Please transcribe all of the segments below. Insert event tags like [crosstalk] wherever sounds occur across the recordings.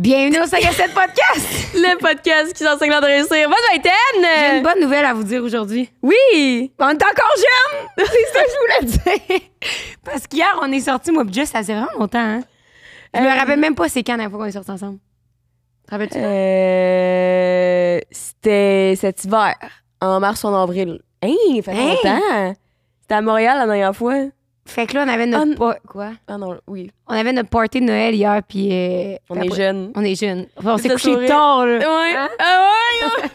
Bienvenue au 5 à 7 podcast! [laughs] Le podcast qui s'enseigne à réussir votre J'ai une vingtaine! bonne nouvelle à vous dire aujourd'hui. Oui! On est encore jeunes! [laughs] C'est ça que je voulais dire. Parce qu'hier, on est sortis, moi, pis Just, ça faisait vraiment longtemps, hein? Je me Euh, rappelle même pas c'est quand la dernière fois qu'on est sortis ensemble. Te rappelles-tu? Euh, C'était cet hiver, en mars ou en avril. Hein, il fait Hein? longtemps! C'était à Montréal la dernière fois. Fait que là, on avait notre... On- Quoi? Ah non, oui. On avait notre party de Noël hier, puis... euh, On est jeunes. On est jeunes. Enfin, on C'est s'est couché sourire. tard, là. Ouais. Hein? Ah ouais, ouais.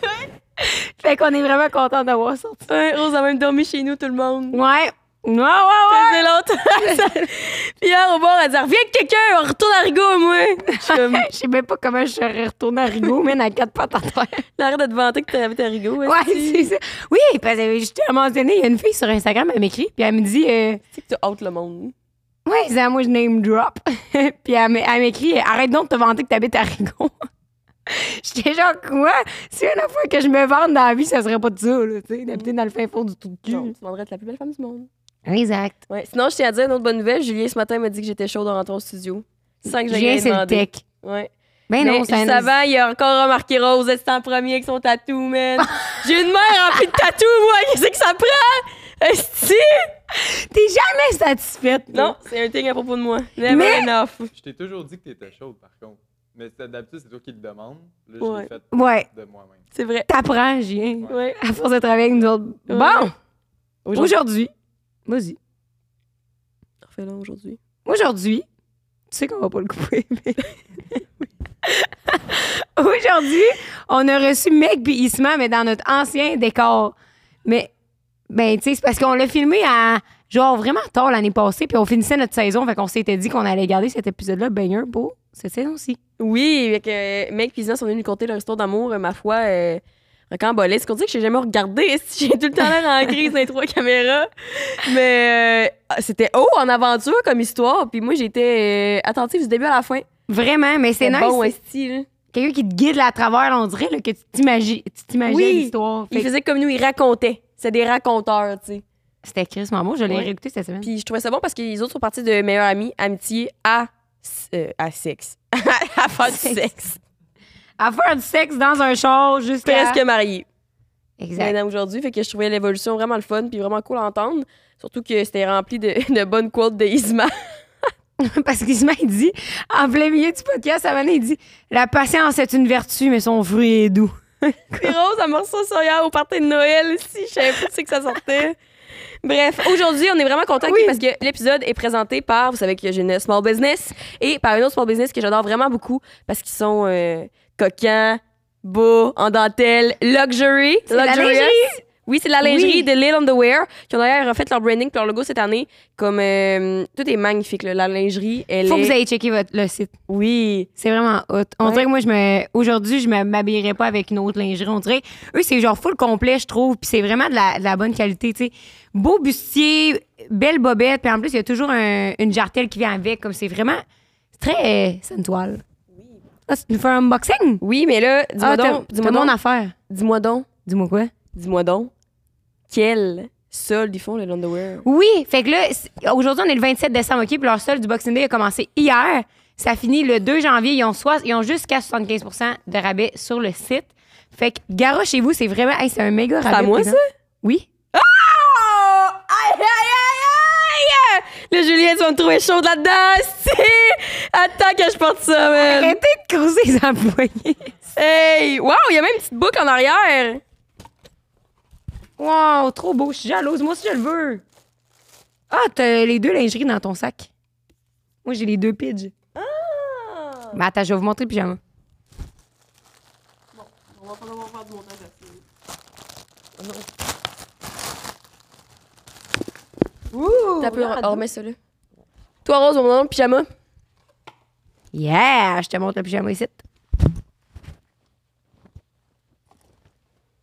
[laughs] Fait qu'on est vraiment contents d'avoir sorti. ouais. Rose a même dormi chez nous, tout le monde. Ouais. Ouais, ouais, ouais. Longtemps. ça. [laughs] Puis hier, au bord, elle dit Reviens quelqu'un, on retourne à Rigaud, moi. [laughs] Je sais même pas comment je serais retournée à Rigaud, mais à quatre pattes à terre. [laughs] Arrête de te vanter que t'avais à Rigaud. Ouais, c'est ça. Oui, parce que juste à un moment donné, il y a une fille sur Instagram, elle m'écrit, puis elle me dit, euh, C'est que tu hautes le monde. ouais, c'est à moi, je name drop. puis elle m'écrit, arrête donc de te vanter que t'habites à Rigaud. J'étais genre, quoi? Si une fois que je me vante dans la vie, ça serait pas de ça, là, tu sais, d'habiter dans le fin fond du tout de Non, cul. tu demanderais être la plus belle femme du monde. Exact. Ouais. Sinon, je tiens à dire une autre bonne nouvelle. Julien, ce matin, m'a dit que j'étais chaude en rentrant au studio. Sans que J'ai j'aille c'est le tech. Ouais. Ben Mais non, c'est un... avant, il a encore remarqué Rose, était en premier avec son tatou, man. [laughs] J'ai une mère remplie de tatou, moi. Qu'est-ce que ça prend? Esti? T'es jamais satisfaite. Non, c'est un thing à propos de moi. Never Mais- enough. Je t'ai toujours dit que t'étais chaude, par contre. Mais c'est- d'habitude, c'est toi qui le demande. Là, je Ouais. l'ai fait Ouais. de moi-même. C'est vrai. T'apprends, Julien. Ouais. À force de travailler avec nous autres. Ouais. Bon, Aujourd'hui. aujourd'hui, vas-y. Refais-le aujourd'hui. Aujourd'hui, tu sais qu'on va pas le couper, [laughs] mais. Aujourd'hui, on a reçu Meg puis Isma, mais dans notre ancien décor. Mais, ben, tu sais, c'est parce qu'on l'a filmé à, genre, vraiment tard l'année passée, puis on finissait notre saison, fait qu'on s'était dit qu'on allait garder cet épisode-là banger pour cette saison-ci. Oui, avec euh, Meg et Zina sont venus nous conter leur histoire d'amour, euh, ma foi, euh, rocambolesque. C'est qu'on dit que j'ai jamais regardé, [laughs] j'ai tout le temps l'air en crise dans les trois caméras. Mais euh, c'était haut en aventure comme histoire, puis moi j'étais euh, attentive du début à la fin. Vraiment, mais c'est nice. bon, là. Quelqu'un qui te guide là à travers, là, on dirait là, que tu t'imagines tu t'imagines Oui. l'histoire. Fait Il faisait comme nous, il racontait. C'est des raconteurs, tu sais. C'était Chris Mambo, je l'ai Ouais. réécouté cette semaine. Puis je trouvais ça bon parce que les autres sont partis de meilleurs amis, amitié à, euh, à sexe. [laughs] à faire du Sexe. Faire du sexe dans un char jusqu'à... Presque mariés. Exact. Maintenant aujourd'hui, fait que je trouvais l'évolution vraiment le fun puis vraiment cool à entendre. Surtout que c'était rempli de, [laughs] de bonnes quotes de Isma. [laughs] Parce qu'Isma, il dit, en plein milieu du podcast, un donné, il dit La patience est une vertu, mais son fruit est doux. [laughs] Puis Rose, reçu ça hier au party de Noël aussi. Je savais pas que ça sortait. Bref, aujourd'hui, on est vraiment content Oui. parce que l'épisode est présenté par, vous savez que j'ai une small business, et par une autre small business que j'adore vraiment beaucoup parce qu'ils sont euh, coquins, beaux, en dentelle, luxury. C'est luxurious. lingerie? Oui, c'est de la lingerie Oui. de Lil Underwear qui ont d'ailleurs refait leur branding puis leur logo cette année. Comme euh, tout est magnifique, là. la lingerie, elle Faut est. que vous ayez checké votre, le site. Oui, C'est vraiment hot. On Ouais. dirait que moi, je me, aujourd'hui, je me m'habillerais pas avec une autre lingerie. On dirait, eux, c'est genre full complet, je trouve. Puis c'est vraiment de la, de la bonne qualité, tu sais. Beau bustier, belle bobette. Puis en plus, il y a toujours un- une jartelle qui vient avec. Comme c'est vraiment, c'est très euh, sensual. Ah, tu nous fais un unboxing? oui, mais là, dis-moi Ah, donc, dis-moi mon donc, affaire. dis-moi donc, Dis-moi quoi? dis-moi donc, quel solde ils font, les Underwear? Oui, fait que là, c'est- aujourd'hui, on est le 27 décembre, OK? Puis leur solde du Boxing Day a commencé hier. Ça finit le 2 janvier. Ils ont, soit, ils ont jusqu'à 75 de rabais sur le site. Fait que garochez-vous, c'est vraiment... hey, c'est un méga rabais. à moi, présent. Oui. Oh! Aïe, aïe, aïe, aïe! Là, Julien, tu vas me trouver chaude là-dedans, si! Attends que je porte ça, man! Arrêtez de creuser les employés. Hey! Wow, il y a même une petite boucle en arrière! Wow, trop beau. Je suis jalouse. Moi aussi, je le veux. Ah, t'as les deux lingeries dans ton sac. Moi, j'ai les deux pidges. Ah! Mais attends, je vais vous montrer le pyjama. On va falloir faire du montage! T'as pu remettre ça là. Toi, Rose, on va dans le pyjama. Yeah! Je te montre le pyjama ici.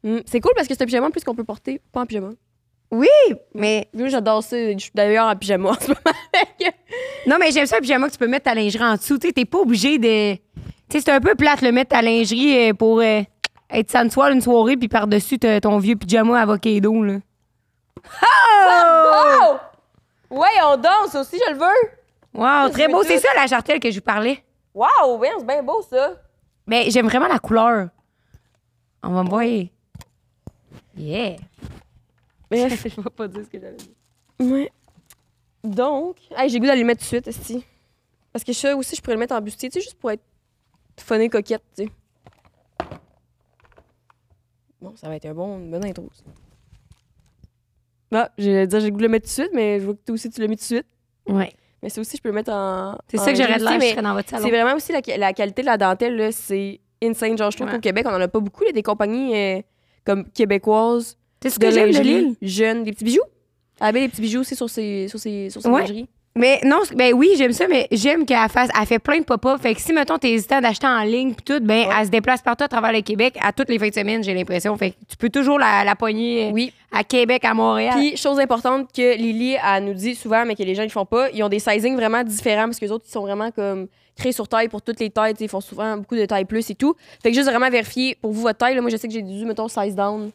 Hmm, C'est cool parce que c'est un pyjama en plus qu'on peut porter pas en pyjama. Oui, mais Moi, j'adore ça. Je suis d'ailleurs en pyjama en ce moment. Non, mais j'aime ça, un pyjama que tu peux mettre ta lingerie en dessous. Tu pas obligé de. Tu sais, c'est un peu plate, le mettre ta lingerie euh, pour euh, être sensual une soirée, puis par-dessus, ton vieux pyjama avocado, là. Oh! Ouais, on danse aussi, je le veux. Wow, très beau. C'est ça, la jartelle que je vous parlais. Wow, ouais, c'est bien beau ça. Mais j'aime vraiment la couleur. On va me voir. Yeah. Bref. Je vais pas dire ce que j'avais dit. Ouais. Donc, hey, j'ai goût d'aller le mettre tout de suite, esti. Parce que ça aussi, je pourrais le mettre en bustier, tu sais, juste pour être funny coquette, tu sais. Bon, ça va être un bon, une bonne intro, ça. Ah, j'ai dire j'ai le goût de le mettre tout de suite, mais je vois que toi aussi tu l'as mis tout de suite. Ouais. Mais ça aussi, je peux le mettre en. C'est ça que j'aurais de l'air, je serais dans votre salon. C'est vraiment aussi la, la qualité de la dentelle, là, c'est insane. Genre, je trouve Ouais. qu'au Québec, on en a pas beaucoup, là, des compagnies euh, comme québécoises, C'est ce de que j'aime de l'île. jeunes, des petits bijoux. Elle avait des petits bijoux aussi sur ses, sur ses, sur ses Ouais. lingeries. Mais non, ben oui, j'aime ça, mais j'aime qu'elle fasse, elle fait plein de pop-up. Fait que si, mettons, t'es hésitant d'acheter en ligne pis tout, ben, elle se déplace partout à travers le Québec à toutes les fins de semaine, j'ai l'impression. Fait que tu peux toujours la, la pogner euh, Oui. à Québec, à Montréal. Puis, chose importante que Lily, elle nous dit souvent, mais que les gens ne font pas, ils ont des sizings vraiment différents parce que les autres, ils sont vraiment comme créés sur taille pour toutes les tailles. Ils font souvent beaucoup de taille plus et tout. Fait que juste vraiment vérifier pour vous votre taille. là. moi, je sais que j'ai dû, mettons, size down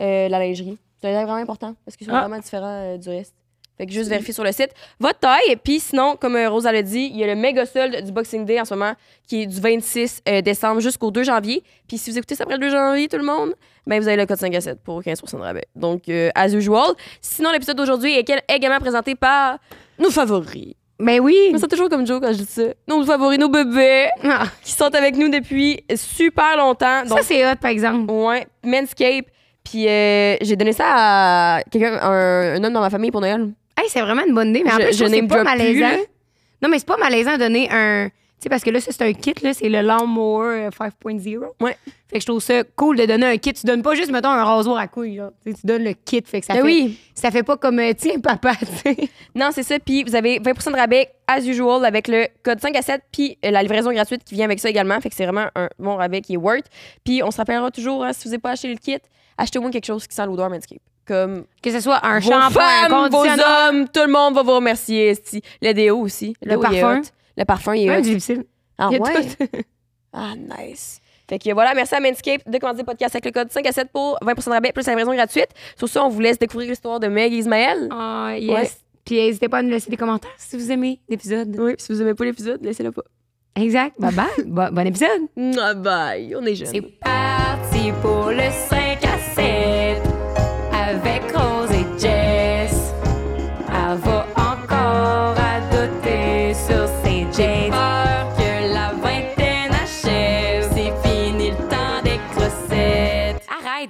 euh, la lingerie. C'est vraiment important parce qu'ils sont Ah. vraiment différents euh, du reste. Fait que juste vérifier sur le site votre taille. Puis sinon, comme euh, Rosa l'a dit, il y a le méga solde du Boxing Day en ce moment qui est du 26 euh, décembre jusqu'au 2 janvier. Puis si vous écoutez ça après le 2 janvier, tout le monde, ben vous avez le code 5 à 7 pour 15 de rabais. Donc, euh, as usual. Sinon, l'épisode d'aujourd'hui est également présenté par nos favoris. Ben oui. Je me sens toujours comme Joe quand je dis ça. Nos favoris, nos bébés, Ah, qui sont avec nous depuis super longtemps. Donc, ça, c'est hot, par exemple. ouais, Manscape. Puis euh, j'ai donné ça à quelqu'un, un, un homme dans ma famille pour Noël. Hey, c'est vraiment une bonne idée. Mais en Je- plus, je pas plus, malaisant. là. non, mais c'est pas malaisant de donner un. Tu sais, parce que là, ça, c'est un kit, là, c'est le Lawnmower euh, 5.0. Ouais. Fait que je trouve ça cool de donner un kit. Tu donnes pas juste, mettons, un rasoir à couilles, là. Tu donnes le kit. Fait que ça Ben fait. oui. Ça fait pas comme, euh, tiens, papa, [laughs] tu sais. Non, c'est ça. Puis vous avez 20 de rabais, as usual, avec le code 5 à 7, puis euh, la livraison gratuite qui vient avec ça également. Fait que c'est vraiment un bon rabais qui est worth. Puis on se rappellera toujours, hein, si vous n'avez pas acheté le kit, achetez au moins quelque chose qui sent l'odeur Manscape. Comme Que ce soit un vos shampoing, un femmes, vos hommes, tout le monde va vous remercier. esti. Le déo aussi. Le parfum. Le parfum, il est Ouais, difficile. Ah Il ouais? [laughs] Ah, nice. Fait que voilà, merci à Manscape de commander le podcast avec le code 5 à 7 pour 20 de rabais plus la livraison gratuite. Sur ça, on vous laisse découvrir l'histoire de Meg et Ismaël. Ah, yes. Ouais. Puis n'hésitez pas à nous laisser des commentaires si vous aimez l'épisode. Oui, si vous aimez pas l'épisode, laissez-le pas. Exact. Bye bye. bon, bon épisode. [laughs] Ah, bye. On est jeunes. C'est parti pour le 5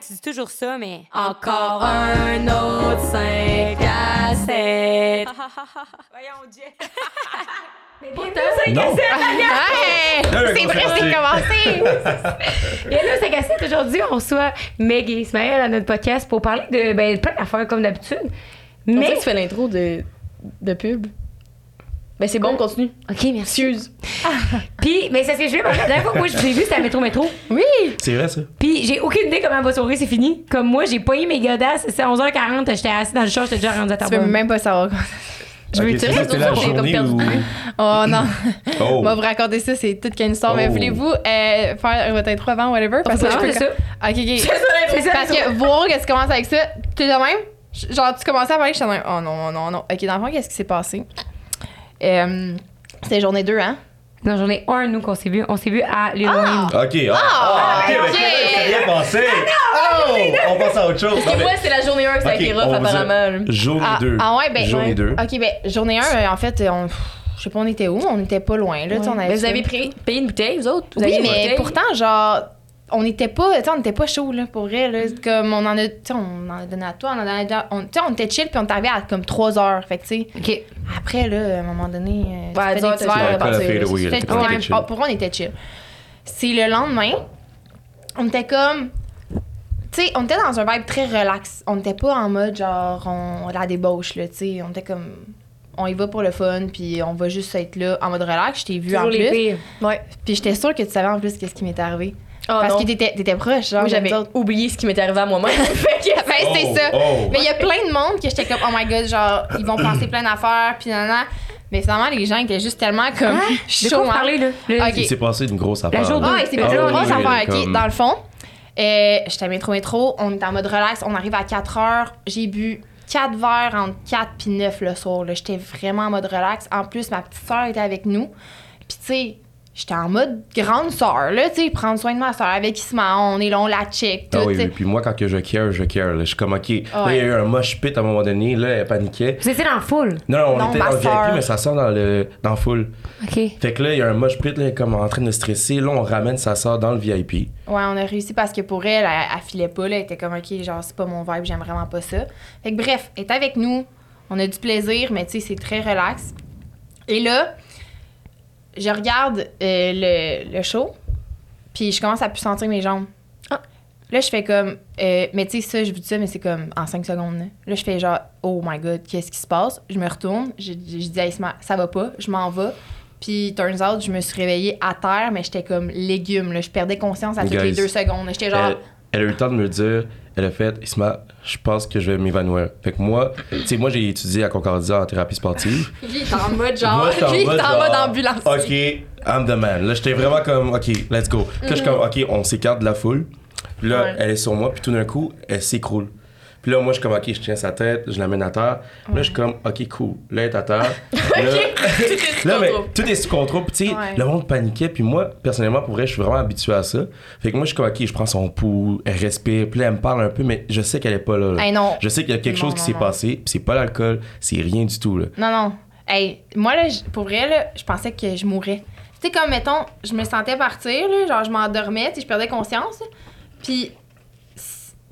Dis toujours ça, mais. Encore un autre 5 à 7. [laughs] Voyons. [laughs] Non. C'est vrai, c'est commencé! Et là, c'est cassette. Aujourd'hui, on reçoit Meg et Ismaël à notre podcast pour parler de ben, plein d'affaires comme d'habitude. On dirait Mais. que tu fais l'intro de, de pub. Ben c'est bon, continue. Ok, merci. Excuse. [laughs] Puis, mais c'est ce que je vais La dernière fois que moi, je vous ai vu, c'était à Métro Métro. Oui! C'est vrai, ça. Puis, j'ai aucune idée comment va soirée, c'est fini. Comme moi, j'ai pogné mes godasses. C'est 11h40, j'étais assis dans le char, j'étais déjà rendu à ta Tu peux même pas savoir. Je veux la j'ai comme journée perdu. où... Oh non, [laughs] Oh. on va vous raconter ça, c'est toute qu'une histoire. Mais Oh. voulez-vous euh, faire votre intro avant, whatever? Parce que je ça. Ok, ok. C'est ça, Parce que voir que tu commences avec ça, tu es de même? Genre, tu commençais à parler, je suis de même. Oh non, non, non. Ok, dans le fond, qu'est-ce qui s'est passé? Euh, C'était journée 2, hein? Non, ai un, nous, qu'on s'est vu. On s'est vu à Lil Wayne. OK. Ah, ah, ok, ok. ok, c'est bien passé. Oh, on passe à autre chose. Parce que moi, c'est la journée 1 que ça a été rough, apparemment. Journée Ah, 2. ah ouais, ben. Journée ouais. 2. Ok, ben, journée 1, en fait, on. Je sais pas, on était où? On était pas loin, là. tu sais, On avait Mais vous avez pris- payé une bouteille, vous autres? Vous Oui, mais pourtant, genre, on n'était pas, tu on n'était pas chaud, là, pour vrai, là. Comme on en a, tu on en a donné à toi, on en a donné à- on, tu on était chill, puis on est arrivé à comme 3 heures. Fait que, tu sais, OK. après, là, à un moment donné, euh, tu Ouais, fais des chill. ah, Pour on était chill. C'est le lendemain, on était comme. Tu sais, on était dans un vibe très relax. On n'était pas en mode genre, on la débauche, là, tu sais. On était comme. On y va pour le fun, puis on va juste être là en mode relax. Je t'ai vu en les plus. pires. Ouais. Puis j'étais sûre que tu savais en plus qu'est-ce qui m'était arrivé. Oh, Parce non. que t'étais, t'étais proche, genre. J'avais oublié ce qui m'était arrivé à moi-même. [laughs] Fait que, ben, c'est Oh, ça. oh. Mais il y a plein de monde que j'étais comme, oh my god, genre, ils vont penser plein d'affaires, puis nanana. Mais finalement, les gens étaient juste tellement comme [laughs] quoi vous hein. parlez, là? Le- Ok. Il s'est passé une grosse affaire. jour là. de- Ah, c'est Ah, une grosse oui, affaire, comme- ok. Dans le fond, euh, j'étais à métro métro, on est en mode relax, on arrive à 4 heures, j'ai bu 4 verres entre 4 puis 9 le soir. là. J'étais vraiment en mode relax. En plus, ma petite soeur était avec nous. Puis tu sais, j'étais en mode grande sœur, là, tu sais, prendre soin de ma sœur avec Isma, on est là, on la check, tout, Ah oui, oui, puis moi, quand que je care, je care. là. Je suis comme, OK. Là, il y a eu un mosh pit à un moment donné. Là, elle paniquait. Vous étiez dans la foule? Non, non, on Non, était dans le VIP, sœur. mais ça sort dans le dans la foule. OK. Fait que là, il y a un mosh pit, là, elle comme en train de stresser. Là, on ramène sa soeur dans le VIP. Ouais, on a réussi parce que pour elle, elle, elle filait pas, là, elle était comme, OK, genre, c'est pas mon vibe, j'aime vraiment pas ça. Fait que bref, elle est avec nous, on a du plaisir, mais tu sais, c'est très relax. Et là, je regarde euh, le, le show, puis je commence à plus sentir mes jambes. Ah. Là, je fais comme, euh, mais tu sais, ça, je vous dis ça, mais c'est comme en 5 secondes. Là. Là, je fais genre, oh my god, qu'est-ce qui se passe? Je me retourne, je, je, je dis à Isma, ça va pas, je m'en vais. Puis, turns out, je me suis réveillée à terre, mais j'étais comme légume. Là. Je perdais conscience à toutes les deux secondes. J'étais genre, Elle, elle a eu le temps de me dire. Elle a fait, Isma, je pense que je vais m'évanouir. Fait que moi, tu sais, moi, j'ai étudié à Concordia en thérapie sportive. lui, [laughs] il est en mode genre, Moi, lui, il est en genre, mode ambulance. OK, I'm the man. Là, j'étais vraiment comme, OK, let's go. Là, je suis comme, OK, on s'écarte de la foule. Puis là, Ouais. elle est sur moi, puis tout d'un coup, elle s'écroule. Puis là, moi, je suis comme, OK, je tiens sa tête, je l'amène à terre. Là, je suis comme, OK, cool. Là, elle est à terre. [laughs] Là, [laughs] là, mais tout est sous contrôle. Puis, tu sais, Ouais. le monde paniquait. Puis moi, personnellement, pour vrai, je suis vraiment habitué à ça. Fait que moi, je suis comme, OK, je prends son pouls, elle respire. Puis là, elle me parle un peu, mais je sais qu'elle est pas là. là. Hey, non. Je sais qu'il y a quelque Non, chose qui s'est passé. Puis c'est pas l'alcool, c'est rien du tout, là. Non, non. Hey, moi, là, j- pour vrai, là, je pensais que je mourrais. Tu sais, comme, mettons, je me sentais partir, là, genre, je m'endormais, tu sais, je perdais conscience. Puis,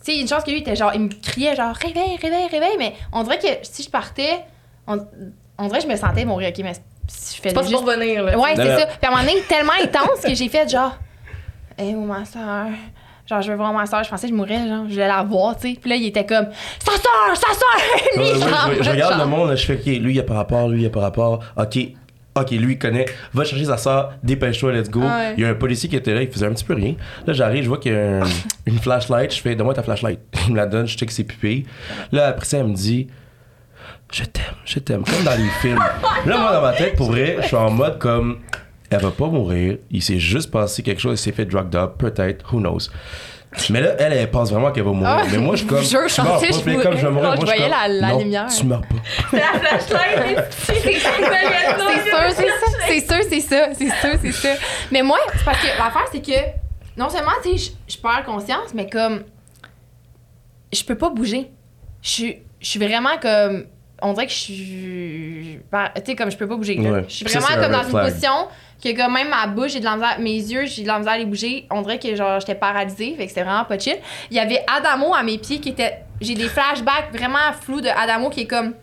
tu sais, une chance que lui, il était genre, il me criait, genre, réveille, réveille, réveille. Mais on dirait que si je partais, on, on dirait que je me sentais mourir, ok, mais si je faisais C'est pas juste. pour venir, là. Ouais, c'est ça. Puis à un moment donné, tellement intense que j'ai fait genre, hé, où ma soeur? Genre, je veux voir ma soeur. Je pensais que je mourrais, genre, je voulais la voir, tu sais. Puis là, il était comme, sa soeur, sa soeur! Lui, Ouais, il ouais, s'en je, regarde genre. le monde, je fais, OK, lui, il a pas rapport, lui, il a pas rapport. OK, OK, lui, il connaît. Va chercher sa soeur, dépêche-toi, let's go. Ouais. Il y a un policier qui était là, il faisait un petit peu rien. Là, j'arrive, je vois qu'il y a un- [laughs] une flashlight. Je fais, donne-moi ta flashlight. [laughs] Il me la donne, je check ses pupilles. Là, après ça, elle me dit, je t'aime, je t'aime, comme dans les [laughs] films. Là, moi, dans ma tête, pour vrai, je suis en mode comme, elle va pas mourir. Il s'est juste passé quelque chose, il s'est fait drugged up, peut-être, who knows? Mais là, elle, elle pense vraiment qu'elle va mourir. Ah, mais moi, je suis comme, je je meurs pensais comme je vais mourir, mourrais. moi, Je voyais comme, la- la non, lumière. Tu meurs pas. la flashlight. C'est c'est ça. C'est sûr, c'est ça. C'est ça. Mais moi, c'est parce que l'affaire, c'est que non seulement, tu sais, je- perds conscience, mais comme. Je peux pas bouger. Je suis- vraiment comme. On dirait que je suis. Tu sais, comme je peux pas bouger. Ouais. Je suis Ça, vraiment un comme dans red une flag. position que, comme même ma bouche, j'ai de la misère. Mes yeux, j'ai de la misère à les bouger. On dirait que, genre, j'étais paralysée. Fait que c'était vraiment pas chill. Il y avait Adamo à mes pieds qui était. J'ai des flashbacks vraiment flous de Adamo qui est comme.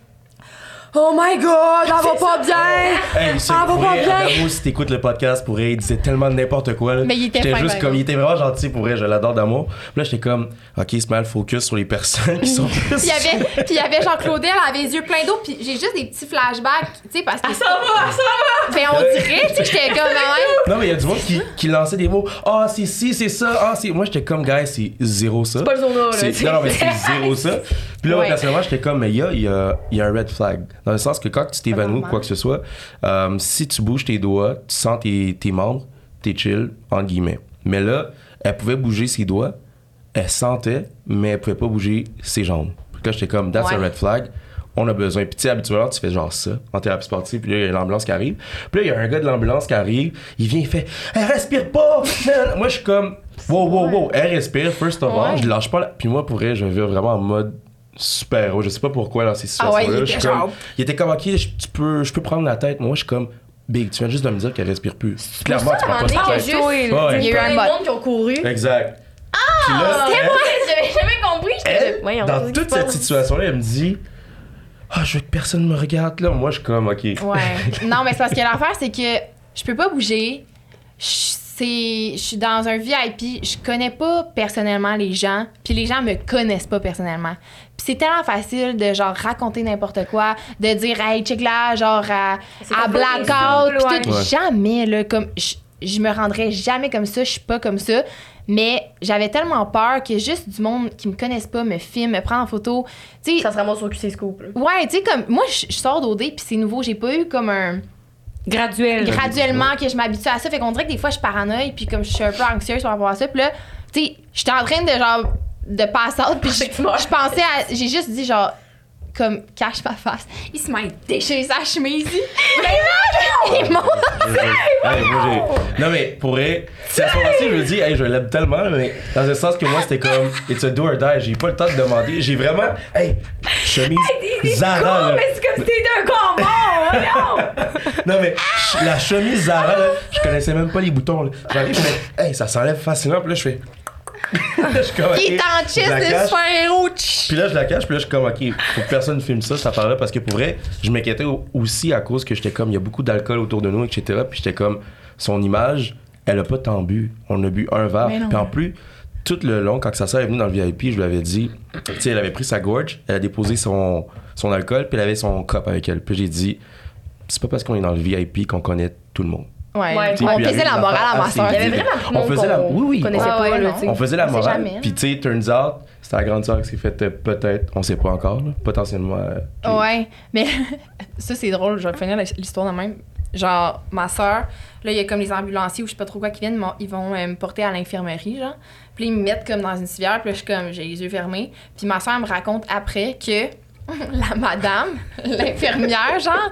Oh my god, elle va pas bien! Hey, c'est Ah, va pas bien. Adamo, si t'écoutes le podcast, pour vrai, il disait tellement de n'importe quoi. là. Mais il était J'étais juste comme, il était vraiment gentil pour vrai, je l'adore d'amour. Puis là, j'étais comme, ok, il se met le focus sur les personnes qui sont [laughs] plus. Puis il y avait, puis il y avait genre Claudel, elle avait les yeux pleins d'eau, puis j'ai juste des petits flashbacks, tu sais, parce que. Ça va, ça va. Ben, on dirait, tu sais, que j'étais comme même. Non, mais il y a du monde qui, qui lançait des mots. Ah, c'est ci, c'est ça. Ah, c'est. Moi, j'étais comme, gars, c'est zéro ça. C'est pas le zona, là. C'est- Non, non, mais c'est [laughs] zéro ça. Puis là, Ouais. personnellement, j'étais comme, mais il y a, y, a, y a un red flag. Dans le sens que quand tu t'évanouis ou quoi que ce soit, euh, si tu bouges tes doigts, tu sens tes, tes membres, t'es chill, entre guillemets. Mais là, elle pouvait bouger ses doigts, elle sentait, mais elle pouvait pas bouger ses jambes. Puis là, j'étais comme, that's a Ouais. red flag. On a besoin. Puis tu sais, habituellement, tu fais genre ça en thérapie sportive. Puis là, il y a l'ambulance qui arrive. Puis là, il y a un gars de l'ambulance qui arrive. Il vient, il fait Elle respire pas! [laughs] Moi, je suis comme Wow, wow, wow. Elle respire, first of all. Ouais. Je lâche pas. la- Puis moi, pour vrai, je vais vraiment en mode super héros. Je sais pas pourquoi dans ces Ah ouais, situations-là. il je suis était comme- genre- il était comme Ok, je, tu peux, je peux prendre la tête. Moi, je suis comme Big, tu viens juste de me dire qu'elle respire plus. Clairement, tu prends pas tête. Il y a eu un monde qui ont couru. Exact. Puis là, elle- J'avais jamais compris. elle, dans toute cette situation-là, elle me dit Ah, je veux que personne me regarde là. Moi, je suis comme Ok. Ouais. [laughs] Non, mais c'est parce que l'affaire, c'est que je peux pas bouger. Je c'est- je suis dans un VIP, je connais pas personnellement les gens, puis les gens me connaissent pas personnellement. Puis c'est tellement facile de genre raconter n'importe quoi, de dire hey check là genre à, C'est à blackout, tout. ouais. Jamais là comme je, je me rendrais jamais comme ça, je suis pas comme ça. Mais j'avais tellement peur que juste du monde qui me connaissent pas me filme, me prend en photo. Tu sais, Ça se ramasse au QC Scoop. là. ouais, tu sais comme moi je je sors d'OD puis c'est nouveau, j'ai pas eu comme un Graduel. graduellement que je m'habitue à ça. Fait qu'on dirait que des fois, je paranoïe, puis comme je suis un peu anxieuse par rapport à ça. Puis là, tu sais, j'étais en train de genre de passer out, puis je pensais à. J'ai juste dit genre, comme cache ma face. Il se met à déchirer sa chemise. Moi, j'ai- non, mais pour vrai, c'est à ce moment-ci, je me dis, hey, je l'aime tellement, mais dans le sens que moi, c'était comme, it's a do or die. J'ai pas le temps de demander. J'ai vraiment, hey, chemise Zara, là. c'est comme si t'étais un corps mort, Non, mais la chemise Zara, là, je connaissais même pas les boutons, là. J'arrive, je fais, hey, ça s'enlève facilement, puis là, je fais. Il est en je chest la de cache. super-héros. Tch. Puis là, je la cache, puis là, je suis comme, OK, faut que personne filme ça, cette affaire-là, parce que pour vrai, je m'inquiétais au- aussi à cause que j'étais comme, il y a beaucoup d'alcool autour de nous, etc. Puis j'étais comme, son image, elle a pas tant bu. On a bu un verre. Puis en plus, tout le long, quand sa soeur est venue dans le VIP, je lui avais dit, tu sais, elle avait pris sa gorge, elle a déposé son, son alcool, puis elle avait son cup avec elle. Puis j'ai dit, c'est pas parce qu'on est dans le VIP qu'on connaît tout le monde. Ouais, sais, on faisait la morale à ma soeur. Il y avait vides. vraiment tout le On faisait la- oui, oui. connaissait Ah pas, ouais, là, non. tu sais. On faisait la morale. Puis, tu sais, turns out, c'était la grande sœur qui s'est faite euh, peut-être, on sait pas encore, là, potentiellement. euh, Ouais, mais [laughs] ça c'est drôle, je vais finir l'histoire de même. Genre, ma soeur, là, il y a comme les ambulanciers ou je sais pas trop quoi qui viennent, ils vont euh, me porter à l'infirmerie, genre. Puis ils me mettent comme dans une civière, puis là, je suis comme, j'ai les yeux fermés. Puis ma soeur me raconte après que [laughs] la madame, [laughs] l'infirmière, genre,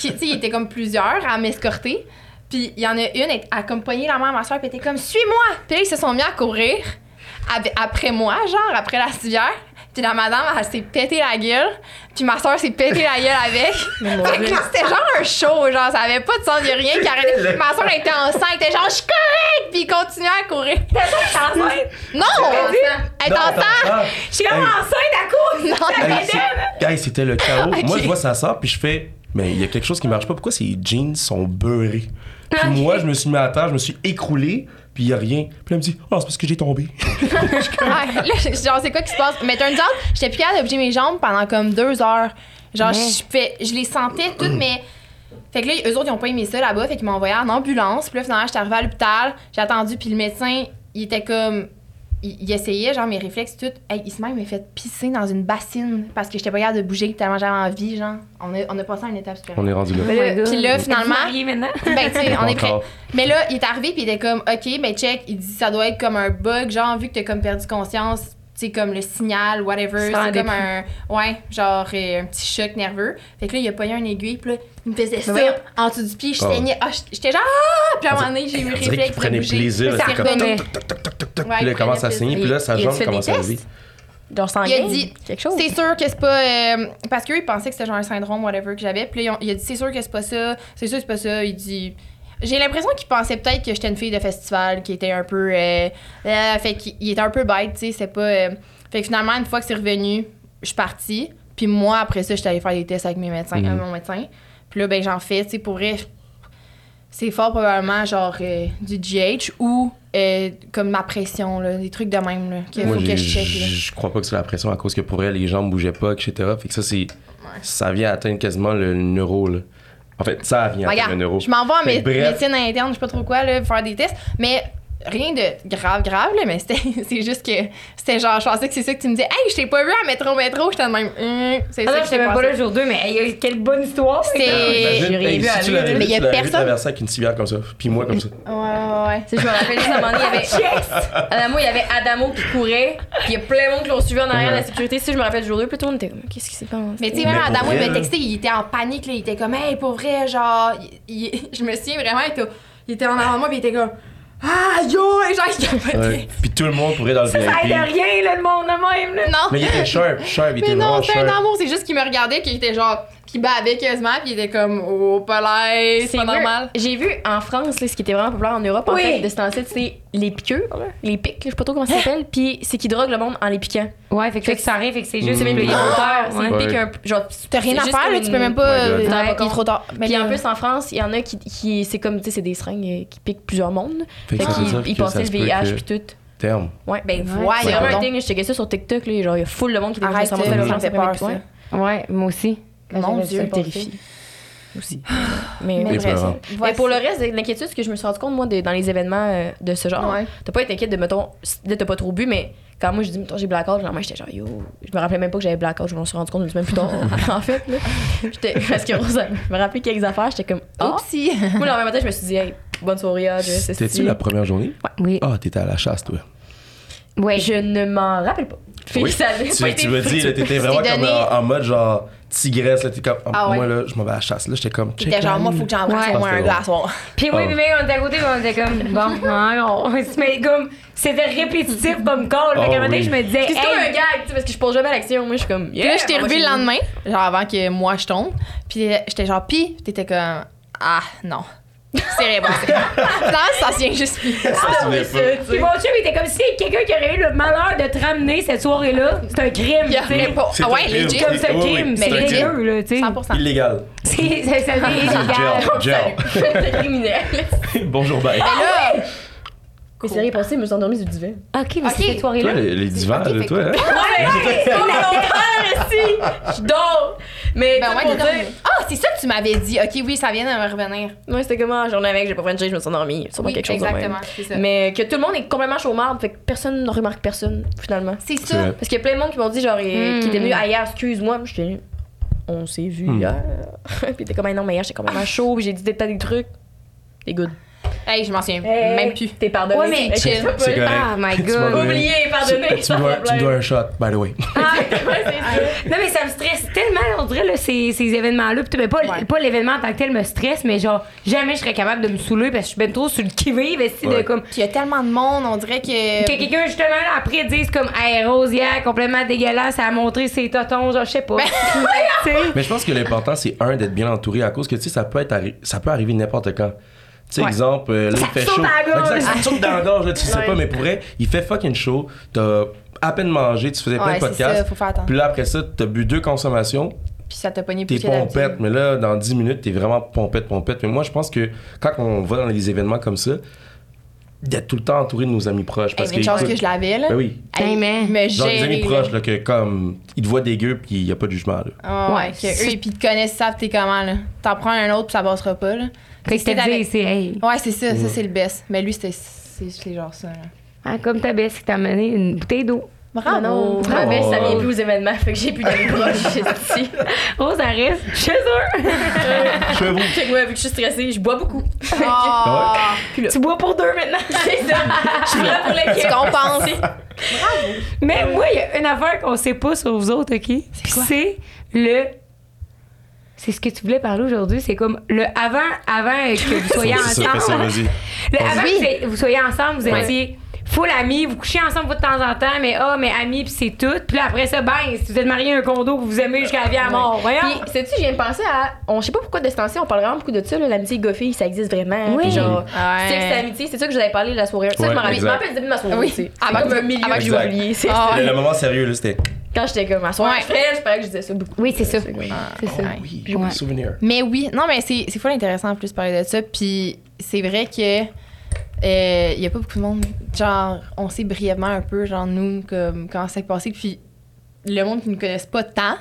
qui, tu sais, il était comme plusieurs à m'escorter. Puis il y en a une, elle a comme pogné la main à ma soeur, puis elle était comme, suis-moi! Puis là, ils se sont mis à courir après moi, genre, après la civière. Puis la madame, elle s'est pété la gueule. Puis ma soeur s'est pété la gueule avec. [laughs] fait que là, c'était genre un show, genre, ça avait pas de sens, y a rien qui arrêtait. Ma soeur était enceinte, elle était genre, je suis correcte! Puis il continuait à courir. Non! Elle est Non, enceinte! attends, attends. Je suis comme enceinte à cause. Non, c'était le chaos. [laughs] Moi, je vois ça sort, puis je fais, mais il y a quelque chose qui marche pas. Pourquoi ces jeans sont beurrés? Puis moi, je me suis mis à terre, je me suis écroulé, puis il y a rien. Puis elle me dit, oh, c'est parce que j'ai tombé. [laughs] Ouais, là, je- genre, c'est quoi qui se passe? Mais turns out, j'étais plus capable de bouger mes jambes pendant comme deux heures. Genre, je, fais, je les sentais toutes, mais. Fait que là, eux autres, ils ont pas aimé ça là-bas, fait qu'ils m'ont envoyé en ambulance. Puis là, finalement, j'étais arrivée à l'hôpital, j'ai attendu, puis le médecin, il était comme. Il, il essayait, genre, mes réflexes, tout. Hey, il se même fait pisser dans une bassine parce que j'étais pas capable de bouger tellement j'avais envie, genre. On a, on a passé à une étape supérieure. On est rendu là. Puis là, puis là, finalement. maintenant? [laughs] Ben, tu sais, on est prêt. Mais là, il est arrivé, puis il était comme, OK, ben, check. Il dit, ça doit être comme un bug, genre, vu que t'as comme perdu conscience, sais, comme le signal, whatever. C'est comme un, ouais, genre, euh, un petit choc nerveux. Fait que là, il a pogné un aiguille, puis là, il me faisait ça en dessous du pied. Je Oh. saignais. Ah, j'étais genre, ah! Puis à un moment donné, j'ai eu réflexe. de prenait plaisir. Puis là, comme revenait. toc, toc, toc, toc, toc, toc. Ouais, Puis là, il il commence à saigner, puis là, sa Il- il jambe commence à lever. Genre Il a dit- quelque chose. C'est sûr que c'est pas. euh, parce qu'eux, ils pensaient que c'était genre un syndrome, whatever, que j'avais. Puis là, il a dit, c'est sûr que c'est pas ça. C'est sûr que c'est pas ça. Il dit. J'ai l'impression qu'il pensait peut-être que j'étais une fille de festival qui était un peu. euh, euh, fait qu'il il était un peu bête, tu sais. C'est pas. euh, fait que finalement, une fois que c'est revenu, je suis partie. Puis moi, après ça, j'étais allée faire des tests avec mes médecins, Mhm. avec mon médecin. Puis là, ben, j'en fais, tu sais, pour vrai. C'est fort probablement genre euh, du GH ou euh, comme ma pression, là, des trucs de même, là, qu'il faut que je check. je crois pas que c'est la pression à cause que pour elle, les jambes bougeaient pas, etc. Fait que ça, c'est. Ça vient atteindre quasiment le neuro, là. En fait, ça vient Regarde, le neuro. je m'en vais en mé- bref. médecine interne, je sais pas trop quoi, là, faire des tests. Mais rien de grave, grave, là, mais c'était, [laughs] c'est juste que c'était genre, je pensais que c'est ça que tu me disais. Hey, je t'ai pas vu à métro, métro, j'étais de même. Hum, c'est Ah ça non, que j'étais même pas là le jour 2, mais hey, quelle bonne histoire. J'ai rien hey, vu si à tu l'avais mais vu, y a tu l'avais avec une civière comme ça, puis moi comme ça. Ouais, ouais, ouais. Tu sais, je me rappelle juste à un moment donné, il y avait. [laughs] Adamo, il y avait Adamo qui courait, puis il y a plein de monde qui l'ont suivi en arrière de la sécurité. Si je me rappelle du jour 2, puis tout le monde était comme, qu'est-ce qui s'est passé? Mais tu sais, même Adamo, il m'a texté, il était en panique, là. Il était comme, hey, pour vrai, genre. [laughs] je me souviens vraiment, il était, il était en avant de moi, puis il était comme, ah, yo! Et genre, il capotait. Ouais. Puis tout le monde pourrait dans le Ça aide VIP. à rien, là, le monde de même, là. Non. Mais il était sharp, sharp, il était Mais non, vraiment c'est un amour, c'est juste qu'il me regardait, puis il était genre, qui bavait quasiment, puis il était comme, oh, l'air, c'est pas normal. J'ai vu en France, là, ce qui était vraiment populaire en Europe, en fait, de ce temps-ci, c'est les piqûres, là, les pics, je sais pas trop comment ça s'appelle, puis c'est qu'ils droguent le monde en les piquant. Ouais, fait que, fait que ça arrive, fait que c'est juste C'est même le plus volontaire, c'est ouais. pique un peu. Genre, T'as rien à faire, là, tu peux même pas. Ouais, euh, ouais. il est trop tard. Mais Puis en plus, en France, il y en a qui, qui c'est comme, tu sais, c'est des seringues euh, qui piquent plusieurs mondes. Fait Fait que ça veut qu'ils passaient le VIH puis tout. Terme. Ouais. Ben, Ouais. C'est voyons vraiment un thing, je checkais ça sur TikTok, là, genre, il y a full de monde qui était fait peur, ça. Ouais, moi aussi. Mon Dieu, ça, me terrifie. Aussi. Mais, Mais mais bref. Mais pour le reste, de l'inquiétude, ce que je me suis rendu compte, moi, de- dans les événements euh, de ce genre, Ouais. t'as pas été inquiète de, mettons, là, t'as pas trop bu, mais quand moi, je dis, mettons, j'ai blackout, genre, moi, j'étais genre, yo, je me rappelais même pas que j'avais blackout, je m'en suis rendu compte une semaine plus tard, [laughs] [laughs] en fait, là. J'étais, parce que elle me rappelait quelques affaires, j'étais comme, oh. Oupsie. Moi, le matin, je me suis dit, hey, bonne soirée, ah, C'était-tu la première journée? Oui. Ah, t'étais à la chasse, toi. Ouais. Je ne m'en rappelle pas. Fait que Oui. ça Tu, tu me dis, là, t'étais vraiment comme en mode genre tigresse, là, t'es comme, ah, Ah ouais. moi là, je m'en vais à la chasse, là, j'étais comme, check genre, moi, faut que j'embrasse Ouais. au moins un soir. Puis oui, Oh. puis on était à côté, puis on était comme, [laughs] bon, hein, on, mais comme, c'était répétitif comme call. Oh fait qu'à un moment donné, je me disais, C'est comme hey, un gag, tu sais, parce que je pose jamais à l'action. Moi, je suis comme. Puis là, je t'ai on revu le lendemain, genre avant que moi je tombe. Puis j'étais genre, pis, t'étais comme, ah, non. C'est rien passé. Finalement, ça se vient juste plus. Pas. Puis mon chum, il était comme si quelqu'un qui aurait eu le malheur de te ramener cette soirée-là, c'est un crime, Il y tu sais. aurait pas. C'est Ah ouais, un crime. legit. Comme c'est un crime, c'est c'est un crime. dégueu, là, tu sais. 100%. Illégal. C'est, [laughs] illégal. T'es [laughs] criminel. Bonjour, bye. Mais là, Mais c'est rien passé, je me suis endormie sur le divan. OK, mais Ok. c'est cette soirée-là. Toi, les, les divans, Ok, là, fait toi, hein? [laughs] Je dors! Mais ben ouais, dire- Ah, c'est ça que tu m'avais dit. Ok, oui, ça vient de me revenir. Ouais, c'était comme ah, journée avec, j'ai pas Frenché, je me suis endormie. Sûrement Oui, quelque chose de exactement, c'est ça. Mais que tout le monde est complètement chômard, fait que personne ne remarque personne, finalement. C'est C'est ça. Parce qu'il y a plein de monde qui m'ont dit, genre, Hmm. qui était venu hier, excuse-moi. Je suis on s'est vu Hmm. hier. [laughs] puis t'es comme, ah non, mais hier, j'étais complètement chaud, puis j'ai dit des tas des trucs. T'es good. Hey, je m'en souviens Hey, même plus. T'es pardonné. Ouais, mais chill. C'est correct. Ah, my Tu God. Oublié, pardonné. Tu, tu me dois, tu me dois un shot, by the way. [laughs] Non, mais ça me stresse tellement, on dirait, là, ces, ces événements-là. Puis, mais pas, Ouais. pas l'événement en tant que tel me stresse, mais genre, jamais je serais capable de me saouler parce que je suis ben trop sur le qui-vive, esti, de Ouais. comme. Puis il y a tellement de monde, on dirait que. Que quelqu'un, justement, là, après, dise comme, hey, Rose, hier, complètement dégueulasse, elle a montré ses totons, genre, je sais pas. [laughs] Sais? Mais je pense que l'important, c'est un, d'être bien entouré à cause que, tu sais, ça peut, être ça peut arriver n'importe quand. Tu sais, Ouais. exemple, euh, là, Ça il fait chaud. Exact, ça saute dans la gorge, là, tu sais Ouais. pas, mais pour vrai, il fait fucking chaud. T'as à peine mangé, tu faisais plein de c'est ça, podcasts. faut faire attention. Puis là, après ça, t'as bu deux consommations, Puis ça t'a pogné t'es pompette. Mais là, dans 10 minutes, t'es vraiment pompette, pompette. Mais moi, je pense que quand on va dans les événements comme ça, d'être tout le temps entouré de nos amis proches. Hey, Parce mais une chance que je l'avais, là. Ben oui. Hey, Hey, mais- Genre des amis proches, là, que comme, ils te voient dégueu, puis il y a pas de jugement, là. Ah ouais, que eux, puis ils te connaissent, ils savent t'es comment, là. T'en prends un autre, puis ça passera pas, là. Fait que C'était avec- dit, c'est, hey. Ouais, c'est ça, ça c'est le best. Mais lui, c'était genre ça, là. Ah, comme ta belle qui t'a amené une bouteille d'eau. Bravo! non, ma Bravo. belle, ça vient plus aux événements, fait que j'ai plus d'amis [laughs] proches. esti. Rose, ça reste chez eux. [laughs] Je vais vous. Fait que moi, vu que je suis stressée, je bois beaucoup. Ah, [laughs] tu bois pour deux maintenant. C'est ça. Je suis là pour l'équipe. tu compenses. Mais moi, il y a une affaire qu'on sait pas sur vous autres, OK? Puis c'est le. C'est ce que tu voulais parler aujourd'hui. C'est comme le avant, avant que vous soyez C'est ça, ça, ensemble. Le avant que vous soyez ensemble, vous Ouais. étiez full amis, vous couchez ensemble de temps en temps, mais ah, mais amis, puis c'est tout. Puis là, après ça, ben, si vous êtes mariés à un condo, vous vous aimez jusqu'à la vie à mort. Voyons. Puis, sais-tu, je viens de penser à. On, je sais pas pourquoi de ce temps-ci, on parle vraiment beaucoup de ça, là, l'amitié goffée, ça existe vraiment. Oui. Puis genre, Ouais. sexe et amitié, c'est ça que je vous avais parlé la soirée. Ça, Ouais, je me rappelle. Je me exact. rappelle le début de ma soirée. Oui. Avant C'est comme que- un milieu j'ai oublié. C'est Ah, Le, le moment sérieux, là, c'était. Quand j'étais comme à soir, Ouais. je ferais, je paraît que je disais ça beaucoup. Oui, c'est ça. Oui. C'est ça. Ouais. Oui, Ouais. souvenir. Mais oui, non, mais c'est c'est full intéressant en plus de parler de ça. Puis c'est vrai que il y a pas beaucoup de monde. Genre, on sait brièvement un peu, genre, nous, comme, comment ça s'est passé. Puis le monde qui ne connaissent pas tant,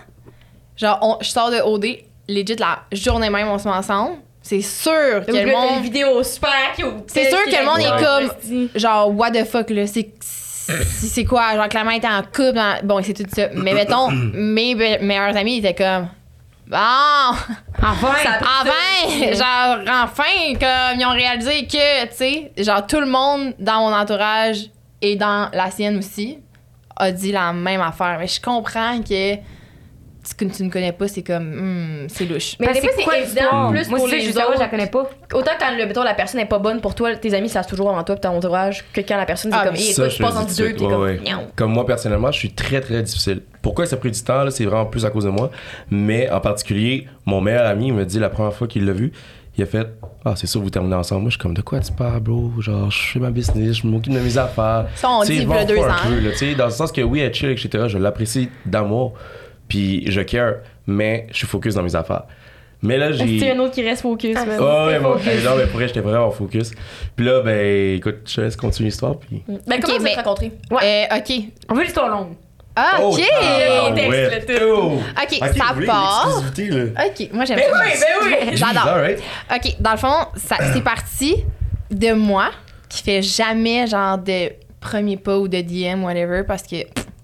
genre, on- je sors de OD, legit, la journée même, on se met ensemble. C'est sûr que le monde. vidéo super cute. C'est sûr que le monde est comme- Genre, what the fuck, là? C'est. Quoi? Genre, Clément était en couple. dans- Bon, c'est tout ça. Mais mettons, [clears throat] mes meilleurs amis étaient comme. Bon! Enfin! Enfin! Genre, enfin, comme ils ont réalisé que, tu sais, genre, tout le monde dans mon entourage et dans la sienne aussi a dit la même affaire. Mais je comprends que que tu ne connais pas, c'est comme, hmm, c'est louche. Mais Parce des que fois, quoi c'est évident, plus Moi, pour les je la connais pas. Autant quand le, mettons, la personne n'est pas bonne pour toi, tes amis savent toujours avant toi pis ton entourage que quand la personne c'est Ah, comme, Ça, toi, je tout de deux, t'es ouais, comme, ouais. Miaou. Comme moi, personnellement, je suis très, très difficile. Pourquoi ça a pris du temps, là, c'est vraiment plus à cause de moi. Mais en particulier, mon meilleur ami il me dit la première fois qu'il l'a vu, il a fait Ah, c'est sûr, vous terminez ensemble. Moi, je suis comme De quoi tu parles, bro? Genre, je fais ma business, je m'occupe de mes affaires. Ça, on dit, il y a en deux ans. peu, là, tu sais, dans le sens que oui, elle chill, etc. Je l'apprécie d'amour, puis je care, mais je suis focus dans mes affaires. Mais là, j'ai. C'est un autre qui reste focus, man? Ah ouais, moi, focus. non, mais pour vrai, j'étais vraiment focus. Puis là, ben, écoute, je te laisse continuer l'histoire. Puis. Ben, comment Ok, vous mais- êtes rencontrés? Euh, OK. On veut l'histoire longue. Ah, OK! ah, ouais. tout. Oh. OK, Ok, ça vous part. OK, moi, j'aime Ben ça. oui, ben oui! [laughs] J'adore. OK, dans le fond, ça- c'est parti de moi qui fait jamais genre de premier pas ou de DM, whatever, parce que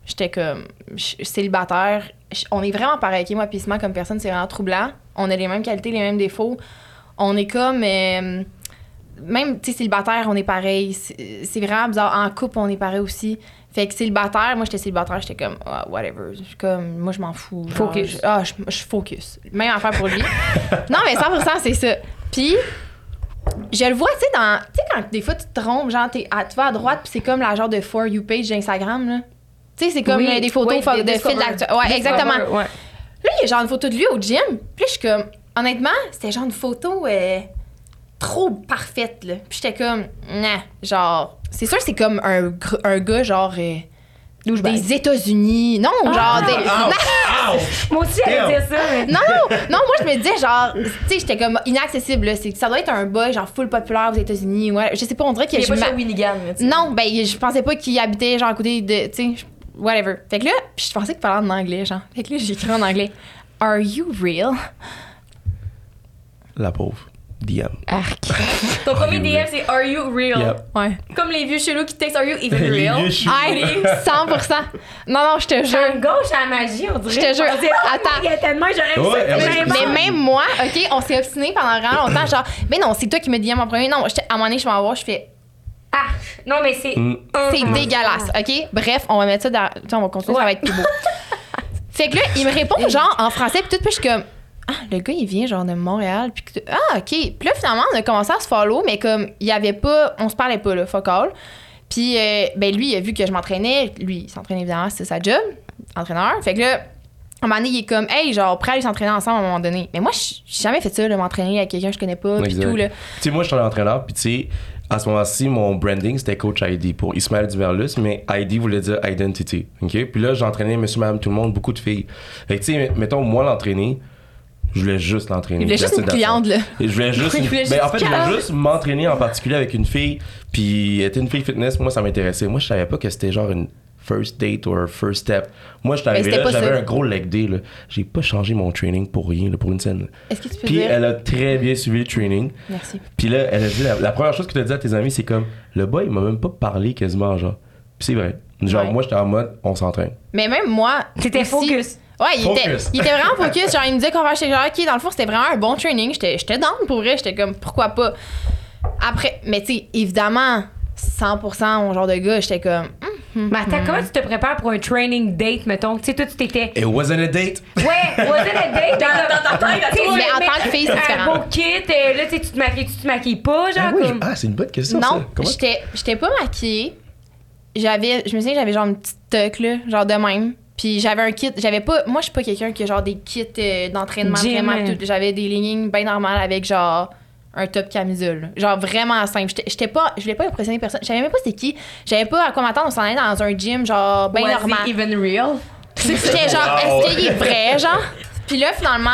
j'étais comme je suis célibataire. On est vraiment pareil, ok, moi, puis comme personne, c'est vraiment troublant. On a les mêmes qualités, les mêmes défauts. On est comme. euh, même, tu sais, célibataire, on est pareil. C'est vraiment bizarre. En couple, on est pareil aussi. Fait que célibataire, moi, j'étais célibataire, j'étais comme, ah, whatever. Je suis comme, moi, je m'en fous. Genre, Focus. je- ah, je, je focus. Même affaire pour lui. non, mais 100%, c'est ça. Puis, je le vois, tu sais, dans. Tu sais, quand des fois, tu te trompes, genre, t'es à- tu vas à droite, puis c'est comme la genre de For You page d'Instagram, là. Tu sais, c'est comme Oui, euh, des photos oui, fa- des de fil. Ouais, exactement. Ouais. Là, il y a genre une photo de lui au gym. Puis là, je suis comme, honnêtement, c'était genre une photo euh, trop parfaite, là. Puis j'étais comme, nah, genre, c'est sûr, c'est comme un, gr- un gars, genre, euh, des États-Unis. Non, genre, des. Ouch! [laughs] [laughs] Moi aussi, j'allais Damn. dire ça, mais. Non, non, [laughs] non, moi, je me disais, genre, tu sais, j'étais comme inaccessible, là. C'est- Ça doit être un boy, genre, full populaire aux États-Unis. Ouais, je sais pas, on dirait que Il est je pas m'a- chez sais. Non, ben, je pensais pas qu'il habitait, genre, à côté de. Tu sais, je- whatever. Fait que là, puis je pensais qu'il parlait en anglais, genre. Fait que là, j'ai écrit en anglais. Are you real? La pauvre. DM. Ton premier DM, real? c'est Are you real? Yep. Ouais. Comme les vieux chelous qui textent Are you even [laughs] Les real? vieux chelous. Hey, [laughs] 100%. Non, non, je te J'ai jure. une gauche à la magie, on dirait. Je te jure. On oh, Attends. Il y a tellement, j'aurais Ouais, ouais. Mais même moi, OK, on s'est obstiné pendant vraiment longtemps. Genre, mais non, c'est toi qui me dis en premier. Non, j'étais- à un moment donné, je m'en vais voir, je fais, Ah, non, mais c'est. Mm. c'est dégueulasse, OK? Bref, on va mettre ça dans. Tu sais, on va continuer, ça va être plus beau. [laughs] fait que là, il me répond, genre, en français, puis tout, puis je suis comme, ah, le gars, il vient, genre, de Montréal, puis que- ah, OK. Puis là, finalement, on a commencé à se follow, mais comme, il y avait pas, on se parlait pas, là, fuck all. Puis, euh, ben, lui, il a vu que je m'entraînais. Lui, il s'entraîne évidemment, c'est sa job, entraîneur. Fait que là, à un moment donné, il est comme, hey, genre, prêt à aller s'entraîner ensemble à un moment donné. Mais moi, j'ai jamais fait ça, là, m'entraîner avec quelqu'un que je connais pas, puis tout, là. Tu sais, moi, je suis un entraîneur, puis tu sais, à ce moment-ci, mon branding, c'était Coach ID pour Ismaël Duverlus, mais ID voulait dire Identity. Puis là, j'entraînais monsieur, madame, tout le monde, beaucoup de filles. Fait que, tu sais, mettons, moi, l'entraîner, je voulais juste l'entraîner. Il voulait juste une cliente, là. je voulais [laughs] juste. Il voulait ben, en fait, je voulais juste m'entraîner en particulier avec une fille, puis elle était une fille fitness, moi, ça m'intéressait. Moi, je savais pas que c'était genre une first date ou un first step. Moi, je c'était là, j'avais un gros leg day, là. J'ai pas changé mon training pour rien, là, pour une scène. Est-ce que tu peux Puis dire? elle a très bien suivi le training. Merci. Puis là, elle a dit, la, la première chose que tu as dit à tes amis, c'est comme, le boy, il m'a même pas parlé quasiment, genre. Puis c'est vrai. Genre, Ouais. moi, j'étais en mode, on s'entraîne. Mais même moi. T'étais focus. Ouais, il était, Focus. il était vraiment focus. Genre, il me disait qu'on va acheter. Genre, ok, dans le fond, c'était vraiment un bon training. J'étais, j'étais down pour vrai. J'étais comme, pourquoi pas? Après, mais tu sais, évidemment, 100% mon genre de gars, j'étais comme, Mais attends, comment tu te prépares pour un training date, mettons? Tu sais, toi, tu t'étais. It wasn't a date. Ouais, was it a date? Dans ta tête, Mais en tant que fille, c'est différent. Un beau kit, euh, là, tu te maquilles, tu te maquilles pas, genre, Ah, oui, comme. ah, c'est une bonne question, ça. non, Comment j'étais, j'étais pas maquillée. J'avais, je me souviens, j'avais genre une petite tuck, là, genre de même. Puis j'avais un kit, j'avais pas, moi je suis pas quelqu'un qui a genre des kits euh, d'entraînement vraiment tout. J'avais des leggings bien normales avec genre un top camisole. là. Genre vraiment simple. J'étais, j'étais pas, je voulais pas impressionner personne. Je savais même pas c'était qui. J'avais pas à quoi m'attendre. On s'en allait dans un gym genre bien Was normal. even real? J'étais genre, Wow. est-ce qu'il est vrai, genre? Puis là, finalement,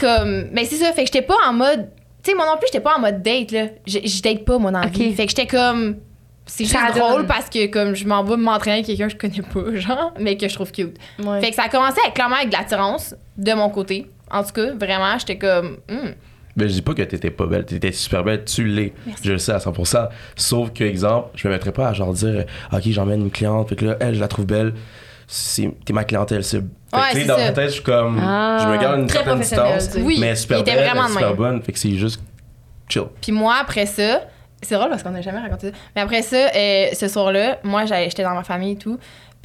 comme. Ben, c'est ça. Fait que j'étais pas en mode. Tu sais, moi non plus, j'étais pas en mode date, là. Je je date pas, moi, dans la vie. Fait que j'étais comme. C'est juste Ça drôle donne. parce que, comme, je m'en vais m'entraîner avec quelqu'un que je connais pas, [laughs] genre, mais que je trouve cute. Ouais. Fait que ça a commencé avec, clairement avec de l'attirance de mon côté. En tout cas, vraiment, j'étais comme. hmm. Ben, je dis pas que t'étais pas belle, t'étais super belle, tu l'es. Je le sais à 100%. Sauf que, exemple, je me mettrais pas à genre dire, OK, j'emmène une cliente, fait que là, elle, je la trouve belle, c'est- t'es ma clientèle cible. Fait Ouais, dans ma tête, je suis comme, Ah. je me garde une Très certaine distance. Oui, mais super belle, vraiment super même. bonne, fait que c'est juste chill. Puis moi, après ça, c'est drôle parce qu'on n'a jamais raconté ça. Mais après ça, euh, ce soir-là, moi, j'allais- j'étais dans ma famille et tout.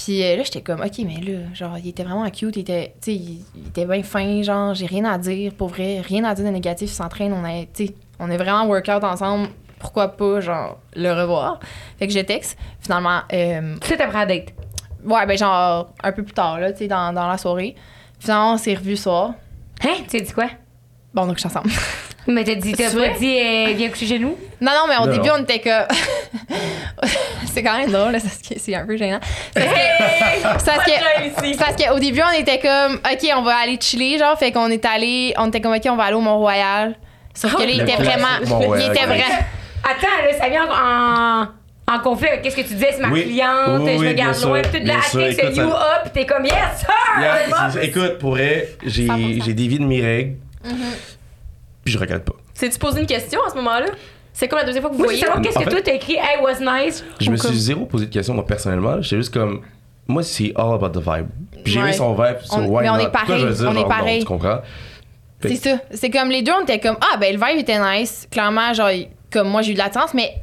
Puis euh, là, j'étais comme, OK, mais là, genre, il était vraiment cute. Il était, tu sais, il, il était bien fin. Genre, j'ai rien à dire, pour vrai. Rien à dire de négatif. Il s'entraîne. On a, tu sais, on est vraiment workout ensemble. Pourquoi pas, genre, le revoir? Fait que je texte. Finalement, euh, t'as pris la date? ouais, ben, genre, un peu plus tard, là, tu sais, dans, dans la soirée. Finalement, on s'est revus soir. Hein? Tu as dit quoi? Bon, donc, je suis ensemble. [laughs] Mais t'as dit, t'as C'est pas dit, euh, viens coucher chez nous? Non, non, mais au Non, début, non. on était comme. [laughs] c'est quand même drôle, c'est un peu gênant. Parce que. c'est parce que- [laughs] c'est parce qu'au début, on était comme, OK, on va aller chiller, genre, fait qu'on est allé, on était comme, OK, on va aller au Mont-Royal. Sauf que là, il Le était vraiment. Il était ok. vrai. Attends, là, ça vient en, en, en conflit avec qu'est-ce que tu disais, c'est ma Oui. cliente, Oui, je me garde loin, tout elle texte Écoute, you ça- up, t'es comme, yes, sir! Yeah, écoute, pour vrai, j'ai 100%. j'ai dévié de mes règles, puis je regrette pas. C'est-tu posé une question à ce moment-là? C'est comme la deuxième fois que vous voyez? qu'est-ce En que fait- toi t'as écrit, hey, was nice. Je me comme- suis zéro posé de questions, moi, personnellement. J'étais juste comme. Moi, c'est all about the vibe. Puis j'ai Ouais. aimé son vibe, mais on not? est pareil, on est pareil. tu comprends? C'est ça. C'est comme les deux, on était comme, ah, ben, le vibe était nice. Clairement, genre, comme moi, j'ai eu de l'attirance, mais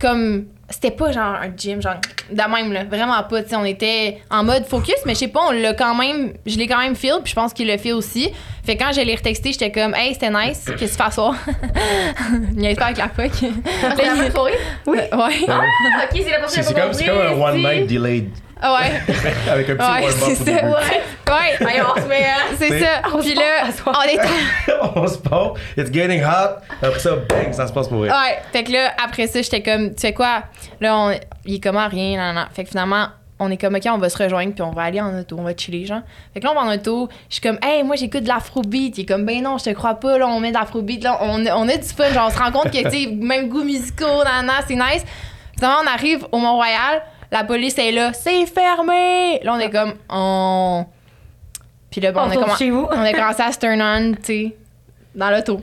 comme c'était pas genre un gym, genre de même, là. Vraiment pas. Tu sais, on était en mode focus, mais je sais pas, on l'a quand même. Je l'ai quand même feel, puis je pense qu'il l'a fait aussi. Fait que quand je l'ai retexté, j'étais comme, hey, c'était nice, qu'est-ce que tu fais à soir? [laughs] Niaise pas avec la fuck. C'est la même soirée? Oui. [laughs] Ouais. Ah, ok, c'est la prochaine c'est comme, c'est comme un one night delayed Ouais. [laughs] avec un petit Ouais, warm-up c'est ça. début. Ouais. Allez, [laughs] on se met, hein? C'est ça. Puis là, on était. on se part, [laughs] it's getting hot, après ça, bang, ça se passe pour vrai. Ouais. Fait que là, après ça, j'étais comme, tu sais quoi? Là, on, il est comme ah, rien, nan, nan. Fait que finalement, on est comme, OK, on va se rejoindre, puis on va aller en auto, on va chiller, genre. Fait que là, on va en auto. Je suis comme, hey, moi, j'écoute de l'afrobeat. Il est comme, ben non, je te crois pas, là, on met de l'afrobeat. Là, on, on a du fun, genre, on se rend compte que, tu sais, même goût musicaux, nan, nan, c'est nice. Finalement, on arrive au Mont-Royal, la police est là, c'est fermé! Là, on est comme, on. Puis là, bon, on, On a chez vous. on a commencé à se turn on, tu sais, dans l'auto.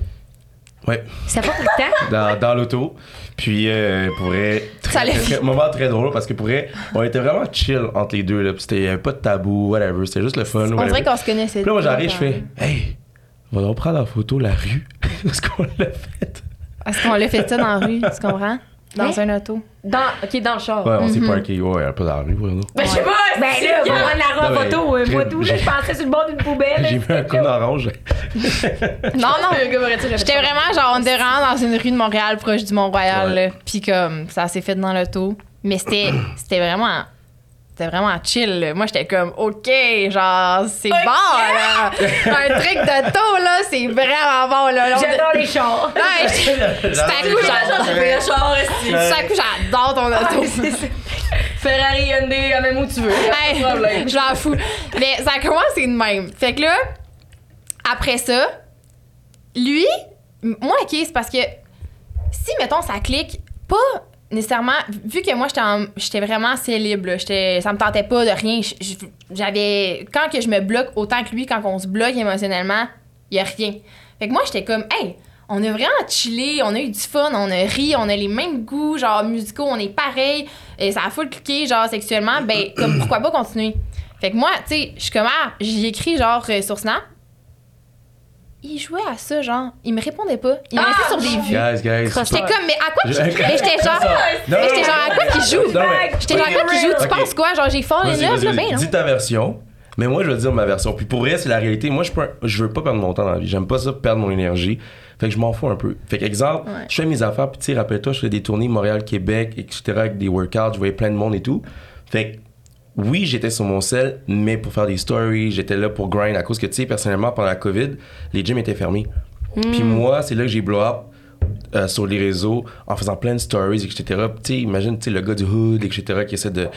Ouais, Ça fait pas le temps? [laughs] dans, dans l'auto. Puis, euh, pour vrai, Ça très, moment très drôle parce que pour vrai, on était vraiment chill entre les deux. Là. Puis c'était avait pas de tabou, whatever. C'était juste le fun. On whatever. dirait qu'on se connaissait. Puis là, moi, j'arrive, je fais, hey, on va donc prendre en photo la rue. [laughs] Parce qu'on l'a fait? Est-ce qu'on l'a fait ça dans la rue, tu comprends? Dans Hein? un auto. Dans, ok, dans le char. Ouais, on s'est Mhm. parké. Ouais, pas dans la rue, voilà. Ben, je sais pas! Ben là, on va la Non, mais- photo. euh, Moi, tout, là, je pensais sur le bord d'une poubelle. J'ai mis un cône orange. [laughs] Non, non. J'étais vraiment, genre, on était vraiment dans une rue de Montréal, proche du Mont-Royal, Ouais. là. Puis comme, ça s'est fait dans l'auto. Mais c'était c'était vraiment... C'était vraiment chill. Moi, j'étais comme, OK, genre, c'est bon, là. Un truc de taux, là, c'est vraiment bon, là. J'adore les chars. Ouais, [laughs] c'est à coup, j'adore. Ton auto. Ferrari, Hyundai, à même où tu veux. Hey, Pas de problème. je m'en fous. Mais ça commence, c'est de même. Fait que là, après ça, lui, moi, OK, c'est parce que si, mettons, ça clique, pas nécessairement, vu que moi, j'étais en- j'étais vraiment célib, là, j'étais- ça me tentait pas de rien. J'avais, quand que je me bloque autant que lui, quand on se bloque émotionnellement, il y a rien. Fait que moi, j'étais comme, hey, on a vraiment chillé, on a eu du fun, on a ri, on a les mêmes goûts, genre musicaux, on est pareil, et ça a full cliqué, genre sexuellement, ben, comme pourquoi pas continuer? Fait que moi, tu sais, je suis comme, ah, écrit genre euh, sur Snap. Il jouait à ça, genre. Il me répondait pas. Il me restait sur des vues. Guys, guys. J'étais comme, mais à quoi Je- qu'il Mais j'étais genre. Non, mais j'étais genre, à quoi qu'il joue? J'étais genre, à quoi qu'il joue? Tu penses quoi? Genre, j'ai fort les Vas-y, nerfs, vas-y, là, ben non. Dis ta version. Mais moi, je veux dire ma version. Puis pour vrai, c'est la réalité. Moi, je, peux, je veux pas perdre mon temps dans la vie. J'aime pas ça, perdre mon énergie. Fait que je m'en fous un peu. Fait qu'exemple, Ouais. je fais mes affaires. Puis tu sais, rappelle-toi, je fais des tournées Montréal-Québec, etc. avec des workouts. Je voyais plein de monde et tout. Fait que oui, j'étais sur mon sel, mais pour faire des stories, j'étais là pour grind à cause que, tu sais, personnellement, pendant la COVID, les gyms étaient fermés. Puis moi, c'est là que j'ai blow up euh, sur les réseaux en faisant plein de stories, etc. Tu sais, imagine, tu sais, le gars du hood, etc., qui essaie de,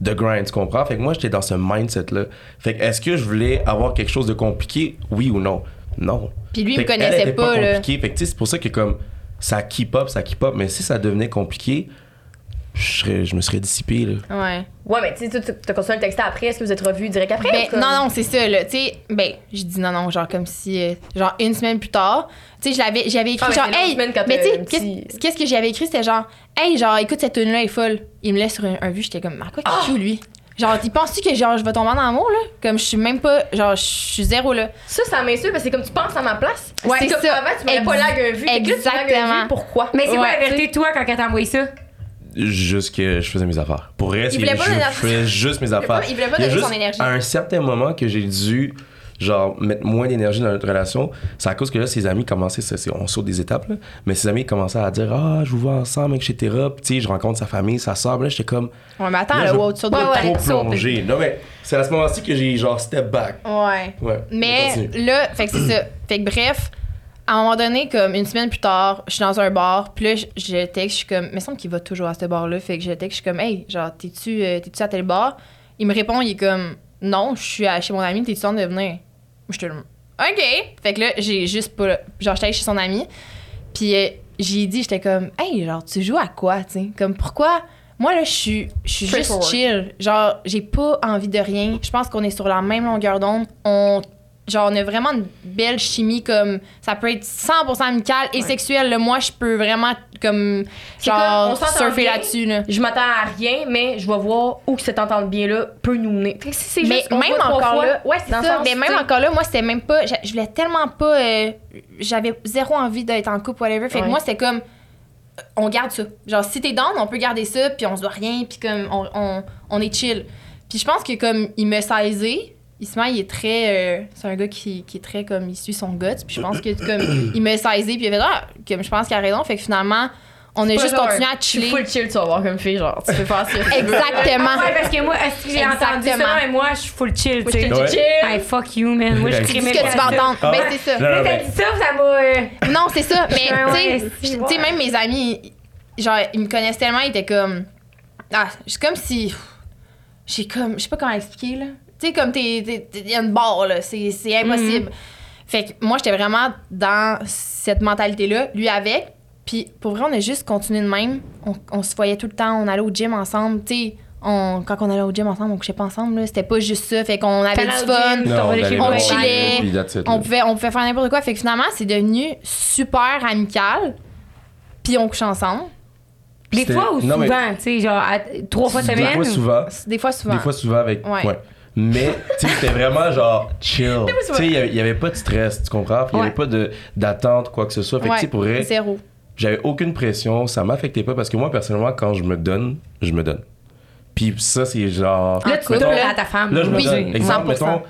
de grind, tu comprends? Fait que moi, j'étais dans ce mindset-là. Fait que est-ce que je voulais avoir quelque chose de compliqué, oui ou non? Non. Puis lui, il me connaissait était pas, là. compliqué. Fait que tu sais, c'est pour ça que comme ça keep up, ça keep up. Mais si ça devenait compliqué, je, serais- je me serais dissipé, là. Ouais. Ouais, mais tu sais, tu t'as continué le texte après. Est-ce que vous êtes revus direct après? Ben, comme- non, non, c'est ça, là. Tu sais, ben, je dis non, non, genre comme si, euh, genre une semaine plus tard, tu sais, je l'avais, j'avais écrit Ah, mais genre, hey, mais tu sais, qu'est-ce que j'avais écrit, c'était genre, hey, genre, écoute, cette tune là est folle. Il me laisse sur un, un vu, j'étais comme, à quoi qu'il joue, lui? Genre, il penses-tu que genre, je vais tomber en amour, là? Comme je suis même pas, genre, je suis zéro, là. Ça, ça m'insulte parce que c'est comme tu penses à ma place. Ouais, c'est comme ça. avant, tu m'aurais pas lag un vu. Fait que là, tu lag un exactement. vu, Pourquoi? Mais c'est quoi Ouais, la vérité, toi, quand elle t'a envoyé ça? Juste que je faisais mes affaires. Pour c'est voulait pas je faisais juste mes voulait pas- affaires. il voulait pas a donner son juste énergie. À un certain moment que j'ai dû genre mettre moins d'énergie dans notre relation, c'est à cause que là ses amis commençaient ça, c'est- on saute des étapes là, mais ses amis commençaient à dire ah je vous vois ensemble etc. Puis, tu sais je rencontre sa famille, sa là j'étais comme Ouais, mais attends, là, là, wow, tu trop [laughs] plonger. Non mais c'est à ce moment-ci que j'ai genre step back. Ouais. Ouais. Mais là, fait que c'est ça. Fait que bref, à un moment donné, comme une semaine plus tard, je suis dans un bar, puis là, je, texte, je suis comme, il me semble qu'il va toujours à ce bar-là, fait que je texte, je suis comme, hey, genre, t'es-tu euh, t'es-tu à tel bar? Il me répond, il est comme, non, je suis à- chez mon ami, t'es-tu en train de venir? Je te le OK. Fait que là, j'ai juste pas. Genre, j'étais chez son ami, puis euh, j'ai dit, j'étais comme, hey, genre, tu joues à quoi, tu sais? Comme, pourquoi? Moi, là, je suis je suis juste chill. Genre, j'ai pas envie de rien. Je pense qu'on est sur la même longueur d'onde. On. Genre, on a vraiment une belle chimie, comme. Ça peut être 100% amical et sexuel. là. Moi, je peux vraiment, comme. Genre, surfer bien. là-dessus, là. Je m'attends à rien, mais je vais voir où que cet entente bien-là peut nous mener. Si Mais juste, même encore fois, là, ouais, c'est ça. sens, Mais même encore là, moi, c'était même pas. Je voulais tellement pas. euh, J'avais zéro envie d'être en couple, whatever. Fait que Ouais. moi, c'était comme. on garde ça. Genre, si t'es down, on peut garder ça, puis on se doit rien, puis comme, on, on, on est chill. Puis je pense que comme il me saisait, Ismaël, il est très. euh, c'est un gars qui, qui est très comme. Il suit son gut. Puis je pense que comme. il me saisé, puis il avait ah, comme je pense qu'il a raison. Fait que finalement, on a juste genre, continué à chiller. full chill, tu vas voir comme fille, genre, tu peux faire ça. Exactement. Ouais, parce que moi, est-ce que j'ai entendu ça, mais moi, je suis full chill, tu sais. Ouais. chill. Hey, fuck you, man. Moi, je crie C'est même ce que tu vas entendre. Ah. Ben, c'est ça. Non, non, Là, t'as mais- dit ça, ça m'a. euh, Non, c'est ça. Mais, tu tu sais, même mes amis, genre, ils me connaissent tellement, ils étaient comme. Ah, c'est comme si. J'ai comme. Je sais pas comment expliquer, là. Tu sais, comme t'es. Il y a une barre, là. C'est c'est impossible. Fait que moi, j'étais vraiment dans cette mentalité-là, lui avec. Puis pour vrai, on a juste continué de même. On, on se voyait tout le temps, on allait au gym ensemble. Tu sais, on- quand on allait au gym ensemble, on couchait pas ensemble, là. C'était pas juste ça. Fait qu'on avait du fun. Non, on chillait. it, On pouvait, on pouvait faire n'importe quoi. Fait que finalement, c'est devenu super amical. Puis on couche ensemble. Des fois ou non, mais- souvent, tu sais, genre à- trois fois Des semaine. fois souvent. Des fois, souvent. Des fois souvent avec. Ouais. Ouais. Mais, tu sais, c'était vraiment genre chill. Tu sais, il y avait- pas de stress, tu comprends? Puis il y avait Ouais. pas de- d'attente, quoi que ce soit. Fait que, pour vrai, Zéro. j'avais aucune pression, ça m'affectait pas parce que moi, personnellement, quand je me donne, je me donne. Puis ça, c'est genre. Là, tu Mettons- à ta femme. Là, je me Oui, donne. Exemple, 100%. mettons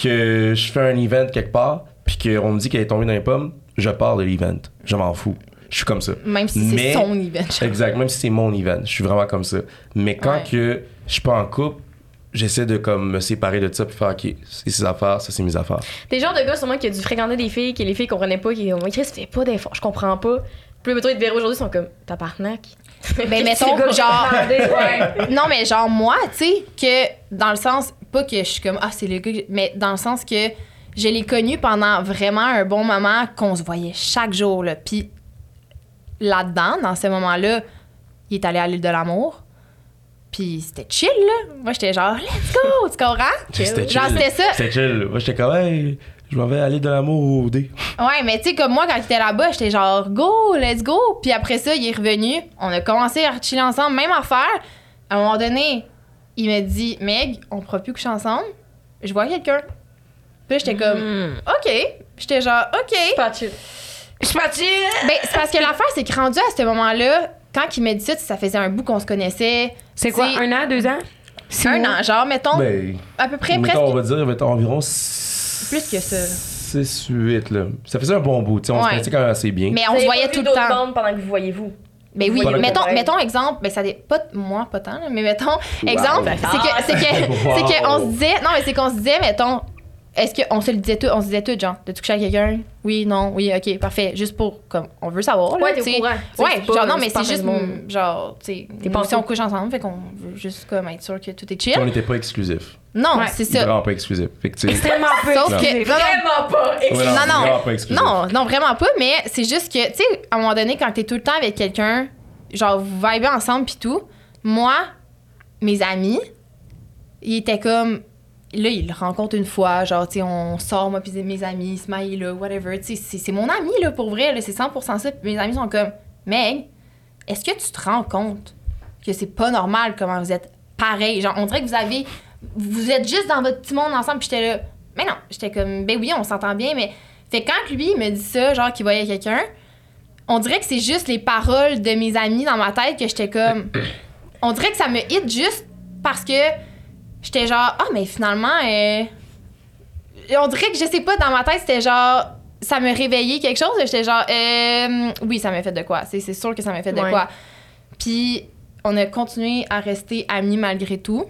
que je fais un event quelque part, puis qu'on me dit qu'elle est tombée dans les pommes, je pars de l'event. Je m'en fous. Je suis comme ça. Même si Mais- c'est son event. Exact, même si c'est mon event, je suis vraiment comme ça. Mais quand Ouais. que je suis pas en couple, j'essaie de comme me séparer de ça puis faire OK, c'est ses affaires, ça c'est mes affaires. T'es le genre de gars sûrement qui a dû fréquenter des filles que les filles comprenaient pas, qui ont dit Chris, fais pas d'efforts, je comprends pas. Puis là, mettons, ils te verraient aujourd'hui, ils sont comme Tabarnak. Ben, [laughs] mettons, genre. [laughs] non, mais genre, moi, tu sais, que dans le sens, pas que je suis comme, ah, c'est le gars, mais dans le sens que je l'ai connu pendant vraiment un bon moment, qu'on se voyait chaque jour, là. Puis là-dedans, dans ce moment-là, il est allé à l'île de l'amour. Puis c'était chill, là. Moi, j'étais genre, let's go, tu comprends? [laughs] C'était Genre, chill. c'était ça. C'était chill. Moi, j'étais comme, hey, je m'en vais aller de l'amour au dé. Ouais, mais tu sais, comme moi, quand j'étais là-bas, j'étais genre, go, let's go. Puis après ça, il est revenu. On a commencé à chiller ensemble, même affaire. À un moment donné, il m'a dit, Meg, on pourra plus coucher ensemble. Je vois quelqu'un. Puis là, j'étais comme, OK. Puis j'étais genre, OK. Pas chill. Je suis partie. Ben, c'est parce que l'affaire, c'est que rendu à ce moment-là, quand il m'a dit ça, ça faisait un bout qu'on se connaissait. C'est quoi, un an, deux ans? Six Un mois? an, genre, mettons, Ben, à peu près, mettons, on presque. va dire, mettons, environ 6... Plus que ça. 6, 8, là. Ça faisait un bon bout, tu sais, on se connaissait quand même assez bien. Mais on se voyait tout le temps. pendant que vous voyez vous. Ben oui, mettons, mettons exemple, ben ça pas moi pas tant, là, mais mettons exemple, c'est que c'est que [laughs] Wow. c'est que on se disait non mais c'est qu'on se disait mettons est-ce qu'on se le disait tout, on se disait tout genre de coucher avec quelqu'un? Oui, non, oui, OK, parfait, juste pour comme on veut savoir là, Ouais, t'es au courant. Ouais, pas- genre non mais c'est juste genre tu sais T'es nous pas aussi, on en couche ensemble fait qu'on veut juste comme être sûr que tout est Puis on chill. n'était pas exclusifs. Non, Ouais. c'est ça. Vraiment pas exclusifs. Fait que, tu sais... Extrêmement peu. Non, Vraiment pas. Ouais, non, non. vraiment pas exclusifs. Non, non, vraiment pas, mais c'est juste que, tu sais, à un moment donné, quand t'es tout le temps avec quelqu'un, genre, vous vibez ensemble pis tout, moi, mes amis, ils étaient comme. Là, ils le rencontrent une fois, genre, tu sais, on sort, moi, pis mes amis, Smile, là, whatever, tu sais, c'est- c'est mon ami, là, pour vrai, là, c'est 100% ça. Pis mes amis sont comme, Meg, est-ce que tu te rends compte que c'est pas normal comment vous êtes pareil? Genre, on dirait que vous avez. Vous êtes juste dans votre petit monde ensemble, pis j'étais là. Mais non, j'étais comme, ben oui, on s'entend bien, mais. Fait que quand lui, il me dit ça, genre, qu'il voyait quelqu'un, on dirait que c'est juste les paroles de mes amis dans ma tête que j'étais comme. [coughs] On dirait que ça me hit juste parce que j'étais genre, ah, mais finalement, euh, on dirait que je sais pas, dans ma tête, c'était genre, ça me réveillait quelque chose. J'étais genre, euh, oui, ça m'a fait de quoi. C'est c'est sûr que ça m'a fait de Ouais. quoi. Puis, on a continué à rester amis malgré tout.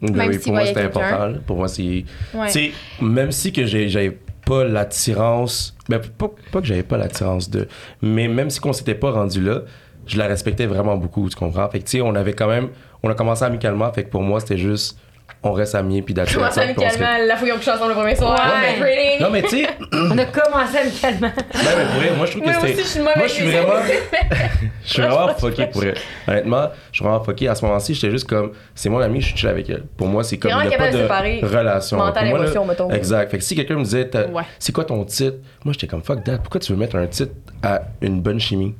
Ben Même oui, s'il pour moi, important. Pour moi, c'est. Ouais. Tu sais, même si que j'ai- j'avais pas l'attirance. Ben, pas, pas que j'avais pas l'attirance de. Mais même si qu'on s'était pas rendu là, je la respectais vraiment beaucoup, tu comprends? Fait que, tu sais, on avait quand même. On a commencé amicalement, fait que pour moi, c'était juste. On reste amis, puis d'attitude. Commence amicalement, la fouille on couche ensemble le premier soir. Ouais. Ouais. Rating. Non, mais tu sais, [laughs] On a commencé amicalement. ben, mais pour vrai, moi, je trouve que Moi c'était. aussi, je suis une mauvaise Moi, je suis vraiment. [laughs] Je suis vraiment fucké pour elle. Honnêtement, je suis vraiment fucké. À ce moment-ci, j'étais juste comme, c'est mon ami, je suis chill avec elle. Pour moi, c'est comme, il n'y a pas de relation. mental, émotion, mettons. Exact. Fait que si quelqu'un me disait, c'est quoi ton titre? Moi, j'étais comme, fuck that. Pourquoi tu veux mettre un titre à une bonne chimie?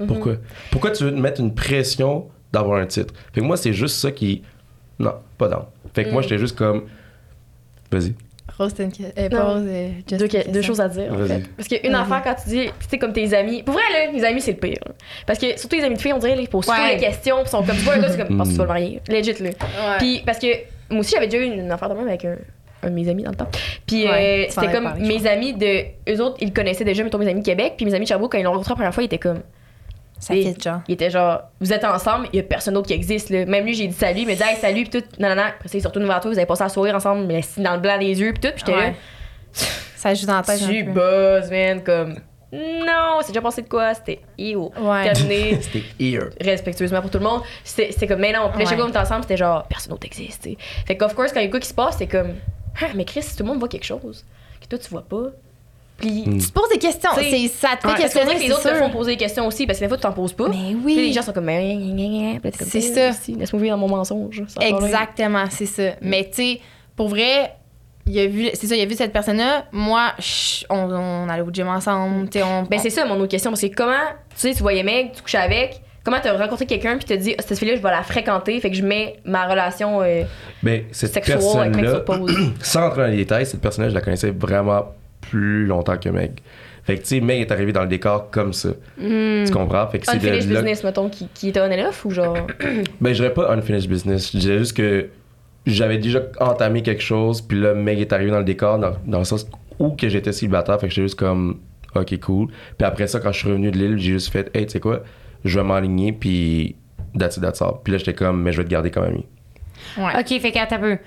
Mhm. Pourquoi? Pourquoi tu veux mettre une pression d'avoir un titre? Fait que moi, c'est juste ça qui. Non, pas dans. Fait que Mm. moi, j'étais juste comme, vas-y. Rose, t'as une que- euh, Deux, t'as une que- deux question. choses à dire. en fait. Parce qu'une affaire, quand tu dis, tu sais, comme tes amis. Pour vrai, là, les amis, c'est le pire. là. Parce que surtout les amis de filles, on dirait, ils posent Ouais. toujours les questions. Puis sont comme, tu vois, un gars, c'est comme, pense que tu vas le marier. Legit, là. Ouais. Puis parce que moi aussi, j'avais déjà eu une affaire de même avec un, un de mes amis dans le temps. Puis Ouais, euh, c'était comme mes amis de. Eux autres, ils le connaissaient déjà, mettons mes amis de Québec. Puis mes amis de Sherbrooke, quand ils l'ont rencontré la première fois, ils étaient comme. Ça fait genre. Ils étaient genre, vous êtes ensemble, il y a personne d'autre qui existe. Là. Même lui, j'ai dit salut, il me dit hey, salut, puis tout. Non, non, non. Après ça, ils sont retournés vers toi, vous avez passé à sourire ensemble, mais dans le blanc des yeux, puis tout. Puis j'étais Ouais. Ça joue dans la là, tête. tu buzz, man. Comme, non, c'est déjà passé de quoi? C'était ew. Ouais. Terminé. [laughs] C'était here. respectueusement pour tout le monde. C'était c'était comme, mais non, puis là, chaque fois qu'on était ensemble, c'était genre, personne d'autre existe, tu sais. Fait qu'of course, quand il y a quoi qui se passe, c'est comme, ah, mais Chris, tout le monde voit quelque chose que toi, tu vois pas. Puis, Mm. Tu te poses des questions. C'est- Ça te fait ouais, questionner, que les c'est autres te sûr. font poser des questions aussi, parce que des fois, tu t'en poses pas. Mais Puis les oui. gens sont comme, là, comme, C'est Eh, ça. Laisse-moi vivre dans mon mensonge. Exactement, c'est ça. Mais tu sais, pour vrai, il a vu, c'est ça, il a vu cette personne-là. Moi, chut, on, on allait au gym ensemble. tu sais, On, Ben, c'est ça, mon autre question. Parce que comment, tu sais, tu voyais Meg, tu couchais avec, comment t'as rencontré quelqu'un, puis t'as dit, Ah, cette fille-là, je vais la fréquenter, fait que je mets ma relation euh, Ben, cette sexuelle avec Meg sur pause. [clears throat] sans rentrer dans les détails, cette personne-là, je la connaissais vraiment plus longtemps que Meg. Fait que, tu sais, Meg est arrivée dans le décor comme ça. Tu comprends? Fait que c'est de Unfinished là- business, mettons, qui, qui était on and off ou genre? [coughs] Ben, je dirais pas unfinished business. Je dirais juste que j'avais déjà entamé quelque chose, puis là, Meg est arrivé dans le décor, dans, dans le sens où que j'étais célibataire, fait que j'étais juste comme, ok, cool. Puis après ça, quand je suis revenu de l'île, j'ai juste fait, hey, tu sais quoi, je vais m'aligner, puis that's it, that's all. Puis là, j'étais comme, mais je vais te garder comme ami. Ouais. OK, fait un peu.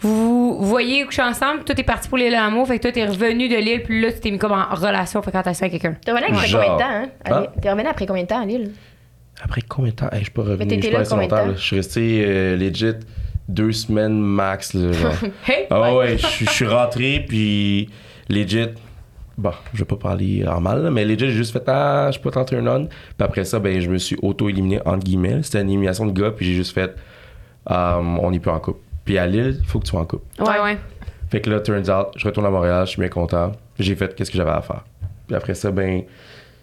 Vous vous voyez coucher ensemble, toi t'es parti pour l'île de l'amour, fait que toi t'es revenu de l'île, puis là tu t'es mis comme en relation, fait quand t'as ça avec quelqu'un. T'es revenu après combien de temps, hein? Hein? T'es revenu après combien de temps à Lille? Après combien de temps? Hey, je suis pas revenu, t'étais je suis là pas resté combien de longtemps. Je suis resté euh, legit deux semaines max, là, genre. [laughs] Hey! Ah ouais, je suis- je suis rentré, puis legit. Bon, je vais pas parler en mal, là, mais legit, j'ai juste fait Ah, je suis pas tant turn on. Puis après ça, ben, je me suis auto-éliminé, entre guillemets. C'était une élimination de gars, puis j'ai juste fait Ah, On n'est plus en couple. Puis à Lille, il faut que tu sois en couple. Ouais, ouais. Fait que là, turns out, je retourne à Montréal, je suis bien content. J'ai fait qu'est-ce que j'avais à faire. Puis après ça, ben,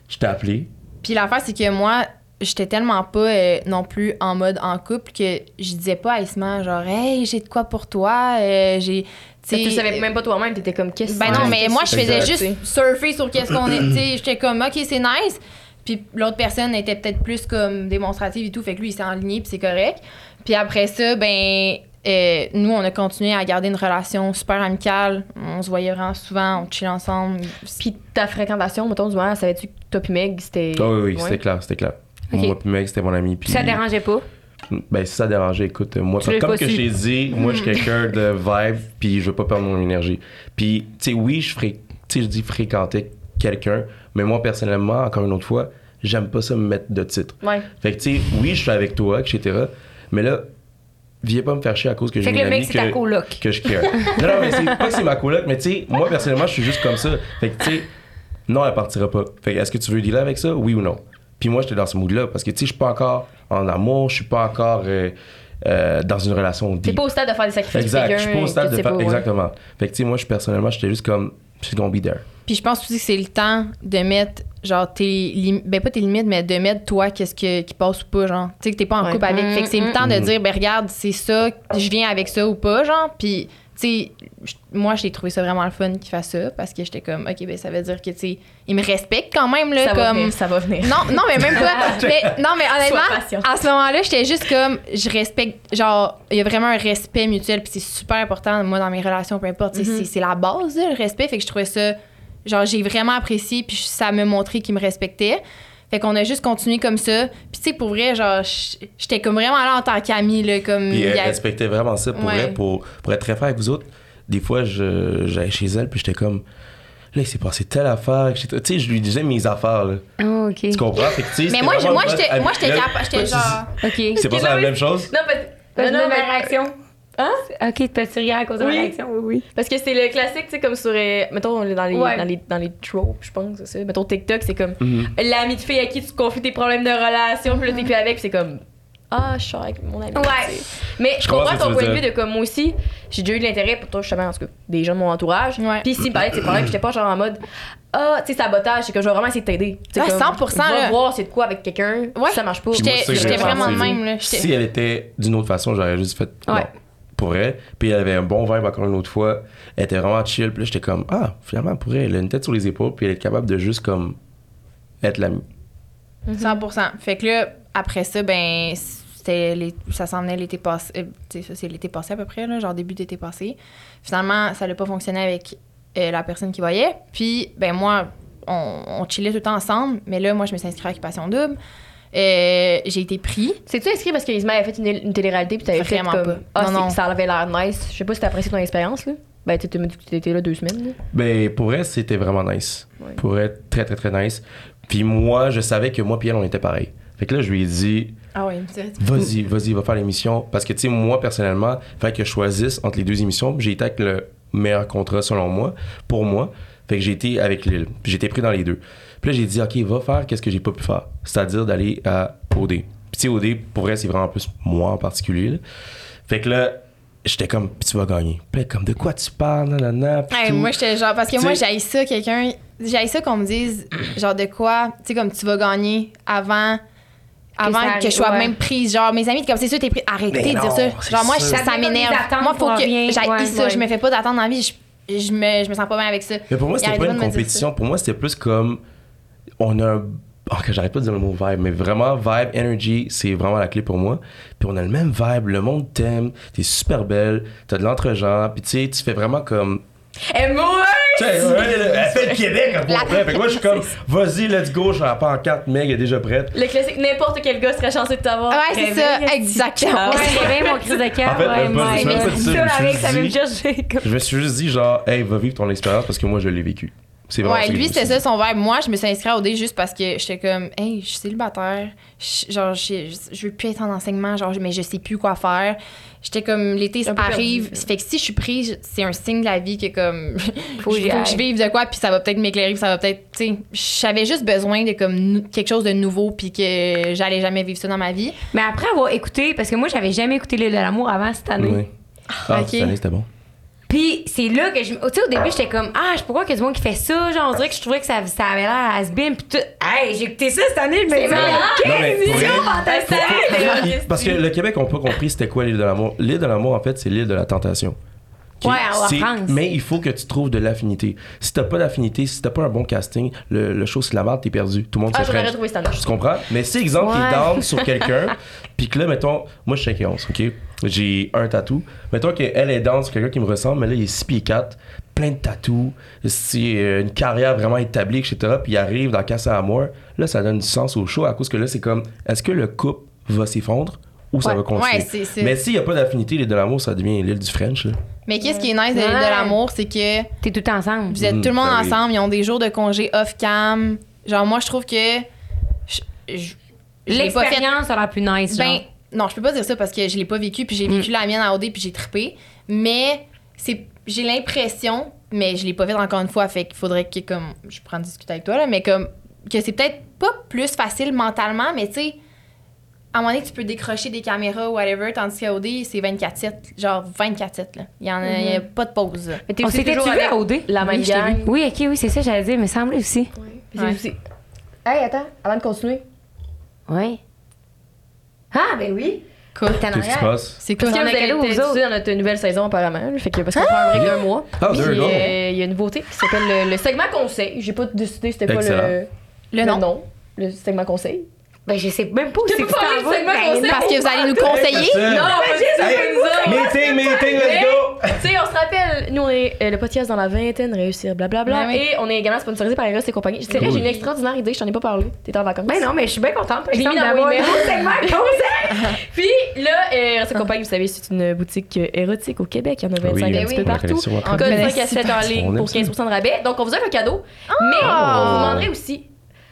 je t'ai appelé. Puis l'affaire, c'est que moi, j'étais tellement pas euh, non plus en mode en couple que je disais pas à Isma, genre, hey, j'ai de quoi pour toi? euh, j'ai. Tu savais même pas toi-même, t'étais comme qu'est-ce Ben non, mais moi, je faisais Exact. juste surfer sur qu'est-ce qu'on est. Tu sais, j'étais comme, OK, c'est nice. Puis l'autre personne était peut-être plus comme démonstrative et tout. Fait que lui, il s'est enligné, puis c'est correct. Puis après ça, ben, euh, nous, on a continué à garder une relation super amicale. On se voyait vraiment souvent, on chillait ensemble. Puis ta fréquentation, mettons, du moment, savais-tu que toi puis Meg, c'était. Ah oui, oui, Ouais. c'était clair, c'était clair. Ok. Moi, puis mec, c'était mon ami. Puis ça dérangeait pas? Ben, si ça dérangeait, écoute, moi, Tu comme que je t'ai dit, moi, je suis quelqu'un de vibe, puis je veux pas perdre mon énergie. Puis, tu sais, oui, je sais, je dis fréquenter quelqu'un, mais moi, personnellement, encore une autre fois, j'aime pas ça me mettre de titre. Ouais. Fait que, tu sais, oui, je suis avec toi, etc., mais là, viens pas me faire chier à cause que j'ai Fait une que le mec, amie c'est ta que, coloc. que je care. non, non, mais c'est pas que c'est ma coloc, mais tu sais, moi, personnellement, je suis juste comme ça. Fait que, tu sais, non, elle partira pas. Fait que, est-ce que tu veux dealer avec ça, oui ou non? Puis moi, j'étais dans ce mood-là, parce que, tu sais, je suis pas encore en amour, je suis pas encore euh, euh, dans une relation T'es deep. pas au stade de faire des sacrifices Exact, je suis pas au stade de faire... ouais. Exactement. Fait que, tu sais, moi, je, personnellement, j'étais juste comme, she's gonna be there. Puis je pense aussi que c'est le temps de mettre, genre, tes limites, ben pas tes limites, mais de mettre toi, qu'est-ce que, qui passe ou pas, genre. Tu sais, que t'es pas en Ouais. couple avec. Fait que c'est le temps de Mm. dire, ben regarde, c'est ça, je viens avec ça ou pas, genre. Puis, tu sais, moi, j'ai trouvé ça vraiment le fun qu'il fasse ça parce que j'étais comme, OK, ben ça veut dire que, tu sais, il me respecte quand même, là, Ça va comme. venir, ça va venir. Non, non, mais même pas. [laughs] mais, non, mais honnêtement, à ce moment-là, j'étais juste comme, je respecte, genre, il y a vraiment un respect mutuel, puis c'est super important, moi, dans mes relations, peu importe, Mhm. c'est- c'est la base, là, le respect, fait que je trouvais ça, genre, j'ai vraiment apprécié, puis ça m'a montré qu'il me respectait. Fait qu'on a juste continué comme ça. Puis, tu sais, pour vrai, genre, j'étais comme vraiment là en tant qu'amie, là, comme. Puis elle a- respectait vraiment ça pour Ouais. elle, pour, pour être très franc avec vous autres. Des fois, je- j'allais chez elle, puis j'étais comme, là, il s'est passé telle affaire. Tu sais, je lui disais mes affaires, là. Oh, OK. Tu comprends? Fait que, Mais moi, moi, une j'étais capable, j'étais genre. [laughs] OK. C'est pas ça la même chose? Non, parce, T'as non, mais- ma réaction? Hein? OK, peux-tu rire à cause de Oui. ma réaction? Oui, oui. Parce que c'est le classique, tu sais, comme sur. euh, mettons, on est dans les, Ouais. dans les, dans les tropes, je pense, c'est ça. Mettons, TikTok, c'est comme Mhm. l'ami de fille à qui tu confies tes problèmes de relation, puis là, t'es plus avec, puis c'est comme. Ah, je suis avec mon ami. Ouais. tu sais. Mais je comprends que ton point de vue de comme moi aussi, j'ai déjà eu de l'intérêt pour toi, justement, en tout cas, des gens de mon entourage. Ouais. Puis s'ils me parlaient de ces problèmes, j'étais pas genre en mode. Ah, tu sais, sabotage, c'est que je vais vraiment essayer de t'aider. Tu sais, Ouais, comme, 100%, Va là. voir c'est de quoi avec quelqu'un. Ouais. Si ça marche pas. J'étais vraiment de même, là. Si elle était d'une autre façon, j'aurais juste fait. non. Pour elle. Puis elle avait un bon vibe encore une autre fois. Elle était vraiment chill. Puis là, j'étais comme, ah, finalement, pour elle, elle a une tête sur les épaules. Puis elle est capable de juste comme être l'ami. 100% Fait que là, après ça, ben, c'était les- ça s'en venait l'été passé. euh, tu sais, ça, c'est l'été passé à peu près, là, genre début d'été passé. Finalement, ça n'a pas fonctionné avec euh, la personne qui voyait. Puis, ben, moi, on, on chillait tout le temps ensemble. Mais là, moi, je me suis inscrite à Occupation Double. Euh, j'ai été pris. C'est-tu inscrit parce qu'Isma avait fait une, une télé-réalité puis t'avais fait Vraiment comme... pas. Ah, Non, c'est- non. ça avait l'air nice. Je sais pas si t'as apprécié ton expérience, là. Ben, t'étais t'étais là deux semaines, là. Ben, pour elle, c'était vraiment nice. Ouais. Pour elle, très, très, très nice. Puis moi, je savais que moi, puis elle, on était pareil. Fait que là, je lui ai dit, Ah oui, vas-y, vas-y, va faire l'émission. Parce que, tu sais, moi, personnellement, il fallait que je choisisse entre les deux émissions. J'ai été avec le meilleur contrat, selon moi, pour moi. Fait que j'ai été avec Lille. Été pris dans les deux. Puis là, j'ai dit, OK, va faire qu'est-ce que j'ai pas pu faire. C'est-à-dire d'aller à OD. Puis, tu sais, OD, pour elle, c'est vraiment plus moi en particulier. là. Fait que là, j'étais comme, tu vas gagner. Puis là, comme, de quoi tu parles, nanana, Hey, moi, j'étais genre, parce que moi, j'aille ça, quelqu'un. J'aille ça qu'on me dise, genre, de quoi, tu sais, comme tu vas gagner avant. Avant que, arrive, je sois ouais. même prise. Genre, mes amis, comme c'est sûr, t'es prise. Arrêtez de dire ça. Genre, moi, ça, m'énerve. Moi, faut pour que. J'aille Ouais, ça. ouais. Je me fais pas d'attente dans la vie. Je, je, me, je me sens pas bien avec ça. Mais pour moi, c'était pas pas une compétition. Pour moi, c'était plus comme. On a un. Oh, que j'arrête pas de dire le mot vibe, mais vraiment, vibe, energy, c'est vraiment la clé pour moi. Puis on a le même vibe, le monde t'aime, t'es super belle, t'as de l'entre-genre, puis tu sais, tu fais vraiment comme. Et moi! Tu sais, elle fait le Québec pour vrai. Fait que moi, je suis comme, [laughs] vas-y, let's go, je la pancarte, Meg est déjà prête. Le classique, n'importe quel gars serait chanceux de t'avoir. Ouais, c'est ça, exactement. Ouais, réveille mon crise de cœur. En fait, ouais, moi, pas- c'est pas Je me suis juste dit, genre, hey, va vivre ton expérience parce que moi, je l'ai vécu. C'est Ouais, lui, c'était ça son verbe. Moi, je me suis inscrite à OD juste parce que j'étais comme, hey, je suis célibataire. Je- genre, je, je veux plus être en enseignement, genre, mais je sais plus quoi faire. J'étais comme, l'été arrive. perdu. Fait que si je suis prise, c'est un signe de la vie que, comme, Faut [laughs] faut, que je vive de quoi, puis ça va peut-être m'éclairer, puis ça va peut-être, tu sais, j'avais juste besoin de, comme, quelque chose de nouveau, puis que j'allais jamais vivre ça dans ma vie. Mais après avoir écouté, parce que moi, j'avais jamais écouté L'île de l'amour avant cette année. Oui. Ah, ok. cette année, c'était bon. Puis c'est là que je. Tu sais, au début, j'étais comme, ah, je sais pas pourquoi qu'il y a du monde qui fait ça? Genre, on dirait que je trouvais que ça, ça avait l'air à been Puis tout. Hey, j'ai écouté ça cette année, je me disais, fantastique. [laughs] Parce que le Québec n'a pas compris c'était quoi l'île de l'amour. L'île de l'amour, en fait, c'est l'île de la tentation. Ouais, en France. Mais il faut que tu trouves de l'affinité. Si t'as pas d'affinité, si t'as pas un bon casting, le, le show c'est la merde, t'es perdu. Tout le monde Ah, se j'aurais French. retrouvé cette année. Tu comprends? Mais si, exemple, Ouais. t'es down sur [laughs] quelqu'un, puis que là, mettons, moi je suis 5 et 11, ok? J'ai un tatou. Mettons qu'elle est sur quelqu'un qui me ressemble, mais là, il est 6 pieds 4, plein de tatous, c'est euh, une carrière vraiment établie, etc. Puis il arrive dans Casa Amour, là, ça donne du sens au show à cause que là, c'est comme, est-ce que le couple va s'effondrer ou ça va continuer? Ouais, Mais s'il n'y a pas d'affinité, l'île de l'amour, ça devient l'île du French. Là. Mais qu'est-ce qui est nice de l'île de l'amour, c'est que T'es tout ensemble. Vous êtes Mm, tout le monde ben oui. ensemble, ils ont des jours de congé off-cam. Genre, moi, je trouve que. je- je- L'expérience plus nice. Ben. Non, je peux pas dire ça parce que je l'ai pas vécu, puis j'ai vécu la mienne à OD, puis j'ai trippé. Mais c'est, j'ai l'impression, mais je l'ai pas fait encore une fois, fait qu'il faudrait que, comme, je prends discuter avec toi, là, mais comme, que c'est peut-être pas plus facile mentalement, mais tu sais, à un moment donné, tu peux décrocher des caméras ou whatever, tandis qu'à OD, c'est 24-7, genre 24-7, là. Il y en a, il y a pas de pause. là. Mais t'es On s'était toujours avec à OD? la même Oui, gang. Oui, ok, oui, c'est ça, j'allais dire, mais semblait aussi. Puis Ouais. aussi- Hey, attends, avant de continuer. Oui. Ah, ben oui. Cool. Qu'est-ce qui se passe? C'est Parce cool. que On vous a quel avez aux été autres? diffusé dans notre nouvelle saison apparemment. Fait que parce qu'on prend un break d'un mois. Ah, Puis, euh, il y a une nouveauté qui s'appelle le, le segment conseil. J'ai pas décidé c'était quoi Excellent. le, Le nom? Le segment conseil. Ben, je sais même pas où c'est que tu t'en de vas. segment conseil? Parce que vous allez nous conseiller. Non, autres. Meeting, meeting, let's go! Tu sais, on se rappelle, nous on est euh, le podcast dans la vingtaine, réussir, blablabla. Ouais, ouais. Et on est également sponsorisé par Eros et compagnie. C'est vrai, Cool. j'ai une extraordinaire idée, je t'en ai pas parlé. T'es en vacances. Ben non, mais je suis bien contente, Je exemple, mis dans mon segment conseil. Puis là, euh, Eros et compagnie, vous savez, c'est une boutique euh, érotique au Québec. Il y en a 25 Oui, un ben petit peu partout. On Code connaît 5 à 7 en ligne pour aime ça. 15% de rabais. Donc, on vous offre un cadeau. Mais on vous demanderait aussi.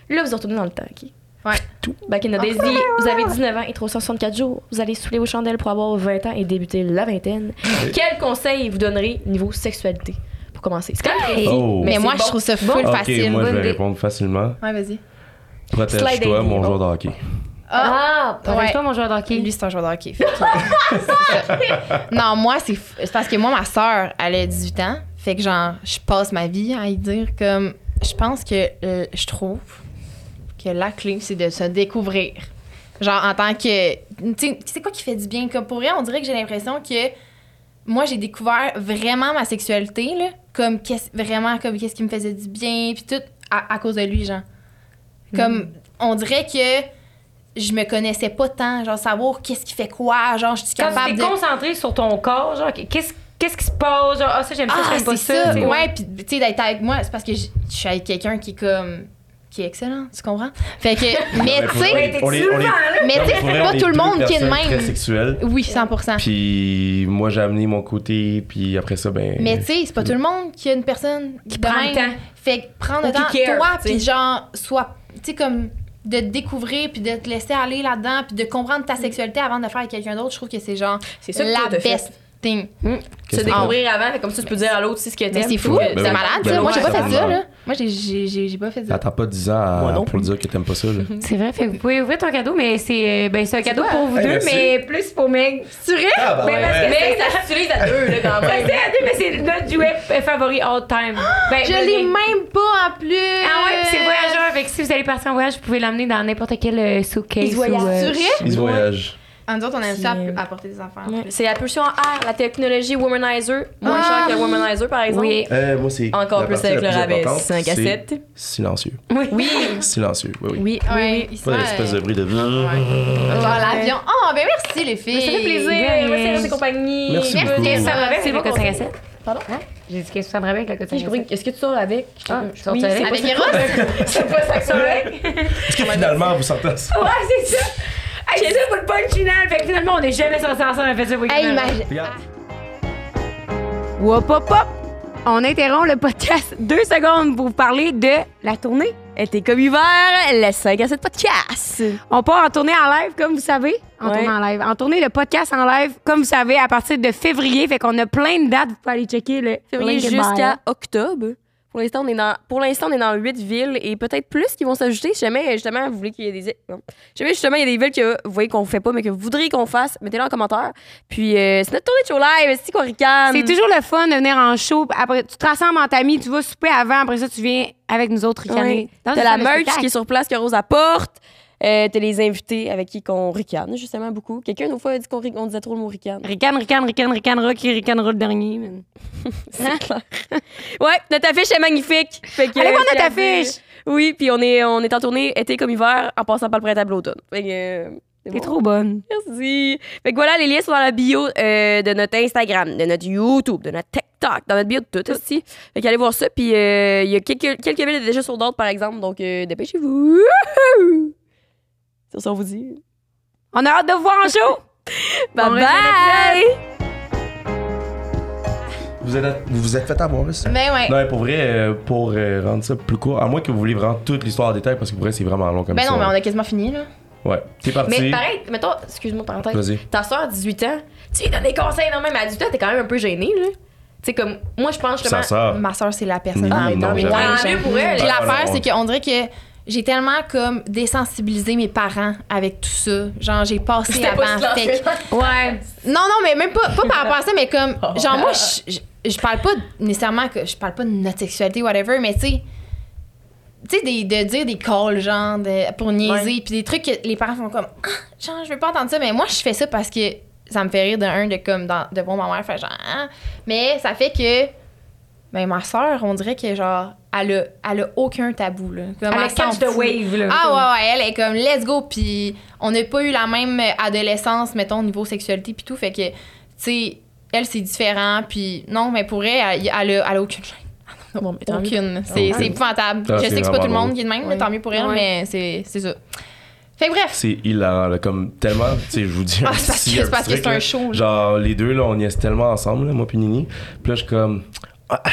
Là, vous retournez dans le temps, OK? Ouais. Tout. Back in the days, vous avez 19 ans et 364 jours. Vous allez souffler vos chandelles pour avoir 20 ans et débuter la vingtaine. Quel conseil vous donnerez niveau sexualité pour commencer? C'est quand même Oh. Mais moi, bon. je trouve ça full Ok, facile. moi je vais idée. répondre facilement. Ouais, vas-y. Protège-toi, mon joueur de hockey. Ah, Ouais. protège-toi, mon joueur de hockey. Lui, c'est un joueur de hockey. [laughs] Non, moi, c'est f- c'est parce que moi, ma soeur, elle a 18 ans. Fait que, genre, je passe ma vie à y dire comme. Je pense que euh, je trouve que la clé, c'est de se découvrir. Genre, en tant que. Tu sais, quoi qui fait du bien? Comme pour vrai, on dirait que j'ai l'impression que moi, j'ai découvert vraiment ma sexualité, là, comme qu'est-ce- vraiment comme qu'est-ce qui me faisait du bien, puis tout, à, à cause de lui, genre. Comme, on dirait que je me connaissais pas tant, genre, savoir qu'est-ce qui fait quoi, genre, je suis capable tu de... t'es concentré sur ton corps, genre, qu'est-ce qu'est-ce qui se passe? Genre, ah, ça, j'aime ça, Ah, j'aime pas c'est ça. ça. Ouais, puis tu sais, d'être avec moi, c'est parce que je je suis avec quelqu'un qui est comme. Qui est excellent, tu comprends? Fait que. [laughs] Mais tu sais, mais tu sais, pas tout le monde qui est de personnes Très même. sexuelles. Oui, 100% Puis moi, j'ai amené mon côté, puis après ça, ben. Mais tu sais, c'est pas tout le monde qui a une personne qui prend le temps. Fait que prendre le temps, care, toi, puis genre, soit, tu sais, comme de te découvrir puis de te laisser aller là-dedans puis de comprendre ta sexualité avant de le faire avec quelqu'un d'autre, je trouve que c'est genre C'est ça que la toi, best thing. Se découvrir avant, comme ça, tu peux dire à l'autre si ce que Mais t'aimes. c'est fou, Ouais, ben c'est oui. malade, Ben ça. Moi, j'ai pas fait ça, là. Moi, j'ai- j'ai j'ai- j'ai pas fait ça. T'attends pas 10 ans pour dire que t'aimes pas ça. Là. [laughs] C'est vrai, fait que vous pouvez ouvrir ton cadeau, mais c'est euh, ben, c'est un cadeau pour vous deux, mais plus pour Meg. C'est vrai? Ah, bah Ben, ouais. parce que Mais ça s'utilise à deux, là, quand [laughs] Ben, même. c'est à deux, mais c'est notre jouet favori all time. Ben, Je ben, l'ai ben, même pas en plus. Ah ouais, puis c'est voyageur. Fait que si vous allez partir en voyage, vous pouvez l'amener dans n'importe quel euh, suitcase. Il voyage. ou, euh? Ils voyagent. En nous autres, on aime ça apporter des Ouais. plus. C'est la pulsion R, la technologie Womanizer. Moins Ah. cher que le Womanizer, par exemple. Oui. Euh, moi, c'est. Encore la plus avec le la rabais. importante, 5 à c'est 7. Silencieux. Oui. Oui. Silencieux, oui, oui. Oui, oui, oui. Pas d'espèce de bruit de. [laughs] L'avion. Oh, ben merci les filles. Ça fait plaisir. Merci compagnies. Merci Merci, C'est bon code 5 à conseil. 7? Pardon? Hein? J'ai dit qu'est-ce que ça me avec le code 5 Je à brinque. 7? Est-ce que tu sors avec? Ah, Je- oui, avec? c'est Avec pas Eros? [laughs] C'est pas ça que ça avec? Est-ce que finalement, vous sortez ça? Ouais, c'est ça. Hey, c'est ça pour le punch final. Fait que finalement, on n'est jamais sortis ensemble, on a fait ça pour le Hey, imagine. Regarde. Wop, hop, hop. On interrompt le podcast [laughs] deux secondes pour vous parler de la tournée. Été comme hiver, le 5 à 7 podcast. On part en tournée en live, comme vous savez. En Ouais. tournée en live. En tournée de podcast en live, comme vous savez, à partir de février. Fait qu'on a plein de dates. Vous pouvez aller checker le Février jusqu'à octobre. Pour l'instant, on est dans pour l'instant on est dans huit villes et peut-être plus qui vont s'ajouter si jamais justement vous voulez qu'il y ait des non. Si jamais justement il y a des villes que vous voyez qu'on fait pas mais que vous voudriez qu'on fasse, mettez-le en commentaire. Puis euh, c'est notre tournée de show live, c'est qu'on ricane. C'est toujours le fun de venir en show. Après, tu te rassembles en tamis, tu vas souper avant. Après ça, tu viens avec nous autres ricaner. Dans T'as la merch qui est sur place que Rose apporte. Euh, T'as les invités avec qui qu'on ricane justement beaucoup. Quelqu'un une fois a dit qu'on on disait trop le mot ricane. Ricane, ricane, ricane, ricane, rock, ricanera le dernier. man. [laughs] C'est clair. [laughs] ouais, notre affiche est magnifique. Fait que, Allez voir notre affiche! Oui, puis on est, on est en tournée été comme hiver en passant par le printemps l'automne. Fait que, euh, c'est T'es bon. trop bonne. Merci. Fait que voilà, les liens sont dans la bio euh, de notre Instagram, de notre YouTube, de notre TikTok, dans notre bio de tout aussi. Fait qu'allez voir ça. Puis euh, il y a quelques, quelques villes déjà sur d'autres, par exemple. Donc dépêchez-vous. [laughs] C'est ça, on vous dit. On a hâte de vous voir en show. [laughs] Bye bye! Vous êtes, vous vous êtes fait avoir, ça? Mais ouais. Non, mais pour vrai, euh, pour euh, rendre ça plus court, à moins que vous voulez vraiment toute l'histoire en détail, parce que pour vrai, c'est vraiment long comme Ben ça. non, mais on a quasiment fini, là. Ouais. T'es parti. Mais pareil, mettons, excuse-moi, parenthèse. Vas-y. Ta soeur, 18 ans, tu lui donnes des conseils, non, même à 18 ans, t'es quand même un peu gênée, là. Tu sais, comme, moi, je pense justement. Ça. Ma soeur, c'est la personne. Les non, mais ouais, pour elle. Ben, l'affaire, c'est qu'on dirait que j'ai tellement comme désensibilisé mes parents avec tout ça. Genre, j'ai passé pas avant. Fait. Ouais. Non, non, mais même pas, pas par rapport à ça, mais comme, genre, moi, je, je, je parle pas nécessairement que je parle pas de notre sexualité, whatever, mais tu sais, tu sais, des- de dire des calls, genre, de- pour niaiser, puis des trucs que les parents font comme, ah, genre, je veux pas entendre ça, mais moi, je fais ça parce que ça me fait rire de un, de comme, dans, de voir ma mère faire genre, ah. mais ça fait que, ben, ma soeur, on dirait que, genre, elle a, elle a aucun tabou, là. Comme, Elle a s'en catch the wave, là. Ah ouais, ouais, elle est comme let's go puis on n'a pas eu la même adolescence mettons au niveau sexualité puis tout fait que tu sais elle c'est différent puis non mais pour elle elle, elle a, elle a aucune gêne. [laughs] Bon, mais tant mieux. aucune c'est c'est épouvantable Ah, je sais que c'est pas tout le monde qui est de même mais tant mieux pour elle Ouais. mais c'est c'est ça fait que bref C'est hilarant, là, comme tellement, tu sais, je vous dis. ah, un c'est parce que, parce que c'est un show là. Genre, les deux, là, on y est tellement ensemble, là, moi puis Nini. Puis là, je suis comme. Ah,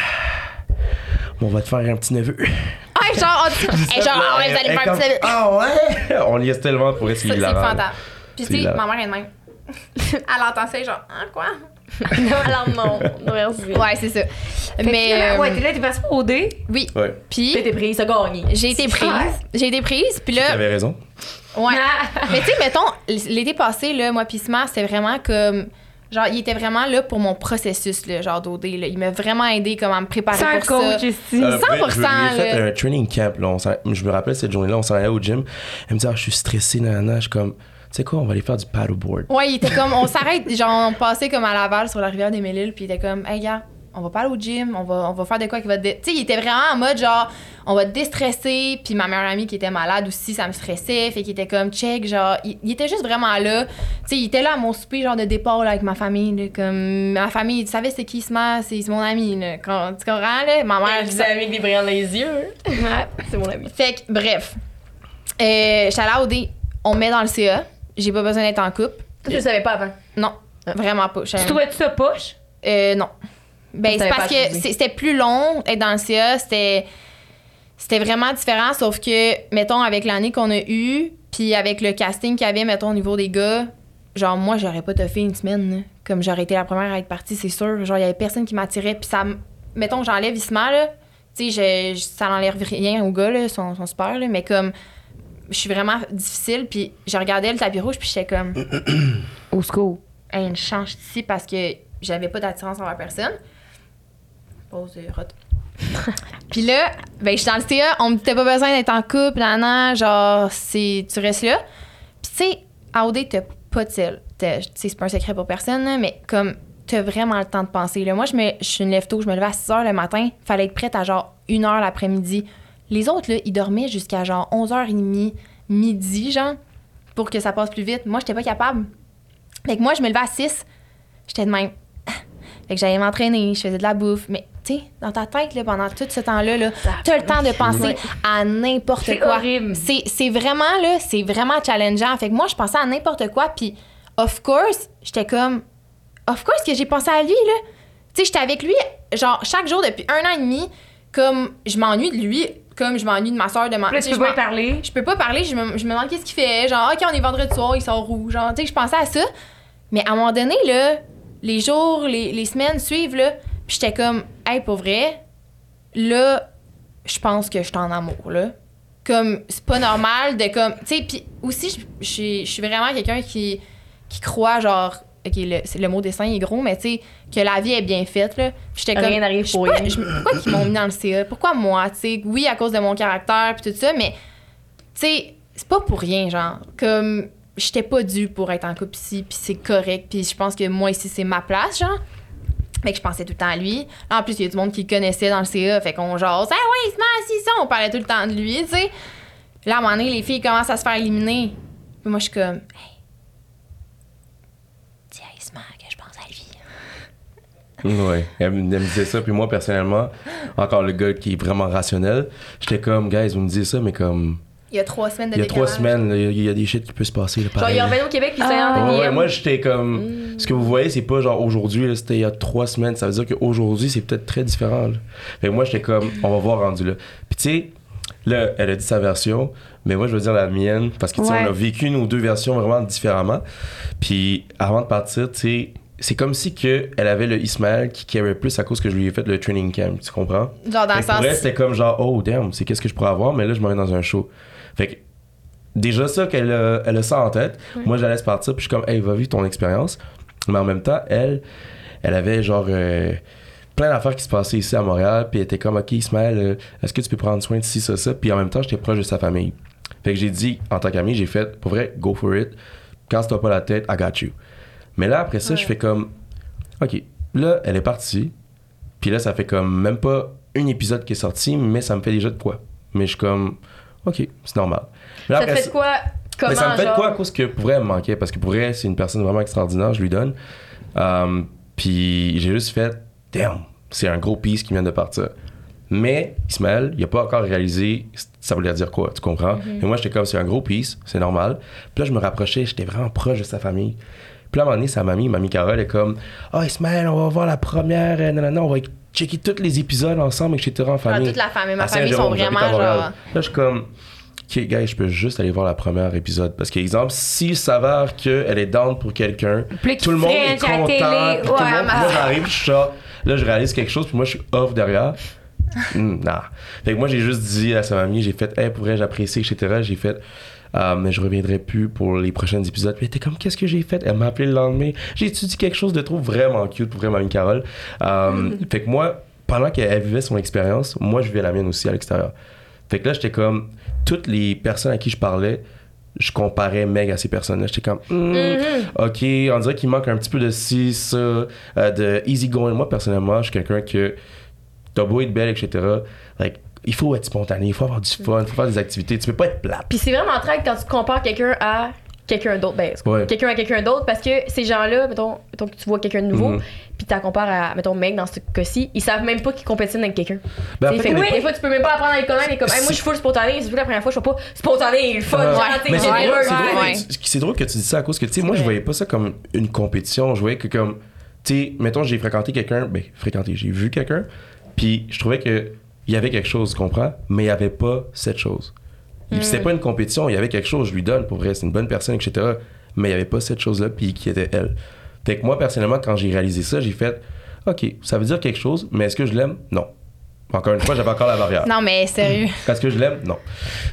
on va te faire un petit neveu. ah genre on dit [laughs] hey, genre ah ouais, vous allez faire un petit Ah ouais? On y est tellement pour être c'est c'est hilarant. épouvantable puis C'est tu sais ma mère est de même [laughs] elle entend ça genre ah quoi? Alors, [laughs] non. Non, merci. ouais c'est ça Fait mais euh, ouais, t'es là, t'es parti pour OD. oui Ouais, puis T'étais prise, t'as gagné. j'ai été prise j'ai été prise puis là t'avais raison. Ouais. Ah. Mais tu sais, mettons, l'été passé, là, moi, pis Smart, c'était vraiment comme. Genre, il était vraiment là pour mon processus, là, genre d'OD. Là. Il m'a vraiment aidé comme à me préparer pour coach ça. ici. Euh, 100%, ouais, je lui ai fait un training camp. Là, on je me rappelle cette journée-là, on s'en allait au gym. Elle me dit ah, Je suis stressée, nanana. Je suis comme sais quoi, on va aller faire du paddleboard. Ouais, il était comme, on s'arrête, genre, on passait comme à Laval sur la rivière des Mille-Îles, puis il était comme, hey, gars, on va pas aller au gym, on va, on va faire de quoi qui va te. Tu sais, il était vraiment en mode genre, on va te déstresser, puis ma meilleure amie qui était malade aussi, ça me stressait, fait qu'il était comme, check, genre, il, il était juste vraiment là. Tu sais, il était là à mon souper, genre, de départ, là, avec ma famille, là, comme, ma famille, tu savais c'est qui ce man, c'est mon ami, là. Quand, tu comprends, là? Ma mère, Je avec des brillants dans les yeux. C'est mon ami. fait que, bref. Euh, à OD, on me met dans le CA, j'ai pas besoin d'être en couple. Je le savais pas avant? Non, vraiment pas. Tu trouvais-tu ça poche? Euh, non. Ben, c'est parce que c'était plus long être dans le CA. C'était, c'était vraiment différent, sauf que, mettons, avec l'année qu'on a eue, puis avec le casting qu'il y avait, mettons, au niveau des gars, genre, moi, j'aurais pas fait une semaine. là. Comme j'aurais été la première à être partie, c'est sûr. Genre, il y avait personne qui m'attirait. Puis ça, mettons, j'enlève Isma, là. Tu sais, ça n'enlève rien aux gars, là. Ils sont, sont super, là. Mais comme, je suis vraiment difficile. Puis je regardais le tapis rouge, puis j'étais comme, [coughs] Au secours. Hey, une chance ici parce que j'avais pas d'attirance envers personne. Pause rot. [laughs] Puis là, ben, je suis dans le CA, on me dit t'as pas besoin d'être en couple, nan, nan, genre, c'est, tu restes là. Puis tu sais, à OD, t'as pas de sais, c'est pas un secret pour personne, mais comme, t'as vraiment le temps de penser. Là. Moi, je, me, je lève tôt, je me levais à 6 h le matin, fallait être prête à genre 1 h l'après-midi. Les autres, là, ils dormaient jusqu'à genre 11h30, midi, genre, pour que ça passe plus vite. Moi, j'étais pas capable. Fait que moi, je me levais à 6. J'étais de même. [laughs] Fait que j'allais m'entraîner, je faisais de la bouffe. Mais, sais, dans ta tête, là, pendant tout ce temps-là, là, t'as le temps de penser à n'importe quoi. C'est c'est vraiment, là, c'est vraiment challengeant. Fait que moi, je pensais à n'importe quoi. Puis, of course, j'étais comme, of course que j'ai pensé à lui, là. Tu sais, j'étais avec lui, genre, chaque jour depuis un an et demi, comme je m'ennuie de lui, comme je m'ennuie de ma soeur, de ma. Là, tu tu peux pas parler. je peux pas parler, je me, je me demande qu'est-ce qu'il fait. Genre, OK, on est vendredi soir, il sort où? Genre, tu sais, je pensais à ça. Mais à un moment donné, là, les jours, les, les semaines suivent, là, puis j'étais comme, hey, pour vrai, là, je pense que je suis en amour, là. Comme, c'est pas normal de comme. Tu sais, puis aussi, je- suis- vraiment quelqu'un qui, qui croit, genre, OK, le, le mot dessin est gros, mais tu sais, que la vie est bien faite, là. J'étais comme. Rien n'arrive pour rien. pourquoi ils m'ont mis dans le CA? Pourquoi moi, tu sais? Oui, à cause de mon caractère, puis tout ça, mais, tu sais, c'est pas pour rien, genre. Comme, j'étais pas due pour être en couple ici, puis c'est correct, puis je pense que moi, ici, c'est ma place, genre. Fait que je pensais tout le temps à lui. En plus, il y a du monde qui le connaissait dans le CA, fait qu'on jase. Ah oui, il se ça. On parlait tout le temps de lui, tu sais. Là, à un moment donné, les filles commencent à se faire éliminer. Puis moi, je suis comme, hey, dis à Isma que je pense à lui. Ouais, elle me disait ça. Puis moi, personnellement, encore le gars qui est vraiment rationnel, j'étais comme, guys, vous me dites ça, mais comme, Il y a trois semaines de il y a trois semaines, là, il y a des shit qui peut se passer. Là, Genre, il revenait au Québec puis Ah. Ouais, ouais, moi, j'étais comme. Ce que vous voyez, c'est pas genre aujourd'hui, là, c'était il y a trois semaines. Ça veut dire qu'aujourd'hui, c'est peut-être très différent. Là. Fait que moi, j'étais comme, on va voir rendu là. Puis tu sais, là, elle a dit sa version, mais moi, je veux dire la mienne, parce que tu sais, Ouais. on a vécu nos deux versions vraiment différemment. Puis avant de partir, tu sais, c'est comme si que elle avait le Ismaël qui carry plus à cause que je lui ai fait le training camp, tu comprends? Genre, dans le que pour elle, sens. c'était comme genre, oh damn, c'est qu'est-ce que je pourrais avoir, mais là, je m'en vais dans un show. Fait que déjà ça qu'elle a, elle a ça en tête, moi, je la laisse partir, puis je suis comme, hey, va vivre ton expérience. Mais en même temps, elle, elle avait genre euh, plein d'affaires qui se passaient ici à Montréal, puis elle était comme, ok, Ismaël, euh, est-ce que tu peux prendre soin de ci, ça, ça, puis en même temps, j'étais proche de sa famille. Fait que j'ai dit, en tant qu'ami, j'ai fait, pour vrai, go for it. Casse-toi pas la tête, I got you. Mais là, après ça, je fais comme, ok, là, elle est partie. Puis là, ça fait comme même pas un épisode qui est sorti, mais ça me fait déjà de quoi. Mais je suis comme, ok, c'est normal. Là, Ça te fait de quoi? Comment, mais ça me fait de quoi à cause que pour vrai, me manquait. Parce que pour vrai, c'est une personne vraiment extraordinaire, je lui donne. Um, puis j'ai juste fait, damn, c'est un gros piece qui vient de partir. Mais Ismaël, il a pas encore réalisé ça voulait dire quoi, tu comprends? Mhm. Et moi, j'étais comme, c'est un gros piece, c'est normal. Puis là, je me rapprochais, j'étais vraiment proche de sa famille. Puis là, à un moment donné, sa mamie, mamie Carole, est comme, ah, Ismaël, on va voir la première, euh, non, non, non, on va checker tous les épisodes ensemble, etc. en Ah, famille. toute la famille. Ma À famille sont vraiment genre. Là, je suis comme, OK, gars, je peux juste aller voir la première épisode. Parce que, exemple, s'il s'avère qu'elle est down pour quelqu'un, tout le monde est content. télé, puis tout le ouais, monde, ma- j'arrive, je suis là, là, je réalise quelque chose, puis moi, je suis off derrière. Hmm, nah. Fait que moi, j'ai juste dit à sa mamie, j'ai fait, hey, pourrais j'apprécie, etc. J'ai fait, Ah, mais je reviendrai plus pour les prochains épisodes. Puis elle était comme, qu'est-ce que j'ai fait? Elle m'a appelé le lendemain. J'ai étudié quelque chose de trop vraiment cute pour vrai, mamie Carole. Euh, [laughs] Fait que moi, pendant qu'elle vivait son expérience, moi, je vivais la mienne aussi à l'extérieur. Fait que là, j'étais comme, toutes les personnes à qui je parlais, je comparais Meg à ces personnes-là. J'étais comme, Hmm, ok, on dirait qu'il manque un petit peu de ci, ça, euh, de easy going. Moi, personnellement, je suis quelqu'un que t'as beau être belle, etc. Like, il faut être spontané, il faut avoir du fun, il faut faire des activités. Tu peux pas être plate. Puis c'est vraiment traque quand tu compares quelqu'un à quelqu'un d'autre. Ben, Ouais. quelqu'un à quelqu'un d'autre parce que ces gens-là, mettons, mettons que tu vois quelqu'un de nouveau, Mhm. puis tu la compares à, mettons, Meg dans ce cas-ci, ils savent même pas qu'ils compétitionnent avec quelqu'un. Ben, fait, fait est- Des fois, tu peux même pas apprendre à les connaître. et comme, Hey, moi, je suis full spontané, c'est surtout la première fois, je suis pas spontané, le fun, Ouais. c'est drôle, drôle Ouais. que tu- c'est drôle que tu dis ça à cause que, tu sais, moi, je Ouais. voyais pas ça comme une compétition. Je voyais que comme, tu sais, mettons, j'ai fréquenté quelqu'un, ben, fréquenté, j'ai vu quelqu'un, puis je trouvais que il y avait quelque chose, tu comprends? Mais il y avait pas cette chose. Hmm. C'était pas une compétition, il y avait quelque chose, je lui donne, pour vrai, c'est une bonne personne, etc. Mais il y avait pas cette chose-là, puis qui était elle. Fait que moi, personnellement, quand j'ai réalisé ça, j'ai fait, OK, ça veut dire quelque chose, mais est-ce que je l'aime? Non. Encore une fois, j'avais encore la barrière. Non, mais sérieux. [laughs] Est-ce que je l'aime? Non.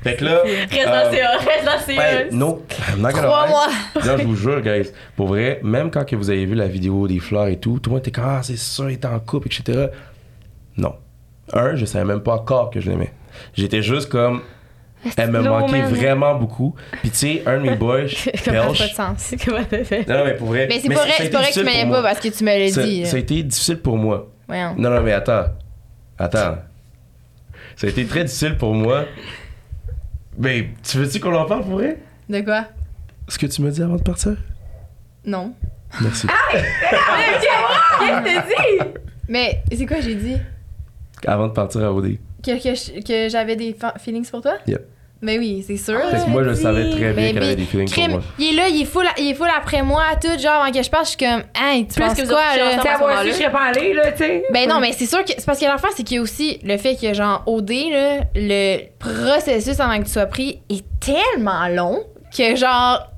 Fait que là. [laughs] Reste dans euh, ces reste dans ces Hey, non, Crois-moi. lie. Non, je vous jure, guys. Pour vrai, même quand que vous avez vu la vidéo des fleurs et tout, tout le monde était comme Ah, c'est sûr, il est en couple, etc. Non. Un, je savais même pas encore que je l'aimais. J'étais juste comme. Elle me manquait man. vraiment beaucoup. Puis tu sais, un de mes boys, [laughs] Ça n'a pas de belge. sens? [laughs] Comment t'as fait? Non, non, mais pour vrai. Mais c'est pas ça- vrai, ça c'est pas vrai que tu m'aimais pas parce que tu me l'as Ça, dit. ça a été difficile pour moi. Voyons. Non, non, mais attends. Attends. Ça a été très difficile pour moi. Mais tu veux-tu qu'on en parle pour vrai? De quoi? Ce que tu me dis avant de partir? Non. Merci. [laughs] Mais c'est quoi j'ai dit? Avant de partir à OD. Que, que, que j'avais des feelings pour toi? Yep. Mais oui, c'est sûr. Fait que moi, je savais très bien Mais qu'elle avait bi- des feelings pour moi. Il est là, il est full, il est full après moi, tout, genre, avant que je parte, je suis comme, hey, tu Plus penses que quoi, là? Tu sais, je serais pas allée, là, tu sais. Ben non, mais c'est sûr que. C'est parce que l'affaire, c'est qu'il y a aussi le fait que, genre, OD, là, le processus avant que tu sois pris est tellement long que, genre,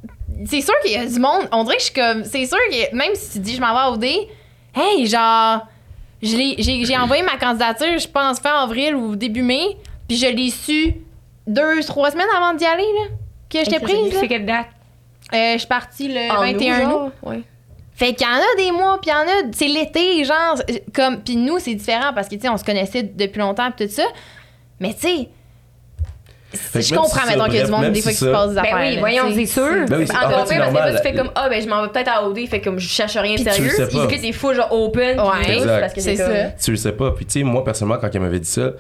c'est sûr qu'il y a du monde. On dirait que je suis comme. C'est sûr que même si tu dis je m'en vais à OD, hey, genre, j'ai j'ai envoyé ma candidature, je pense, fin avril ou début mai, puis je l'ai su deux, trois semaines avant d'y aller, là, que j'étais prise. C'est quelle date? Euh, je suis partie le En 21 août. Ouais. Fait qu'il y en a des mois, puis il y en a, c'est l'été, genre, comme, puis nous, c'est différent parce que, tu sais, on se connaissait depuis longtemps, puis tout ça. Mais, tu sais, je comprends, ça, qu'il y a du monde, des fois, qui se ça- passe des Ben affaires. oui, là, voyons, c'est sûr. Ben oui, Encore pire parce que là, tu fais comme, ah, ben, je m'en vais peut-être à OD, fait comme, je cherche rien de sérieux. Il que t'es full, genre, open. Parce que C'est ça. Tu le sais pas. Puis tu sais, moi, personnellement, quand elle m'avait dit ça,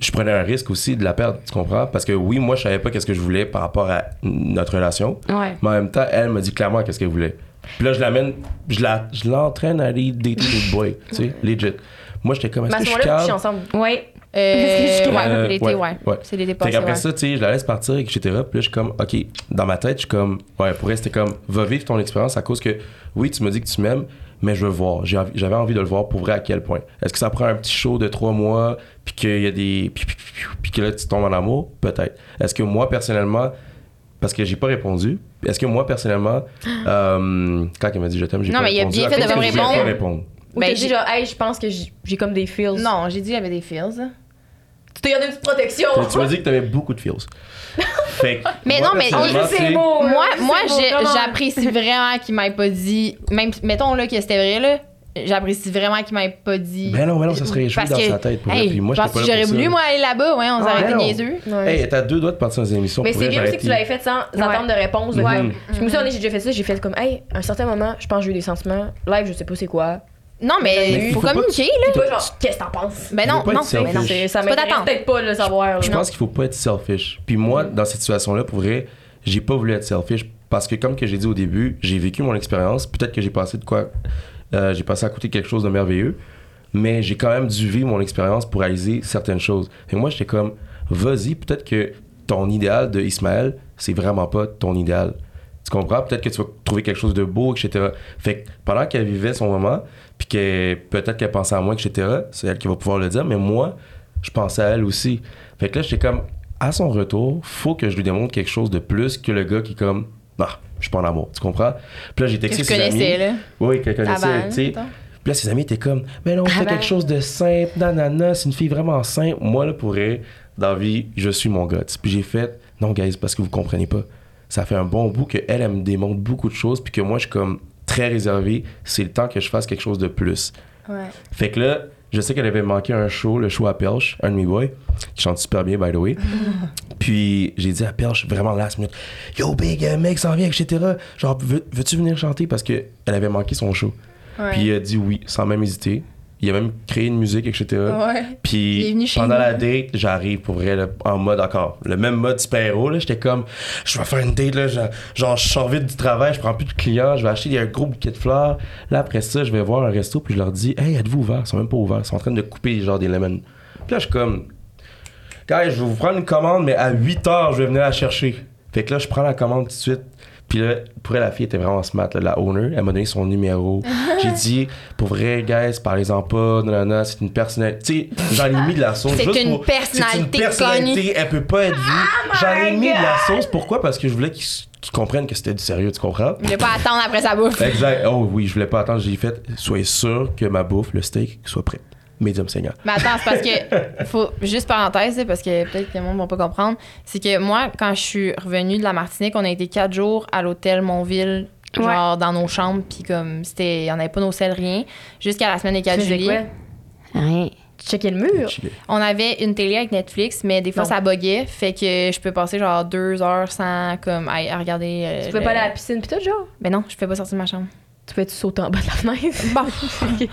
je prenais un risque aussi de la perdre, tu comprends? Parce que oui, moi, je savais pas qu'est-ce que je voulais par rapport à notre relation. Ouais. Mais en même temps, elle me dit clairement qu'est-ce qu'elle voulait. Puis là, je l'amène, je la- je l'entraîne à aller dater d'autres boys, tu sais, legit. Moi, j'étais comme, est-ce à que je suis ensemble. Ouais. Euh, je- ouais, Euh, l'été, ouais, ouais. ouais. C'est l'été passé, ouais. ça, tu sais, je la laisse partir, etc. Puis là, je suis comme, OK, dans ma tête, je suis comme, ouais, pour rester comme, va vivre ton expérience à cause que, oui, tu me dis que tu m'aimes, mais je veux voir. J'avais envie de le voir pour vrai à quel point. Est-ce que ça prend un petit show de trois mois, puis qu'il y a des. Puis, puis- puis- puis que là, tu tombes en amour? Peut-être. Est-ce que moi, personnellement, parce que j'ai pas répondu, est-ce que moi, personnellement, [gasps] euh, quand elle m'a dit je t'aime, j'ai Non, pas mais il a répondu. bien fait de me répondre. Ou Ben, t'as dit, j'ai- genre, hey, je pense que j'ai j'ai comme des feels. Non, j'ai dit qu'il y avait des feels. hein. Tu t'es gardé une petite protection. Tu- m'as dit que t'avais beaucoup de feels. [laughs] Fait que Mais moi, non, mais c'est beau. Moi, c'est moi j'ai- comment? j'apprécie vraiment qu'il m'ait pas dit. Même, mettons là que c'était vrai, là. J'apprécie vraiment qu'il m'ait pas dit. Ben non, ben non, ça serait échoué Parce dans que, sa tête. Pour Hey, puis moi, j'aurais voulu, moi, aller là-bas, ouais, on s'arrêtait non. niaiseux. Ouais. Hey, t'as deux doigts de partir dans les émissions. Mais c'est vrai, bien aussi que tu l'avais fait sans Ouais. attendre de réponse. Ouais. Je me souviens, j'ai déjà fait ça, j'ai fait comme, hey, à un certain moment, je pense que j'ai eu des sentiments. Live, je sais pas c'est quoi. Non, mais Mais il faut faut pas communiquer, là. Puis toi, genre, qu'est-ce que t'en penses? Ben non, non, mais non. Ça m'intéresse peut-être pas le savoir. Je pense qu'il faut pas être selfish. Puis moi, Mm. dans cette situation-là, pour vrai, j'ai pas voulu être selfish parce que, comme que j'ai dit au début, j'ai vécu mon expérience. Peut-être que j'ai passé de quoi. euh, j'ai passé à côté de quelque chose de merveilleux, mais j'ai quand même dû vivre mon expérience pour réaliser certaines choses. Et moi, j'étais comme, vas-y, peut-être que ton idéal de Ismaël, c'est vraiment pas ton idéal. Tu comprends? Peut-être que tu vas trouver quelque chose de beau, etc. Fait que pendant qu'elle vivait son moment, puis que peut-être qu'elle pensait à moi, etc., c'est elle qui va pouvoir le dire, mais moi, je pensais à elle aussi. Fait que là, j'étais comme, à son retour, faut que je lui démontre quelque chose de plus que le gars qui est comme, bah, je suis pas en amour, tu comprends? Puis là, j'ai texté ses amis. là. Oui, qu'elle connaissait, tu sais. Puis là, ses amis étaient comme, mais non, fais Avant. quelque chose de simple, nanana, c'est une fille vraiment simple. Moi, là, pour elle, dans la vie, je suis mon gars. Puis j'ai fait, non, guys, parce que vous comprenez pas. Ça fait un bon bout que elle, elle me démontre beaucoup de choses, puis que moi, je suis comme très réservé. C'est le temps que je fasse quelque chose de plus. Ouais. Fait que là, Je sais qu'elle avait manqué un show, le show à Pelch, un de mes boys, qui chante super bien, by the way. [laughs] Puis j'ai dit à Pelch, vraiment last minute, Yo, big, euh, mec s'en vient, etc. Genre, veux- veux-tu venir chanter? Parce qu'elle avait manqué son show. Puis il a dit oui, sans même hésiter. Il a même créé une musique, etc. Ouais. Puis Il pendant la date, j'arrive pour vrai là, en mode encore. Le même mode super-héros. là. J'étais comme, je vais faire une date, là, genre, genre, je sors vite du travail, je prends plus de clients, je vais acheter un gros bouquet de fleurs. Là, après ça, je vais voir un resto, puis je leur dis, hey, êtes-vous ouverts? Ils sont même pas ouverts. Ils sont en train de couper genre des lemons. Puis là, je suis comme, guys, je vais vous prendre une commande, mais à 8 heures, je vais venir la chercher. Fait que là, je prends la commande tout de suite. Puis là, pour elle, la fille était vraiment smart, là, la owner. Elle m'a donné son numéro. [laughs] J'ai dit, pour vrai, guys, parlez-en pas, nanana, c'est une personnalité. Tu sais, j'en ai mis de la sauce. C'est une pour- une personnalité, elle peut pas être vue. J'en ai mis de la sauce. Pourquoi? Parce que je voulais qu'ils qu'ils comprennent que c'était du sérieux, tu comprends? Il voulait pas attendre après sa bouffe. Exact. Oh oui, je voulais pas attendre. J'ai fait, soyez sûr que ma bouffe, le steak, soit prêt. Médium saignant. Mais attends, c'est parce que. [laughs] Faut, juste parenthèse, parce que peut-être que le monde ne va pas comprendre. C'est que moi, quand je suis revenue de la Martinique, on a été quatre jours à l'hôtel Montville, genre dans nos chambres, puis comme c'était. Il n'y en avait pas nos selles, rien. Jusqu'à la semaine des 4 Tu faisais juillet. quoi? Rien. Tu checkais le mur? On avait une télé avec Netflix, mais des fois Non. ça buguait. Fait que je peux passer genre deux heures sans comme à, à regarder. euh, Tu pouvais le- pas aller à la piscine pis tout, genre? Ben non, je peux pas sortir de ma chambre. Tu pouvais-tu sauter en bas de la fenêtre? Bon,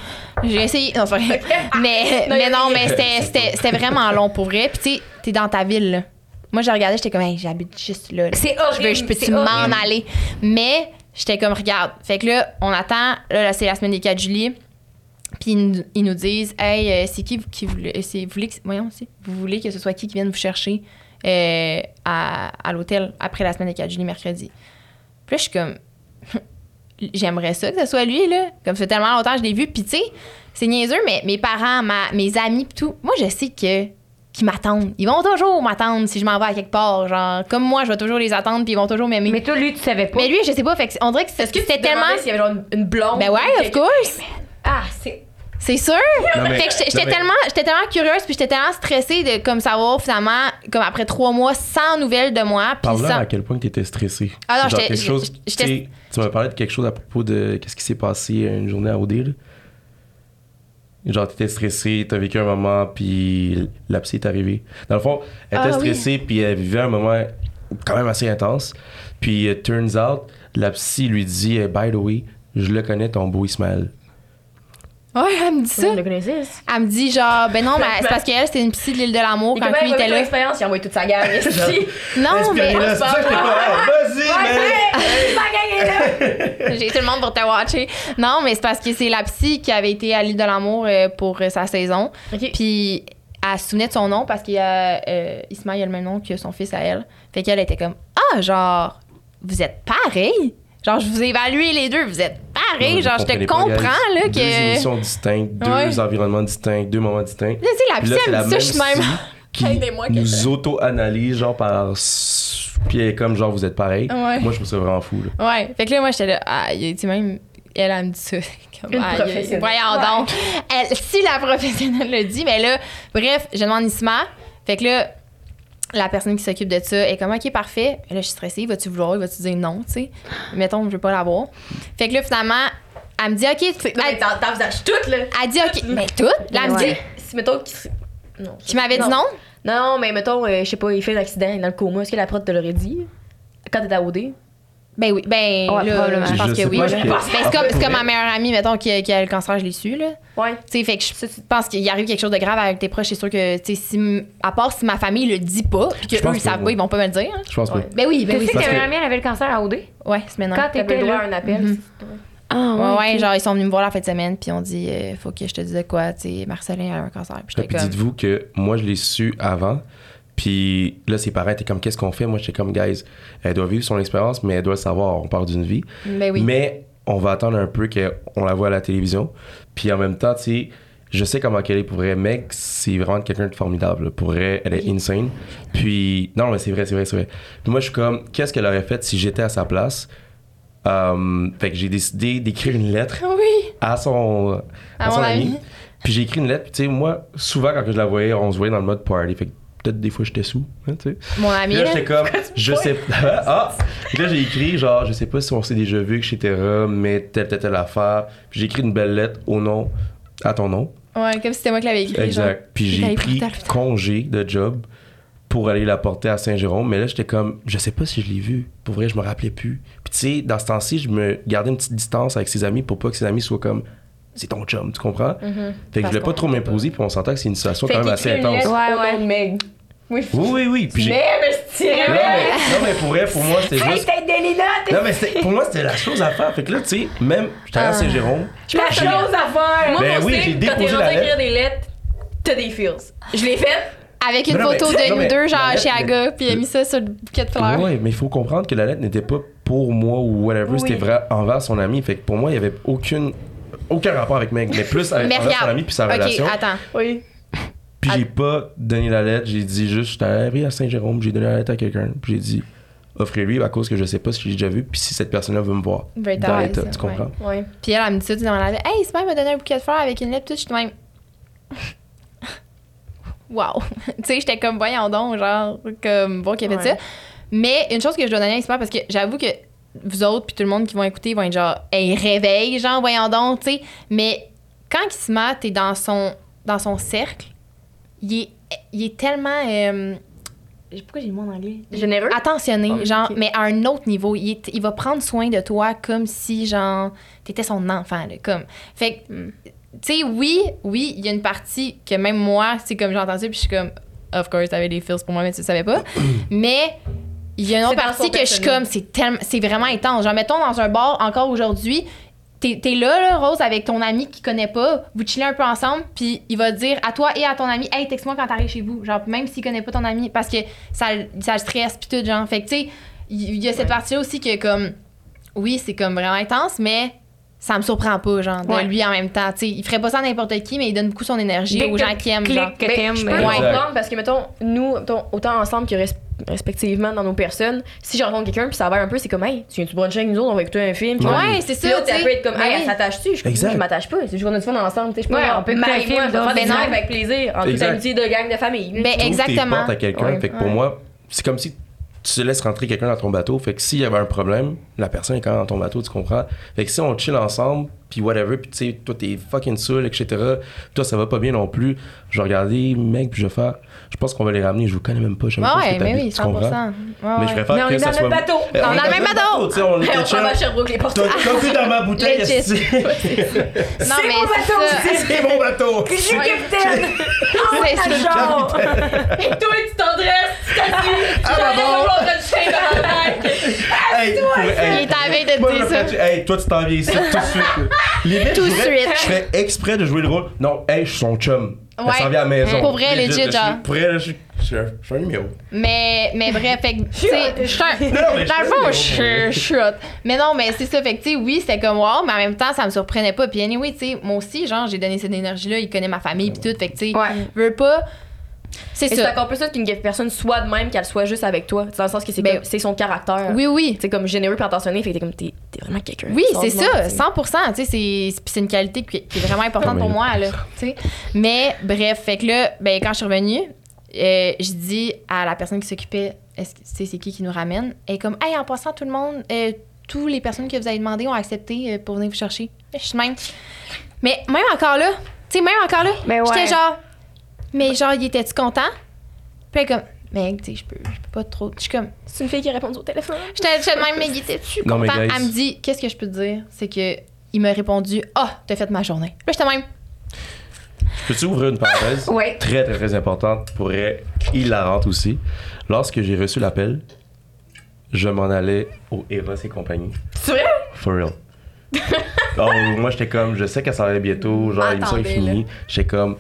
[laughs] j'ai essayé. Non, c'est vrai. Mais Non, mais non, mais c'était- c'était c'était vraiment long pour vrai. Puis tu sais, t'es dans ta ville, là. Moi, j'ai regardé, j'étais comme, hey, j'habite juste là. là. C'est Je veux, horrible, je peux-tu m'en aller? Mais j'étais comme, regarde. Fait que là, on attend. Là, là, c'est la semaine des 4 juillet. Puis ils, nous- ils nous disent, hey, euh, c'est qui qui voulait, euh, c'est, vous voulez que, voyons, vous voulez que ce soit qui qui vienne vous chercher euh, à, à l'hôtel après la semaine des 4 juillet, mercredi. Puis là, je suis comme, j'aimerais ça que ce soit lui, là. Comme ça fait tellement longtemps que je l'ai vu. Puis tu sais, c'est niaiseux, mais mes parents, ma- mes amis, pis tout, moi, je sais que qu'ils m'attendent. Ils vont toujours m'attendre si je m'en vais à quelque part. Genre, comme moi, je vais toujours les attendre, puis ils vont toujours m'aimer. Mais Mais, toi, lui, tu savais pas. lui, je sais pas. Fait que on dirait que que c'était tu tellement... s'il y avait genre une, blonde? Ben ouais, ou of course. Ah, c'est... C'est sûr. Non, mais- Fait que j'étais mais- tellement, j'étais tellement curieuse, puis j'étais tellement stressée de comme savoir finalement, comme après trois mois, sans nouvelles de moi, Parle-leur sans. à quel point tu étais stressé. Ah non, j'étais- tu m'as parlé de quelque chose à propos de qu'est-ce qui s'est passé une journée à OD. Là. Genre, t'étais stressé, t'as vécu un moment, puis la psy est arrivée. Dans le fond, elle était Ah, oui. stressée, puis elle vivait un moment quand même assez intense. Puis, it turns out, la psy lui dit eh, By the way, je le connais, ton beau Ismaël. Ouais, elle me dit ça. Elle me dit genre, ben non, ben, c'est parce qu'elle, c'était une psy de l'île de l'amour quand lui était là. l'expérience, il a envoyé toute sa gang. [laughs] ici. Non, mais pas. Vas-y, [laughs] j'ai tout le monde pour te watcher. Non, mais c'est parce que c'est la psy qui avait été à l'île de l'amour euh, pour euh, sa saison. OK. Puis elle se souvenait de son nom parce qu'il y a euh, Ismaël a le même nom que son fils à elle. Fait qu'elle était comme Ah, genre, vous êtes pareils. Genre, je vous ai évalué les deux, vous êtes pareils. Genre, je te comprends, là, Deux que. émissions distinctes, deux Ouais. environnements distincts, deux moments distincts. Tu sais, la psy, là, c'est elle la me dit même ça, je suis même. qui nous auto-analyse, genre par. Puis elle est comme, genre, vous êtes pareil. Ouais. Moi, je trouve ça vraiment fou, là. Ouais. Fait que là, moi, j'étais là, ah, tu sais, même, elle, elle me dit ça. [laughs] Comme, Une aïe, professionnelle. Voyons donc. Elle, si la professionnelle le dit, mais là, bref, je demande Isma. Fait que là, la personne qui s'occupe de ça est comme, OK, parfait. Là, je suis stressée. Vas-tu vouloir? Vas-tu dire non, tu sais? Mettons, je veux pas l'avoir. Fait que là, finalement, elle me dit, OK, tu- elle, visage toute, là. elle dit, OK, mais tout? Là, elle me dit, Si, mettons, qui... Non. qui m'avait dit non? Non, mais mettons, euh, je sais pas, il fait un accident, il est dans le coma. Est-ce que la prod te l'aurait dit? Quand t'étais à OD? Ben oui, ben Ouais, là, probablement. je pense que oui. Ben, en c'est comme, c'est comme ma vrai- meilleure amie, mettons, qui, a- qui a le cancer, je l'ai su, là. Ouais. Tu sais, fait que je pense qu'il arrive quelque chose de grave avec tes proches, c'est sûr que, tu sais, si, à part si ma famille le dit pas, puis Je que pense eux, ils savent pas, ils vont pas me le dire. hein. Je pense pas. Ben oui, ben Tu oui. sais que meilleure amie, elle avait le cancer à OD? Ouais, maintenant. Quand t'étais le droit là? à un appel. Mhm. Ah, Ouais, ouais, genre, ils sont venus me voir la fin de semaine, puis on dit, euh, faut que je te dise quoi, tu sais, Marcelin a un cancer. Puis Puis dites-vous que moi, je l'ai su avant. Puis là, ses parents étaient comme, qu'est-ce qu'on fait? Moi, j'étais comme, guys, elle doit vivre son expérience, mais elle doit le savoir, on parle d'une vie. Ben oui. Mais on va attendre un peu qu'on la voit à la télévision. Puis en même temps, tu sais, je sais comment qu'elle est pour vrai. Meg, c'est vraiment quelqu'un de formidable. Pour vrai, elle est insane. Puis, non, mais c'est vrai, c'est vrai, c'est vrai. Puis moi, je suis comme, qu'est-ce qu'elle aurait fait si j'étais à sa place? Euh, fait que j'ai décidé d'écrire une lettre [laughs] Oui. à son, à À son ami. Puis j'ai écrit une lettre. Puis tu sais, moi, souvent, quand je la voyais, on se voyait dans le mode party. Fait que peut-être des fois, j'étais sous. hein, tu sais. Mon ami, Puis là, j'étais comme, je sais Ah! Puis là, j'ai écrit, genre, je sais pas si on s'est déjà vu, etc., mais telle, telle, telle affaire. Puis j'ai écrit une belle lettre au nom, à ton nom. Ouais, comme si c'était moi qui l'avais écrit. genre. Exact. Puis j'ai pris congé de job pour aller la porter à Saint-Jérôme. Mais là, j'étais comme, je sais pas si je l'ai vu. Pour vrai, je me rappelais plus. Puis tu sais, dans ce temps-ci, je me gardais une petite distance avec ses amis pour pas que ses amis soient comme, c'est ton chum, tu comprends? Fait que je voulais pas trop m'imposer, puis on s'entend que c'est une situation Fait quand même assez intense. Ouais, ouais. Oui. Oui, oui, oui. Puis. Mais, mais je tirais. Non mais, non, mais pour vrai, pour moi, c'était juste. tête de Lina, Non, mais pour moi, c'était la chose à faire. Fait que là, tu sais, même, j'étais à Saint-Jérôme. La chose à faire! Moi, Ben mon oui, j'ai quand déposé t'es la rendu écrire des lettres, t'as des feels. Je l'ai fait. Avec une non, photo mais- de non, nous mais deux, genre lettre, chez Aga, puis il a mis ça sur le bouquet de fleurs. Ouais, mais il faut comprendre que la lettre n'était pas pour moi ou whatever, Oui. c'était vrai envers son ami. Fait que pour moi, il y avait aucune, aucun rapport avec Meg, mais plus avec, envers son ami puis sa Ok, relation. attends. Oui. Puis j'ai pas donné la lettre, j'ai dit juste, j'étais allé à Saint-Jérôme, j'ai donné la lettre à quelqu'un, puis j'ai dit, offrez-lui à cause que je sais pas si je l'ai déjà vu, puis si cette personne-là veut me voir. Very Dans l'état, tu comprends? Ouais. Puis elle, elle me dit ça, tu sais, dans la lettre. Hey, il m'a donné un bouquet de fleurs avec une lettre, tout. Je suis de même. [laughs] Wow. [laughs] tu sais, j'étais comme, voyons donc, genre, comme, bon, qui a fait Ouais. ça. Mais une chose que je dois donner à Espoir, parce que j'avoue que vous autres, puis tout le monde qui vont écouter, vont être genre, hey, réveille, genre, voyons donc, tu sais. Mais quand il se met, t'es dans son, dans son cercle, il est, il est tellement. euh, pourquoi j'ai le mot en anglais? Généreux? attentionné, Ah, genre, mais à un autre niveau. Il, est- il va prendre soin de toi comme si, genre, t'étais son enfant, là, comme. Fait que, Hmm. tu sais, oui, oui, il y a une partie que même moi, c'est comme j'entends ça, puis je suis comme, of course, t'avais des feels pour moi, mais tu le savais pas. [clears throat] mais il y a une autre partie que je suis comme, c'est tellement, c'est vraiment intense. Genre, mettons dans un bar, encore aujourd'hui, T'es t'es là, là, Rose, avec ton ami qui connaît pas, vous chillez un peu ensemble, puis il va dire à toi et à ton ami, hey, texte-moi quand t'arrives chez vous. Genre, même s'il connaît pas ton ami, parce que ça, ça le stresse, puis tout, genre. Fait que, tu sais, il il y, a cette partie-là aussi que, comme, oui, c'est comme vraiment intense, mais ça me surprend pas, genre, de Ouais. lui en même temps. Tu sais, il ferait pas ça à n'importe qui, mais il donne beaucoup son énergie Dès aux que gens qui aiment, genre. Que Ben, je peux le Ouais. comprendre parce que, mettons, nous, mettons, autant ensemble que res- respectivement dans nos personnes, si je rencontre quelqu'un puis ça va un peu, c'est comme, hey, tu viens-tu bruncher avec nous autres, on va écouter un film. puis Ouais. on- Ouais, c'est ça, là, tu peut être comme, Ben hey, oui. elle s'attache-tu? Je je m'attache pas, c'est juste qu'on a du fun ensemble. tu sais, Je peux Ouais, on peut écouter film, on va faire des ben avec plaisir, en toute amitié de gang de famille. Ben, tes exactement. portes à quelqu'un. Fait que pour moi, c'est comme si tu laisses rentrer quelqu'un dans ton bateau. Fait que s'il y avait un problème, la personne est quand même dans ton bateau, tu comprends? Fait que si on chill ensemble, puis whatever, puis tu sais, toi t'es fucking saoul, etc. Toi ça va pas bien non plus. Je vais regarder, mec, puis je vais faire. Je pense qu'on va les ramener, je vous connais même pas. Je pas Ouais, que mais oui, tu 100%. comprends? Ouais, Mais je préfère Mais on que est ça dans soit. le même bateau. Eh, On est dans le même bateau. Tu sais, on était [laughs] on s'en va à. Sherbrooke, les portes. T'es dans ma bouteille, esti. Non, mais c'est ça. [laughs] C'est mon bateau. [laughs] Je suis capitaine! C'est ça. Genre, et toi, tu t'endresses, tu t'assis, tu t'enlèves le de chien dans la pour- hey, Il est à veille de te dire ça. Hey, toi, tu t'en viens ici tout de suite. Limite, [laughs] Tout ferais- suite. Je ferais exprès de jouer le rôle. Non, hey, je suis son chum. Elle Ouais. s'en vient à la maison. Pour vrai, legit, là, je suis- genre. Pour vrai, là, je suis- un- numéro. Mais, mais bref, fait que, tu sais, je suis un- Non, mais je Dans le fond, je suis-. Mais non, mais c'est ça. Fait que, tu sais, oui, c'était comme wow, mais en même temps, ça me surprenait pas. Puis, anyway, tu sais, moi aussi, genre, j'ai donné cette énergie-là. Il connaît ma famille, puis tout. Fait que, tu sais, Ouais. veux pas. C'est Et c'est ça. encore plus ça qu'une personne soit de même qu'elle soit juste avec toi. C'est Dans le sens que c'est Ben, son caractère. Oui, oui. C'est comme généreux et attentionné, fait que t'es comme t'es vraiment quelqu'un. Oui, c'est ça, tu sais. 100%. Tu sais, c'est puis c'est une qualité qui, qui est vraiment importante pour moi, là. Tu sais. Mais bref, fait que là, ben, quand je suis revenue, euh, je dis à la personne qui s'occupait, est-ce que tu sais, c'est qui qui nous ramène? Elle est comme, hey, en passant, tout le monde, euh, tous les personnes que vous avez demandé ont accepté euh, pour venir vous chercher. Je suis même. Mais même encore là, tu sais, même encore là, Mais ouais. j'étais genre, mais genre, il était-tu content? Puis elle est comme, mec, tu sais, je peux, je peux pas trop. Je suis comme, C'est une fille qui répond au téléphone. J'étais de même, mais il était-tu Non, mais content? guys. Elle me dit, qu'est-ce que je peux te dire? C'est que il m'a répondu, ah, t'as fait ma journée. Là, j'étais même, Peux-tu ouvrir une parenthèse? [laughs] Ouais. Très, très, très importante pour elle, hilarante aussi. Lorsque j'ai reçu l'appel, je m'en allais au Eros et compagnie. C'est vrai? For real. [laughs] Oh, moi, j'étais comme, je sais qu'elle s'en allait bientôt, genre, l'émission est finie. J'étais comme,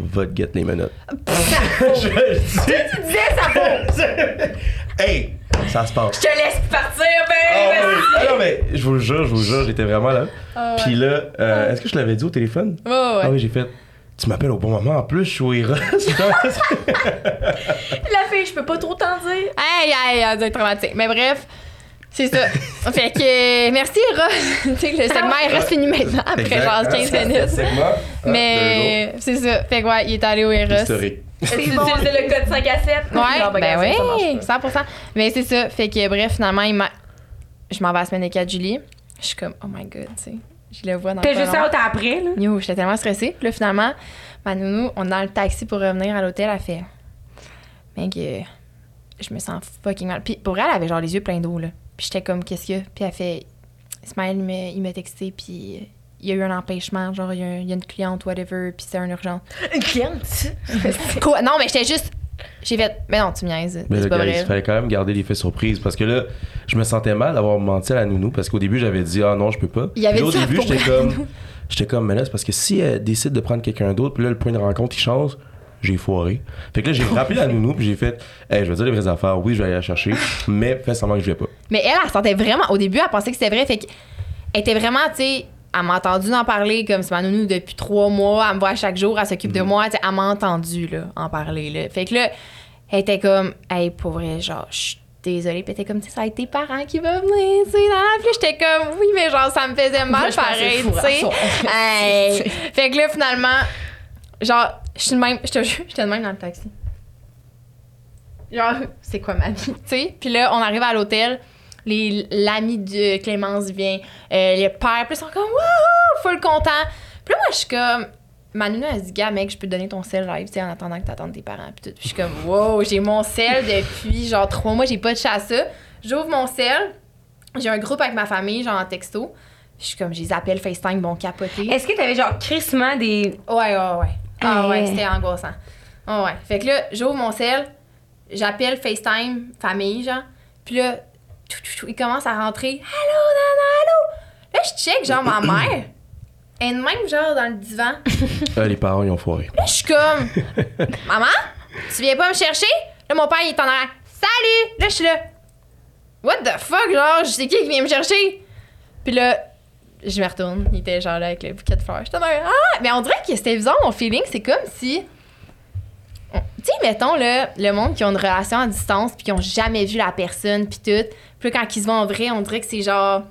va te get les menottes. [laughs] je tu disais ça [laughs] Hey, ça se passe. Je te laisse partir, Ah ben! oui. Ah non, mais je vous le jure, je vous le jure, j'étais vraiment là. Puis là, euh, est-ce que je l'avais dit au téléphone? oh, ouais. Ah oui, j'ai fait. Tu m'appelles au bon moment en plus, je suis. [laughs] La fille, je peux pas trop t'en dire. Aïe, aïe, elle doit être traumatique. Mais bref, c'est ça. [laughs] fait que, merci, Ross. [laughs] tu sais, le segment est reste fini maintenant, après Exact, genre hein, 15 ça, minutes. c'est le segment. Ah, Mais c'est ça. Fait que, ouais, il est allé au. Eros. Historique. Tu utilisais le code 5 à 7. Ouais, ben oui, marche pas. 100%. Mais c'est ça. Fait que bref, finalement, il m'a... je m'en vais à la semaine des 4 juillet. Je suis comme, oh my god, tu sais. Je le vois dans T'as pas juste out après, là. Yo, j'étais tellement stressée. Puis là, finalement, ma nounou, on est dans le taxi pour revenir à l'hôtel, elle fait. Mec, euh, je me sens fucking mal. Puis pour elle, elle avait genre les yeux pleins d'eau, là. Puis j'étais comme, qu'est-ce qu'il y a? Puis elle fait. Ismaël, il m'a- il m'a texté, puis il y a eu un empêchement, genre, il y a, un- il y a une cliente, whatever, puis c'est un urgent. Une cliente? [laughs] Quoi? Non, mais j'étais juste. J'ai fait. Mais non, tu me niaises. Mais C'est là, pas guys, il fallait quand même garder l'effet surprise parce que là, je me sentais mal d'avoir menti à la nounou parce qu'au début, j'avais dit ah non, je peux pas. Il y avait Puis au début, j'étais comme j'étais comme mais là c'est parce que si elle décide de prendre quelqu'un d'autre, puis là le point de rencontre il change, j'ai foiré. Fait que là, j'ai rappelé la nounou, puis j'ai fait hey, je vais dire les vraies affaires, oui, je vais aller la chercher, mais fais semblant que je vais pas. Mais elle, elle sentait vraiment. Au début, elle pensait que c'était vrai. Fait qu'elle était vraiment, tu sais. Elle m'a entendu en parler comme c'est ma nounou depuis trois mois. Elle me voit chaque jour, elle s'occupe de moi. tu sais, Elle m'a entendu là, en parler. Là. Fait que là, elle était comme, hey, pour vrai, genre, je suis désolée. Puis elle était comme, tu sais, ça a été tes parents qui veulent venir, tu sais. dans la- Puis là, j'étais comme, oui, mais genre, ça me faisait mal pareil, tu sais. Hey. Fait que là, finalement, genre, je suis de même, je te jure, [laughs] j'étais de même dans le taxi. Genre, c'est quoi ma vie, [laughs] tu sais? Puis là, on arrive à l'hôtel, les- l'ami de Clémence vient, euh, les pères, puis ils sont comme, wouhou, full content. Puis là, moi, je suis comme, ma nounou, elle se dit, gars, mec, je peux te donner ton sel live, tu sais, en attendant que t'attendes tes parents, puis tout. Puis je suis comme, wow, j'ai mon sel depuis genre trois mois, j'ai pas de ça. J'ouvre mon sel, j'ai un groupe avec ma famille, genre en texto. Je suis comme, je les appelle FaceTime, bon capoter. Est-ce que t'avais genre crissement des. Ouais, ouais, ouais. Ah ouais, c'était angoissant. Ah ouais. Fait que là, j'ouvre mon sel, j'appelle FaceTime, famille, genre. Puis là, tout, tout, tout, il commence à rentrer. Allô, Nana, allô! Là, je check, genre, ma mère. Elle est de même, genre, dans le divan. [laughs] Euh, les parents ils ont foiré. Là, je suis comme, Maman, tu viens pas me chercher? Là, mon père, il est en arrière. Salut! Là, je suis là. What the fuck? Genre, je sais qui qui vient me chercher? Puis là, je me retourne. Il était genre là avec le bouquet de fleurs. J'étais dans Ah! Mais on dirait que c'était bizarre, mon feeling. C'est comme si. Tu sais, mettons, là, le monde qui ont une relation à distance puis qui ont jamais vu la personne puis tout. Puis là, quand ils se voient en vrai, on dirait que c'est genre.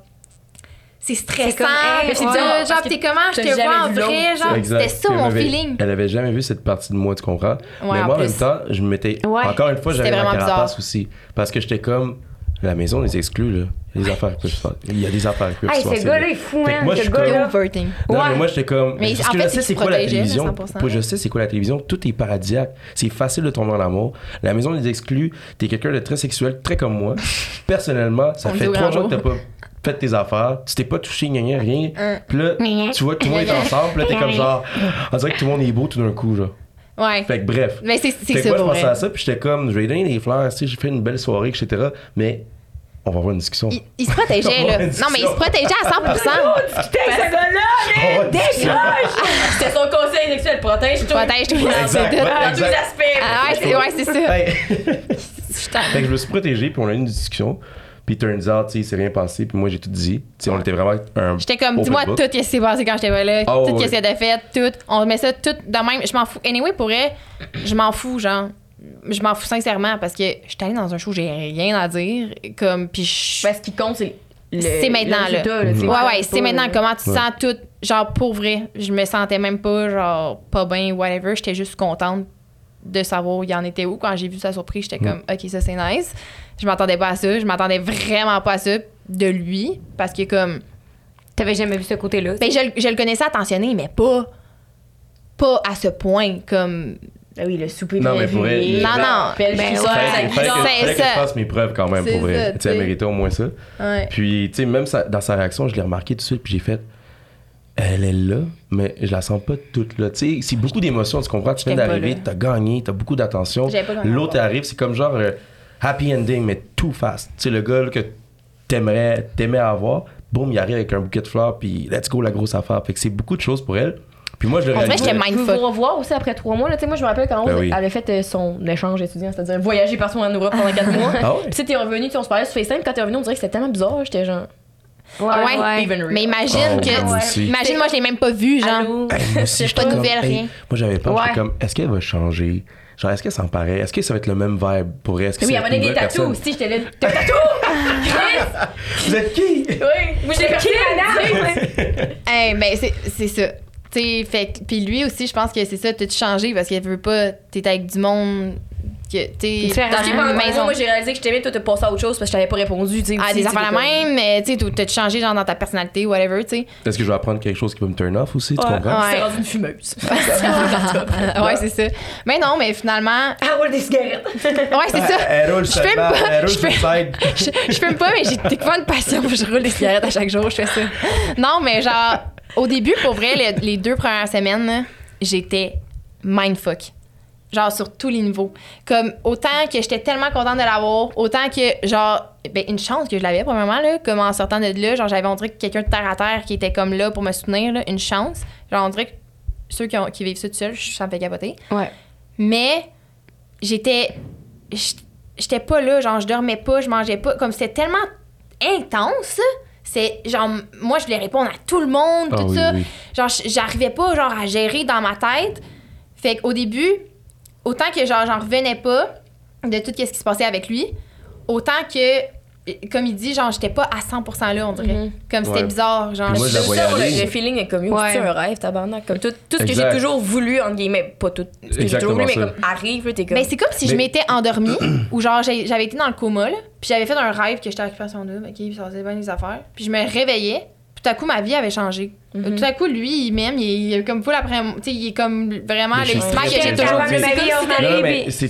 C'est stressant. comme, hey, puis c'est ouais. genre, t'es comment? Je te vois en vrai, genre? C'était ça, mon feeling. Elle avait jamais vu cette partie de moi, tu comprends? Ouais, mais en moi, en même temps, je m'étais. Ouais. Encore une fois, j'avais la vraiment carapace bizarre. aussi. Parce que j'étais comme. La maison les exclut, là. Il y a des affaires qui peuvent se faire. Il y a des affaires qui peuvent Hey, se ce passer, gars-là est fou, hein. moi, je Ce. Overting. Non, Ouais. mais moi, j'étais comme. Mais parce en que fait, je sais c'est quoi la télévision. 100%. Moi, je sais c'est quoi la télévision. Tout est paradisiaque. C'est facile de tomber en amour. La maison les exclut. T'es quelqu'un de très sexuel, très comme moi. Personnellement, ça fait trois mois que t'as pas fait tes affaires. Tu t'es pas touché, gna gna, rien. Puis là, tu vois, tout le monde est ensemble. Puis là, t'es comme genre. On dirait que tout le monde est beau tout d'un coup, genre. Ouais. Fait que bref. Mais c'est ça moi, je pensais à ça, puis j'étais comme, je vais donner des fleurs, tu sais, j'ai fait une belle soirée, etc. Mais on va avoir une discussion. Il, il se protégeait, [laughs] là. Non, mais il se protégeait à 100 On va avoir une discussion. C'était son conseil sexuel. Protège-toi. Protège-toi. Dans tous les aspects. Ah ouais, c'est ouais, c'est ça. Hey. [laughs] Fait que je me suis protégé, puis on a eu une discussion. Puis turns out, tu sais, il s'est rien passé, puis moi j'ai tout dit. Tu sais, on était vraiment un. J'étais comme, dis-moi tout ce qui s'est passé quand j'étais pas là, Oh, tout ce ouais. qui s'était fait, tout. On met ça tout de même. Je m'en fous. Anyway, pour elle, je m'en fous, genre. Je m'en fous sincèrement parce que j'étais allée dans un show, j'ai rien à dire. Comme, puis je- Ben, ce qui compte, c'est le. C'est maintenant, le résultat, là. Ouais, ouais, c'est maintenant comment tu te Ouais. sens tout. Genre, pour vrai, je me sentais même pas, genre, pas bien, whatever. J'étais juste contente de savoir il y en était où. Quand j'ai vu sa surprise, j'étais comme, OK, ça c'est nice. Je m'attendais pas à ça. Je m'attendais vraiment pas à ça de lui. Parce que, comme, T'avais jamais vu ce côté-là. ben, je, le- je le connaissais attentionné, mais pas. Pas à ce point. Comme. Ben oui, le souper Non, mais pour elle, il- Non, non. Puis elle Ben crie ouais. ça, Fallait, que, fallait que ça. je fasse mes preuves quand même, pour vrai. ça, Tu sais, elle méritait au moins ça. Ouais. Puis, tu sais, même sa- dans sa réaction, je l'ai remarqué tout de suite, puis j'ai fait. Elle est là, mais je la sens pas toute là. Tu sais, c'est beaucoup d'émotions, tu comprends? Tu viens d'arriver, t'as gagné, t'as beaucoup d'attention. J'avais pas gagné L'autre arrive, c'est comme genre euh, happy ending, mais too fast. Tu sais, le gars là, que t'aimerais, t'aimais avoir, boum, il arrive avec un bouquet de fleurs, puis let's go, la grosse affaire. Fait que c'est beaucoup de choses pour elle. Puis moi, je le On j'étais Vous revoir aussi après trois mois. Là. Tu sais, Moi, je me rappelle quand Ben Rose, oui. elle a fait euh, son échange étudiant, c'est-à-dire voyager partout en Europe pendant quatre [laughs] mois. Ah ouais? Puis tu sais, t'es revenu, on se parlait sur FaceTime. Quand t'es revenu, on dirait que c'était tellement bizarre. J'étais genre. Ouais. Even real. Mais imagine Oh, que. Imagine, moi, je l'ai même pas vu, genre. Allô? Hey, C'est j'étais pas de nouvelles, hey, rien. Moi, j'avais peur. J'étais Ouais. comme, est-ce qu'elle va changer? Genre, est-ce qu'elle s'en paraît? Est-ce que ça va être le même vibe pour elle? Est-ce que Oui, elle m'a donné des tatous aussi. J'étais là. T'as un tatou? [laughs] Chris! Vous êtes qui? Oui! Moi, j'ai fait [laughs] Hey, mais c'est c'est ça. Tu sais, fait que- puis lui aussi, je pense que c'est ça, tout changé parce qu'il veut pas. T'es avec du monde que, dans Parce que une pendant maison. moi, j'ai réalisé que je t'aimais, toi, t'as passé à autre chose parce que je t'avais pas répondu, tu sais. Ah, des affaires la même, mais tu sais, t'as- t'as changé genre dans ta personnalité, whatever, tu sais. Est-ce que je vais apprendre quelque chose qui va me turn off aussi, tu comprends? Ouais. C'est rendu une fumeuse. [laughs] ouais, c'est ça. Mais non, mais finalement, Elle roule des cigarettes. ouais, c'est ça. Elle roule Je fume pas, elle roule je fume [laughs] pas, mais j'ai techniquement une passion. Je roule des cigarettes à chaque jour, je fais ça. Non, mais genre, au début, pour vrai, le- les deux premières semaines, j'étais mindfuck. Genre, sur tous les niveaux. Comme, autant que j'étais tellement contente de l'avoir, autant que, genre, ben, une chance que je l'avais, premièrement, là, comme en sortant de là, genre, j'avais, on dirait, que quelqu'un de terre à terre qui était comme là pour me soutenir, là, une chance. Genre, on dirait que ceux qui, ont- qui vivent ça tout seuls, ça me fait capoter. Ouais. Mais j'étais. J'étais pas là, genre, je dormais pas, je mangeais pas. Comme c'était tellement intense, c'est genre, moi, je voulais répondre à tout le monde, Ah tout oui, ça. oui. Genre, j'arrivais pas, genre, à gérer dans ma tête. Fait qu'au début, autant que, genre, j'en revenais pas de tout ce qui se passait avec lui, autant que, comme il dit, genre, j'étais pas à 100% là, on dirait. Mhm. Comme c'était Ouais. bizarre, genre. Moi, je le, le feeling est comme, Ouais. c'est un rêve, tabarnak? Comme tout, tout ce que j'ai toujours voulu, entre guillemets, pas tout ce que j'ai toujours voulu, mais comme arrive, là, t'es comme. Ben, c'est comme si je m'étais endormie [clears throat] ou genre j'avais été dans le coma là, puis j'avais fait un rêve que j'étais en occupation double, OK, puis ça faisait bien les affaires. Puis je me réveillais, tout à coup ma vie avait changé. Mhm. Tout à coup lui, il m'aime, il, est- comme full après tu sais, il est comme vraiment le smile que j'ai toujours vu. C'est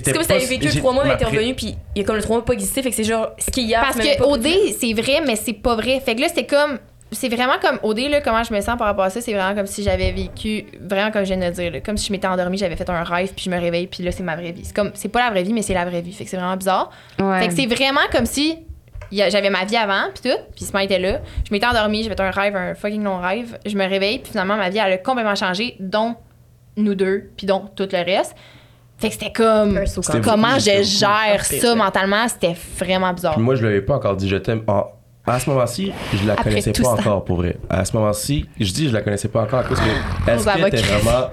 vie comme si t'avais- vécu j'ai- trois mois, mais t'es revenu, puis il y a comme le trois mois pas existé, fait que c'est genre, ce qu'il y a. Parce que OD, c'est vrai, mais c'est pas vrai. Fait que là, c'était comme. C'est vraiment comme OD, là, comment je me sens par rapport à ça. C'est vraiment comme si j'avais vécu, vraiment comme je viens de le dire, là, comme si je m'étais endormie, j'avais fait un rêve, puis je me réveille, puis là, c'est ma vraie vie. C'est comme, c'est pas la vraie vie, mais c'est la vraie vie. Fait que c'est vraiment bizarre. Ouais. Fait que c'est vraiment comme si j'avais ma vie avant, puis tout, puis Smile était là. Je m'étais endormie, j'ai fait un rêve, un fucking long rêve. Je me réveille, puis finalement, ma vie, elle a complètement changé, dont nous deux, puis dont tout le reste. Fait que c'était comme. Comment je gère ça mentalement, c'était vraiment bizarre. Puis moi, je l'avais pas encore dit je t'aime. En- À ce moment-ci, je la Après connaissais pas ça. encore pour vrai. À ce moment-ci, je dis je la connaissais pas encore parce que est-ce que t'es vraiment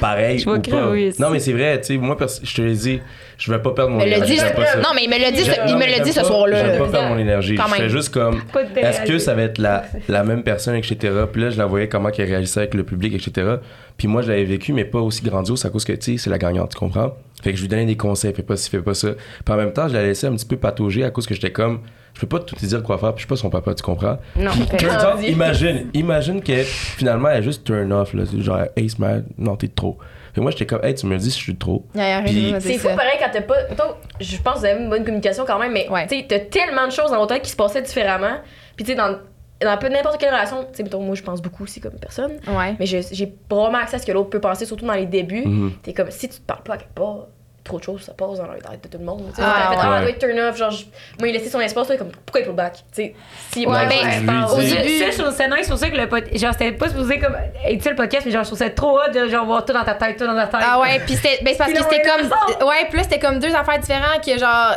pareil Je vais ou pas? crever ici. Non mais c'est vrai, tu sais, moi je te l'ai dit, je vais pas perdre mon Il me l'a énergie. dit, pas non, mais il me l'a dit, il me l'a dit ce pas- soir-là. J'aime pas là. perdre mon énergie. Je fais juste comme Pas de est-ce que ça va être la, la même personne, etc. Puis là, je la voyais comment qu'elle réagissait avec le public, etc. Puis moi, je l'avais vécu, mais pas aussi grandiose à cause que, tu sais, c'est la gagnante, tu comprends? Fait que je lui donnais des conseils, fais pas ci, fais pas ça. Puis en même temps, je la laissais un petit peu patauger à cause que j'étais comme, je peux pas tout te dire quoi faire, puis je suis pas son papa, tu comprends? Non, Puis out, imagine, imagine que finalement, elle est juste turn off, là. C'est Genre, hey, man, non, t'es trop. Fait que moi, j'étais comme, hey, tu me dis si je suis trop. Il y a rien Puis- de me dire C'est fou pareil quand t'as pas. mettons, je pense que vous avez une bonne communication quand même, mais Ouais. tu sais, t'as tellement de choses dans votre tête qui se passaient différemment. Puis tu sais, dans, dans peu- n'importe quelle relation, tu sais, mettons, moi je pense beaucoup aussi comme personne, Ouais. mais j'ai vraiment accès à ce que l'autre peut penser, surtout dans les débuts. Mhm. T'es comme, si tu te parles pas à quelque part, trop de choses, ça passe dans la tête de tout le monde. Tu sais, Ah, fait, ouais. ah, doit être turn off, genre, je- moi il laissé son espace, toi, comme, pourquoi il pull back? Tu sais, si Ouais, moi, ben, Au C'est- début, ça, je trouve ça nice, c'est pour ça que le podcast. Genre, c'était pas supposé comme. être ça le podcast, mais genre, je trouve ça trop hot de genre voir tout dans ta tête, tout dans ta tête. Ah ouais, puis c'était ben c'est parce que c'était est comme ouais, puis là c'était comme deux affaires différentes que genre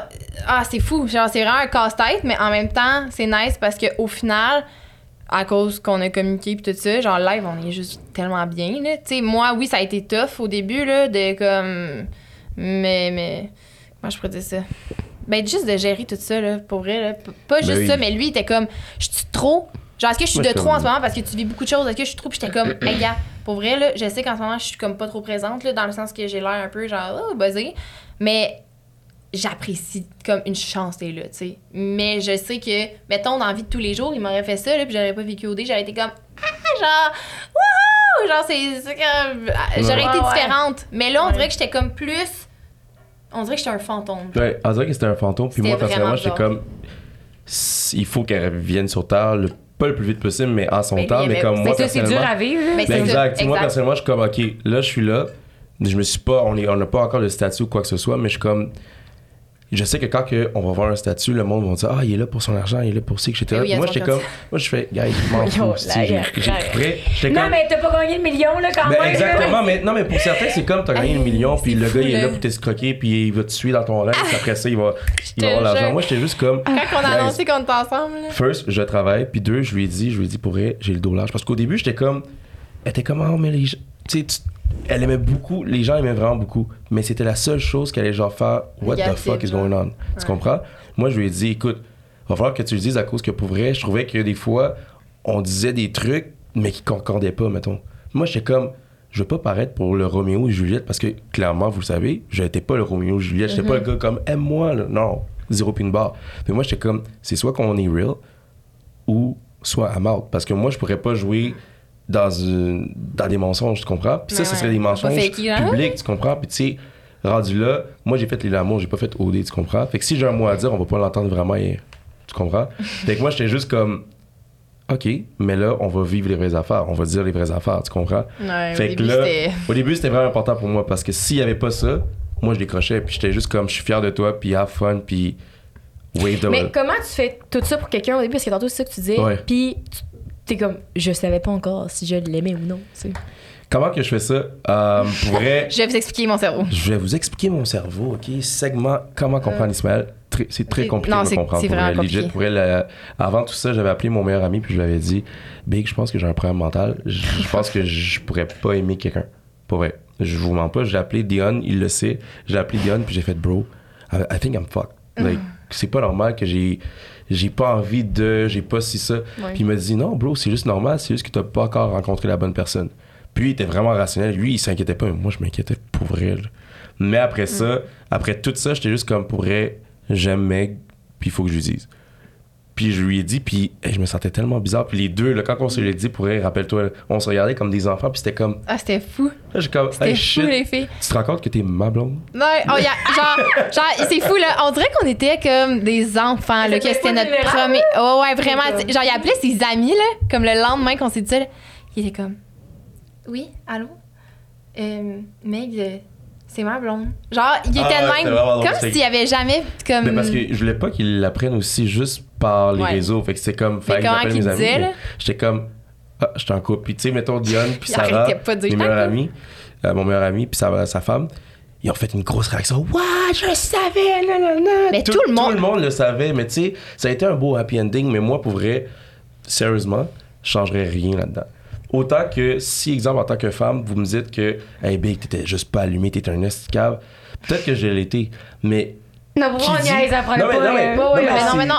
ah, c'est fou, genre c'est vraiment un casse-tête mais en même temps, c'est nice parce que au final à cause qu'on a communiqué puis tout ça, genre live, on est juste tellement bien là. Tu sais, moi oui, ça a été tough au début là de comme mais mais comment je pourrais dire ça? Ben juste de gérer tout ça là pour vrai là, pas juste Ben oui. ça mais lui il était comme je suis trop Genre, est-ce que je suis Moi, de trop en ce moment parce que tu vis beaucoup de choses? Est-ce que je suis trop? Puis j'étais comme, hey, gars, pour vrai, là, je sais qu'en ce moment, je suis comme pas trop présente, là, dans le sens que j'ai l'air un peu genre, oh, buzzée. Mais j'apprécie comme une chance d'être là, tu sais. Mais je sais que, mettons, dans la vie de tous les jours, il m'aurait fait ça, là, puis j'aurais pas vécu OD, j'aurais été comme, ah, genre, wouhou! Genre, c'est comme. J'aurais Ouais, été ouais. différente. Mais là, on Ouais. dirait que j'étais comme plus. On dirait que j'étais un fantôme. Ouais, on dirait que c'était un fantôme. Puis moi, personnellement, j'étais comme. Il faut qu'elle revienne sur Terre, le, pas le plus vite possible, mais en son Mais temps. oui, Mais comme moi, Mais ça, c'est dur personnellement. à vivre. Mais Ben c'est exact. ça, Moi, exact. personnellement, je suis comme, OK, là, je suis là. Je me suis pas. On est- on n'a pas encore le statut ou quoi que ce soit, mais je suis comme. Je sais que quand que on va voir un statut, le monde va dire Ah, il est là pour son argent, il est là pour ci, etc. Ben oui, moi, j'étais comme. Moi, je fais, gars, je m'en [laughs] fous. J'ai Non, comme. mais t'as pas gagné le million, là, quand Ben, même. exactement, mais, non, mais pour certains, c'est comme t'as gagné le million, puis le fou, gars, il est là pour t'escroquer, puis il va te suivre dans ton rêve, puis après ça, il va, il va avoir l'argent. Moi, j'étais juste comme. Quand on a annoncé qu'on était ensemble, là. First, je travaille, puis deux, je lui ai dit, je lui ai dit pour vrai, j'ai le dos large. Parce qu'au début, j'étais comme. Elle était comme, oh, mais les gens. Tu sais, tu- elle aimait beaucoup, les gens aimaient vraiment beaucoup, mais c'était la seule chose qu'elle allait genre faire, what the fuck is going on? Tu comprends? Moi, je lui ai dit, écoute, va falloir que tu le dises à cause que pour vrai, je trouvais que des fois, on disait des trucs, mais qui concordaient pas, mettons. Moi, j'étais comme, je veux pas paraître pour le Roméo et Juliette parce que clairement, vous le savez, j'étais pas le Roméo et Juliette, j'étais pas le gars comme aime-moi, là. non, zéro pin barre. Mais moi, j'étais comme, c'est soit qu'on est real ou soit I'm out. Parce que moi, je pourrais pas jouer dans, une- dans des mensonges, tu comprends? Puis ça, ce ouais. serait des mensonges hein? publics, tu comprends? Puis tu sais, rendu là, moi, j'ai fait les l'amour, j'ai pas fait OD, tu comprends? Fait que si j'ai un mot à dire, on va pas l'entendre vraiment, et- tu comprends? [laughs] fait que moi, j'étais juste comme, OK, mais là, on va vivre les vraies affaires, on va dire les vraies affaires, tu comprends? Ouais, Fait au que début, là, au début, c'était vraiment important pour moi parce que s'il y avait pas ça, moi, je décrochais, puis j'étais juste comme, je suis fier de toi, puis have fun, puis wave the Mais comment tu fais tout ça pour quelqu'un au début? Parce que tantôt, c'est ça que tu. Ouais. Puis, tu- t'es comme, je savais pas encore si je l'aimais ou non. tu sais. Comment que je fais ça? Euh, pour vrai, [laughs] Je vais vous expliquer mon cerveau. je vais vous expliquer mon cerveau, OK? Segment, comment comprendre Ismaël? Très- C'est très compliqué non, de comprendre. c'est pour vraiment. Legit, pour avant tout ça, j'avais appelé mon meilleur ami puis je lui avais dit Big, je pense que j'ai un problème mental. Je, je pense que je pourrais pas aimer quelqu'un. Pour vrai. Je vous mens pas. J'ai appelé Dion, il le sait. J'ai appelé Dion puis j'ai fait Bro, I, I think I'm fucked. Like, c'est pas normal que j'ai j'ai pas envie de j'ai pas si ça. Puis il m'a dit non bro c'est juste normal c'est juste que t'as pas encore rencontré la bonne personne. Puis il était vraiment rationnel lui il s'inquiétait pas mais moi je m'inquiétais pour vrai là. mais après ça après tout ça j'étais juste comme pour vrai j'aime Meg puis il faut que je lui dise puis je lui ai dit puis hey, je me sentais tellement bizarre puis les deux là, quand on se l'est dit pour rappelle-toi on se regardait comme des enfants puis c'était comme Ah, c'était fou. là j'ai comme C'était hey, fou, shit les filles. tu te rends compte que t'es ma blonde? Non, oh, y a- genre, genre c'est fou, là. On dirait qu'on était comme des enfants, là, que c'était notre premier. Oh, ouais, vraiment. Genre, il appelait ses amis, là, comme le lendemain qu'on s'est dit ça, là. Il était comme. Oui, allô? Euh, Meg, euh, c'est ma blonde. Genre, il était Ah de même. Comme s'il avait jamais. Comme... Mais parce que je voulais pas qu'ils l'apprennent aussi juste par les Ouais. réseaux. Fait que c'est comme, fallait que j'appelle mes amis. J'étais comme, ah, j'étais en couple. Puis tu sais, mettons Dion, puis [laughs] Sarah, mes meilleurs amis, euh, mon meilleur ami, puis sa, sa femme, ils ont fait une grosse réaction. What? Je le savais, nanana. Mais tout le monde- Tout le monde le savait, mais tu sais, ça a été un beau happy ending, mais moi, pour vrai, sérieusement, je changerais rien là-dedans. Autant que si, exemple, en tant que femme, vous me dites que, hey, Big, t'étais juste pas allumé, t'étais un escave, peut-être que je l'étais, mais Non, on dit- niaise, ça prend Non, mais- pas. non, mais- non, mais non, mais non,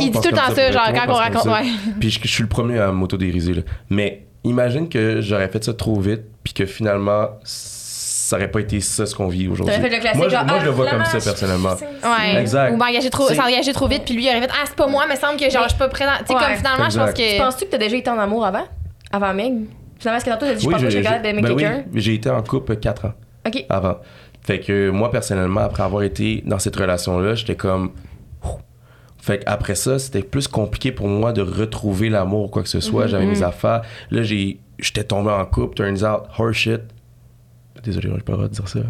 il, dit tout le temps ça, ça, genre, quand on raconte. Ouais. Puis je, je suis le premier à m'autodériser. là. Mais imagine que j'aurais fait ça trop vite, puis que finalement, ça aurait pas été ça ce qu'on vit aujourd'hui. T'aurais fait le classique, Moi, je, genre, moi, ah, je le vois comme ça personnellement. Ouais. Exact. Ou m'engager trop, s'engager trop vite, puis lui, il aurait fait Ah, c'est pas moi, mais semble que genre, je suis pas présent. Tu sais, comme finalement, je pense que. Penses-tu que t'as déjà été en amour avant? Avant Meg? Finalement, est-ce que tantôt, t'as dit, je pense pas que d'aimer ben quelqu'un? oui, j'ai été en couple 4 ans Ok. avant. Fait que moi, personnellement, après avoir été dans cette relation-là, j'étais comme. Ouh. Fait qu'après ça, c'était plus compliqué pour moi de retrouver l'amour ou quoi que ce soit. J'avais mes affaires. Là, j'ai, j'étais tombé en couple. Turns out, horse shit. Désolé, j'ai pas le droit de dire ça.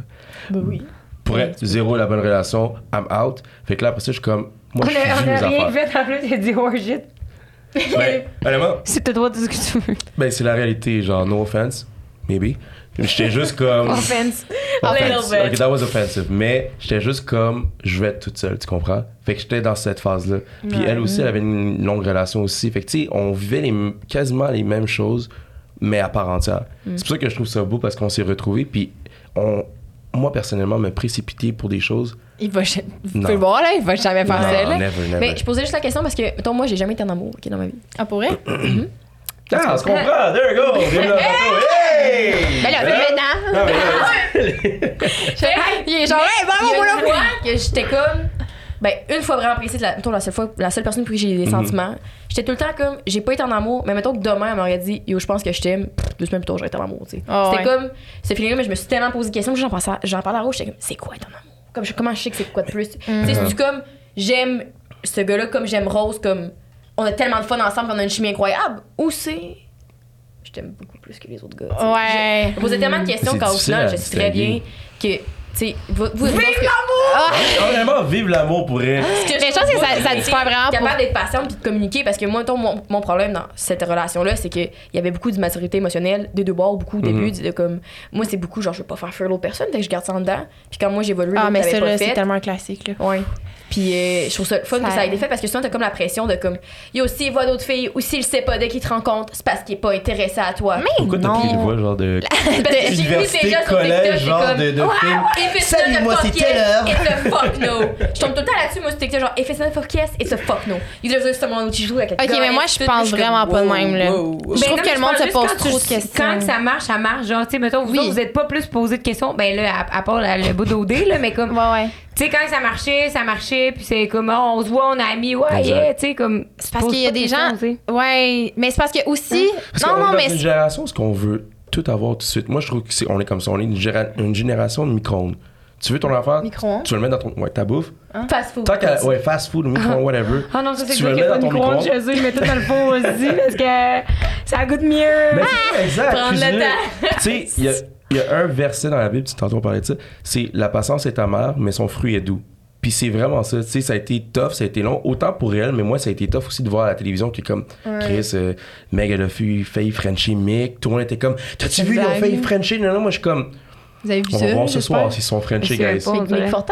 Bah oui. Pour être zéro la bonne relation, I'm out. Fait que là, après ça, je suis comme. Moi, On je suis a, on mes a rien affaires. fait en plus, a dit oh shit. Ben, [laughs] C'est peut-être droit de dire ce que tu veux. ben, c'est la réalité. Genre, no offense, maybe. J'étais juste comme. [laughs] Offense. Bit. Ok, that was offensive. Mais j'étais juste comme, je vais être toute seule, tu comprends? Fait que j'étais dans cette phase-là. Puis elle aussi, elle avait une longue relation aussi. Fait que, tu sais, on vivait les, quasiment les mêmes choses, mais à part entière. C'est pour ça que je trouve ça beau parce qu'on s'est retrouvés. Puis on, moi, personnellement, me précipiter pour des choses. Il va. Vous Non. pouvez le voir, là, il va jamais faire Non, ça, là. never, never. Mais je posais juste la question parce que, mettons, moi, j'ai jamais été en amour ok, dans ma vie. Ah, pour vrai? [clears throat] Ah, on se comprend! There you go! Vive le bateau. Hey! Ben là, maintenant. Non, mais- [laughs] Il est genre, hey, a moi, là. fois que j'étais comme. Ben, une fois vraiment précise, la, mettons, la seule fois, la seule personne pour qui j'ai eu des sentiments, j'étais tout le temps comme, j'ai pas été en amour, mais mettons que demain, elle m'aurait dit, yo, je pense que je t'aime, deux semaines plus tard, j'aurais été en amour, tu sais. Ah, C'était ouais. comme, ce feeling-là, mais je me suis tellement posé des questions, j'en pensais, j'en parlais à Rose, j'étais comme, c'est quoi être en amour? Comme, je- comment je sais que c'est quoi de plus? Tu sais, c'est comme, j'aime ce gars-là comme j'aime Rose, comme, on a tellement de fun ensemble qu'on a une chimie incroyable, ou c'est, je t'aime beaucoup plus que les autres gars. Ouais. Je posais tellement de questions C'est qu'au final, je sais très bien que, tu sais, vous, vous, Vive Honnêtement, vive l'amour pour elle. Mais je pense que ça, ça diffère vraiment pour. capable d'être patiente puis de communiquer parce que moi mettons, mon, mon problème dans cette relation là c'est que il y avait beaucoup d'immaturité émotionnelle des deux bords beaucoup au début de, comme moi c'est beaucoup genre je veux pas faire fuir l'autre personne fait que je garde ça en dedans puis quand moi j'évolue Ah, mais ça, c'est tellement un classique, là. ouais puis euh, je trouve ça le fun Ça- que ça ait été fait parce que souvent t'as comme la pression de comme yo s'il voit d'autres filles ou s'il sait pas dès qu'il te rencontre c'est parce qu'il est pas intéressé à toi mais Pourquoi t'as pris voix genre de [laughs] parce que j'ai vu ces université, gars sur TikTok genre comme de, de film? if it's Salut, not moi, fuck c'est yes, it's a fuck no. [laughs] Je tombe tout le temps là-dessus, moi, c'était genre, if it's not a fuck yes, it's a fuck no. Either there's someone who joue avec Ok, mais moi, je pense vraiment pas de même, là. Je Ben trouve non, que mais le monde se pose juste trop de tu- questions. Quand ça marche, ça marche. Genre, tu sais, mettons, vous êtes pas plus posé de questions. Ben là, à, part le bout d'OD, là, mais comme. Ouais, ouais. Tu sais, quand ça marchait, ça marchait, puis c'est comme, oh, on se voit, on a mis, ouais, yeah, tu sais, comme. C'est parce qu'il y a des gens. Ouais, mais c'est parce que aussi. Parce Non, qu'on non, est mais. une génération ce qu'on veut tout avoir tout de suite. Moi, je trouve que c'est, on est comme ça. On est une, géra- une génération de micro-ondes. Tu veux ton affaire? Micro-ondes? Tu veux le mettre dans ton, ouais, ta bouffe? Fast food. Tant qu'à, ouais, fast food, micro-ondes, whatever. Ah non, ça, c'est Tu que a pas mettre de micro-ondes? chez eux, je mets tout dans le four aussi, [laughs] parce que ça goûte mieux. Mais ça, exact. [laughs] Prendre le temps. Tu sais, il y a, il y a un verset dans la Bible, tu on parlait de ça, c'est la patience est amère, mais son fruit est doux. Puis c'est vraiment ça, tu sais, ça a été tough, ça a été long, autant pour elle, mais moi ça a été tough aussi de voir à la télévision qui est comme Chris, euh, Meg elle a fait failli Frenchie Mick, tout le monde était comme T'as-tu vu, ils ont failli Frenchie? Non, non, moi je suis comme Vous avez vu On ça? va voir ce soir s'ils sont Frenchie, guys. pas.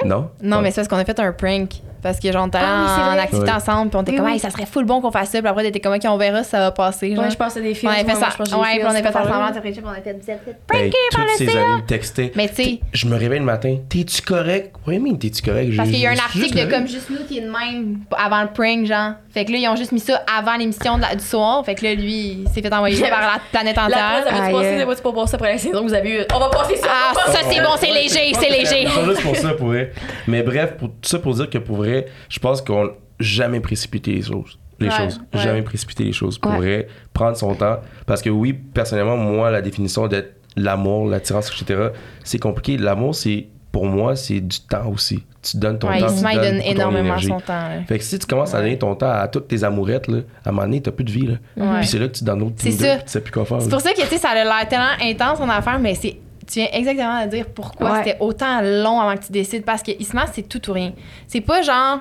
Non? Non, Ouais. mais c'est parce qu'on a fait un prank. Parce que genre, allé Ah oui, en activité Ouais. ensemble, puis on était Oui, comme, oui. hey, ça serait full bon qu'on fasse ça, puis après, t'étais comme, ok, on verra si ça va passer. Genre. Ouais, je pense à des films. on a fait ça. je pense que j'ai Ouais, puis on a fait ça. ensemble, après, on a fait Hey, pranké par le ces amis me textaient. Mais tu sais, Je me réveille le matin, t'es-tu correct? Oui, mais t'es-tu correct? parce qu'il y a un article de comme juste nous qui est de même avant le prank, genre. Fait que là, ils ont juste mis ça avant l'émission la- du soir. Fait que là, lui, il s'est fait envoyer [laughs] par la planète La entière. presse, Aïe. passer, ça va-tu pas passer après la saison que vous avez eu? On va passer ça! Ah, ça, c'est bon, c'est léger, c'est léger. C'est juste pour ça, pour vrai. Mais bref, pour, tout ça pour dire que pour vrai, je pense qu'on jamais précipiter les choses. Les Ouais, choses. ouais. Jamais précipiter les choses. Pour vrai, prendre son temps. Parce que oui, personnellement, moi, la définition d'être l'amour, l'attirance, etc., c'est compliqué. L'amour, c'est, pour moi, c'est du temps aussi. Tu donnes ton Ouais, temps. il tu met, il donnes donne ton énormément son temps. là. Fait que si tu commences à donner ton temps à toutes tes amourettes, là, à un moment donné, t'as plus de vie. Là. Ouais. Puis c'est là que tu donnes d'autres C'est tu sais plus quoi faire. C'est pour ça que, tu sais, ça a l'air tellement intense en affaire, mais c'est. Tu viens exactement de dire pourquoi Ouais. c'était autant long avant que tu décides. Parce que Isma, c'est tout ou rien. C'est pas genre.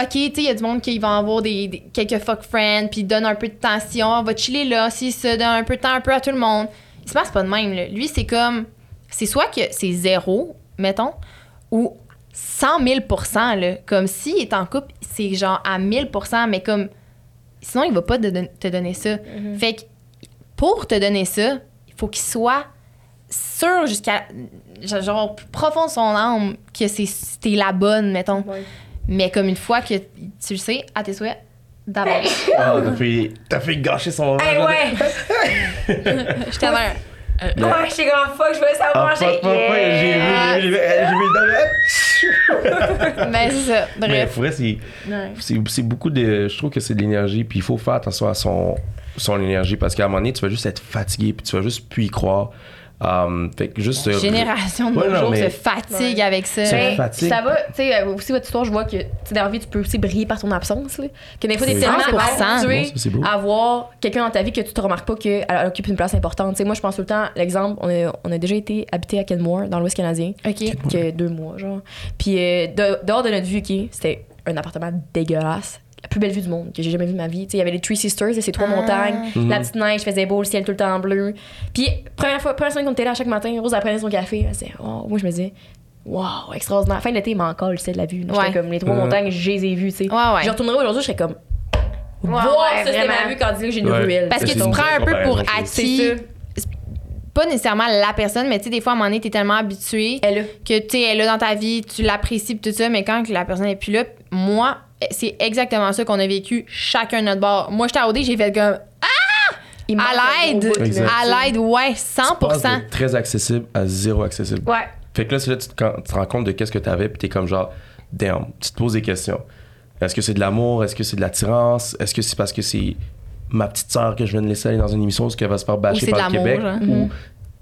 OK, tu sais, il y a du monde qui va avoir des, des- quelques fuck friends, puis donne un peu de tension, on va chiller là, si ça donne un peu de temps un peu à tout le monde. Isma, c'est pas de même. Là. Lui, c'est comme. C'est soit que c'est zéro, mettons, ou 100 000 là. Comme s'il est en couple, c'est genre à 1000% mais comme. Sinon, il va pas te, don- te donner ça. Fait que pour te donner ça, il faut qu'il soit sûr jusqu'à genre plus profond de son âme que c'est t'es la bonne, mettons. Ouais. Mais comme une fois que tu le sais, à tes souhaits, d'abord. [laughs] Ah, t'as fait, t'as fait gâcher son Hey, ouais! Je t'en ai Mais- Ouais, j'étais comme fuck, je voulais Ah, savoir. fuck, fuck, fuck, j'ai vu, j'ai vu, j'ai vu le dame. Mais [laughs] c'est ça. Mais pour vrai, c'est, Ouais. c'est, c'est beaucoup de. Je trouve que c'est de l'énergie, puis il faut faire attention à son, son énergie, parce qu'à un moment donné, tu vas juste être fatigué, puis tu vas juste plus y croire. Um, fait que juste. euh, Génération de Ouais, nos jours mais- se fatigue Ouais. avec ça. Ben, fatigue. Ça va, tu sais, euh, aussi votre histoire, je vois que, dans la vie, tu peux aussi briller par ton absence, là. Que des fois, t'es tellement 100%. habitué Non, ça, c'est beau. à voir quelqu'un dans ta vie que tu te remarques pas qu'elle elle occupe une place importante. Tu sais, moi, je pense tout le temps, l'exemple, on a, on a déjà été habité à Kenmore, dans l'Ouest canadien, OK. que deux mois, genre. Puis, euh, de- dehors de notre vue, qui c'était un appartement dégueulasse. La plus belle vue du monde que j'ai jamais vue de ma vie. Tu sais, il y avait les Three Sisters, et ces trois Ah. montagnes. Mhm. La petite neige faisait beau, le ciel tout le temps bleu. Puis, première fois, première semaine qu'on était là chaque matin, Rose elle prenait son café. Elle disait, oh, moi, je me disais, wow, extraordinaire. Fin de l'été, il m'en colle, c'est de la vue. J'étais Ouais. comme les trois montagnes, je les ai vues, tu sais. Ouais, ouais. Je retournerai aujourd'hui, je serais comme, wow, ouais, ça, c'était ma vue quand j'ai une Ouais. ruelle. Parce que tu prends un peu pour acquis. C'est ça. Pas nécessairement la personne, mais tu sais, des fois, à un moment donné, t'es tellement habitué que tu sais, elle est là dans ta vie, tu l'apprécies tout ça, mais quand que la personne est plus là, moi, c'est exactement ça qu'on a vécu chacun de notre bord. Moi, j'étais à OD, j'ai fait comme Il manque à un l'aide, à l'aide, ouais, Tu passes 100%. de très accessible à zéro accessible. Ouais. Fait que là, c'est là tu te, quand tu te rends compte de qu'est-ce que t'avais, puis t'es comme genre, damn, tu te poses des questions. Est-ce que c'est de l'amour? Est-ce que c'est de l'attirance? Est-ce que c'est parce que c'est ma petite sœur que je viens de laisser aller dans une émission où elle va se faire bâcher c'est de par le l'amour, Québec? Ou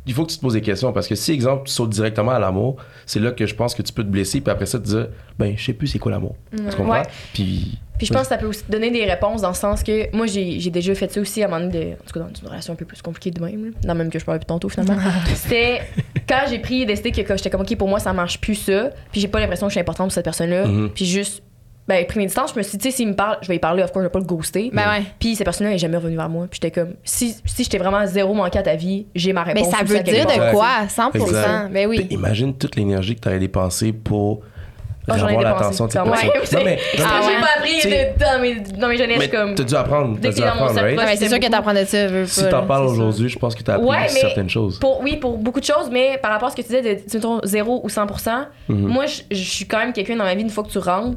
il faut que tu te poses des questions parce que si, exemple, tu sautes directement à l'amour, c'est là que je pense que tu peux te blesser, puis après ça, te dire, ben, je sais plus c'est quoi l'amour. Tu comprends? Ouais. Puis. Puis je pense que ça peut aussi te donner des réponses dans le sens que moi j'ai j'ai déjà fait ça aussi à un moment donné, de, en tout cas dans une relation un peu plus compliquée de même, là, dans le même que je parlais plus tantôt finalement. [laughs] C'était quand j'ai pris décidé que, que j'étais comme ok pour moi ça marche plus ça, puis j'ai pas l'impression que je suis importante pour cette personne-là, Mhm. puis juste ben pris mes distances, je me suis dit tu sais s'il me parle, je vais y parler of course, je vais pas le ghoster. Ben ouais. Puis cette personne-là est jamais revenue vers moi, puis j'étais comme si si j'étais vraiment zéro manqué à ta vie, j'ai ma Mais réponse. ça aussi veut dire de quoi? 100%. Exact. Ben oui. Imagine toute l'énergie que tu aurais dépensée pour ai avoir l'attention de cette Ouais, personne. c'est- Non, mais, Ah, j'ai mais- pas appris de- dans mes, dans mes jeunesse mais comme. t'as dû apprendre, Dès t'as que dû t'es dans mon apprendre, right? Ouais, c'est sûr que t'apprends de ça. veux Si t'en parles aujourd'hui, je pense que t'as appris Ouais, mais certaines choses. Pour, oui, pour beaucoup de choses, mais par rapport à ce que tu disais de mettons, 0 ou 100%, Mhm. moi, je je suis quand même quelqu'un dans ma vie, une fois que tu rentres,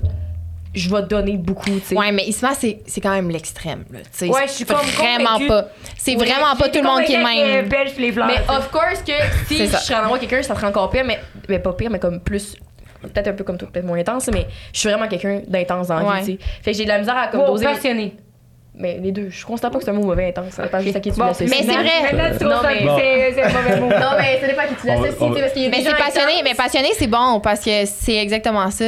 je vais te donner beaucoup, tu sais. Ouais, mais Isma, c'est c'est quand même l'extrême, là. tu sais. Ouais, je suis comme vraiment convaincue. pas. C'est Ouais, vraiment pas tout le monde qui est même. Belge les fleurs. Mais of course que [laughs] si je serais en amour avec quelqu'un, ça serait encore pire, mais, mais pas pire, mais comme plus. Peut-être un peu comme toi, peut-être moins intense, mais je suis vraiment quelqu'un d'intense dans la Ouais. vie, tu sais. Fait que j'ai de la misère à comme Wow, doser. passionné. Mais les deux, je constate pas que c'est un mot mauvais intense. Ça dépend juste à qui tu Bon, l'associes. Mais c'est vrai. Maintenant, tu Non, mais- que c'est le mauvais mot. Non, mais ça dépend à qui tu l'associes, parce qu'il y a Mais c'est passionné, mais passionné, c'est bon parce que c'est exactement ça.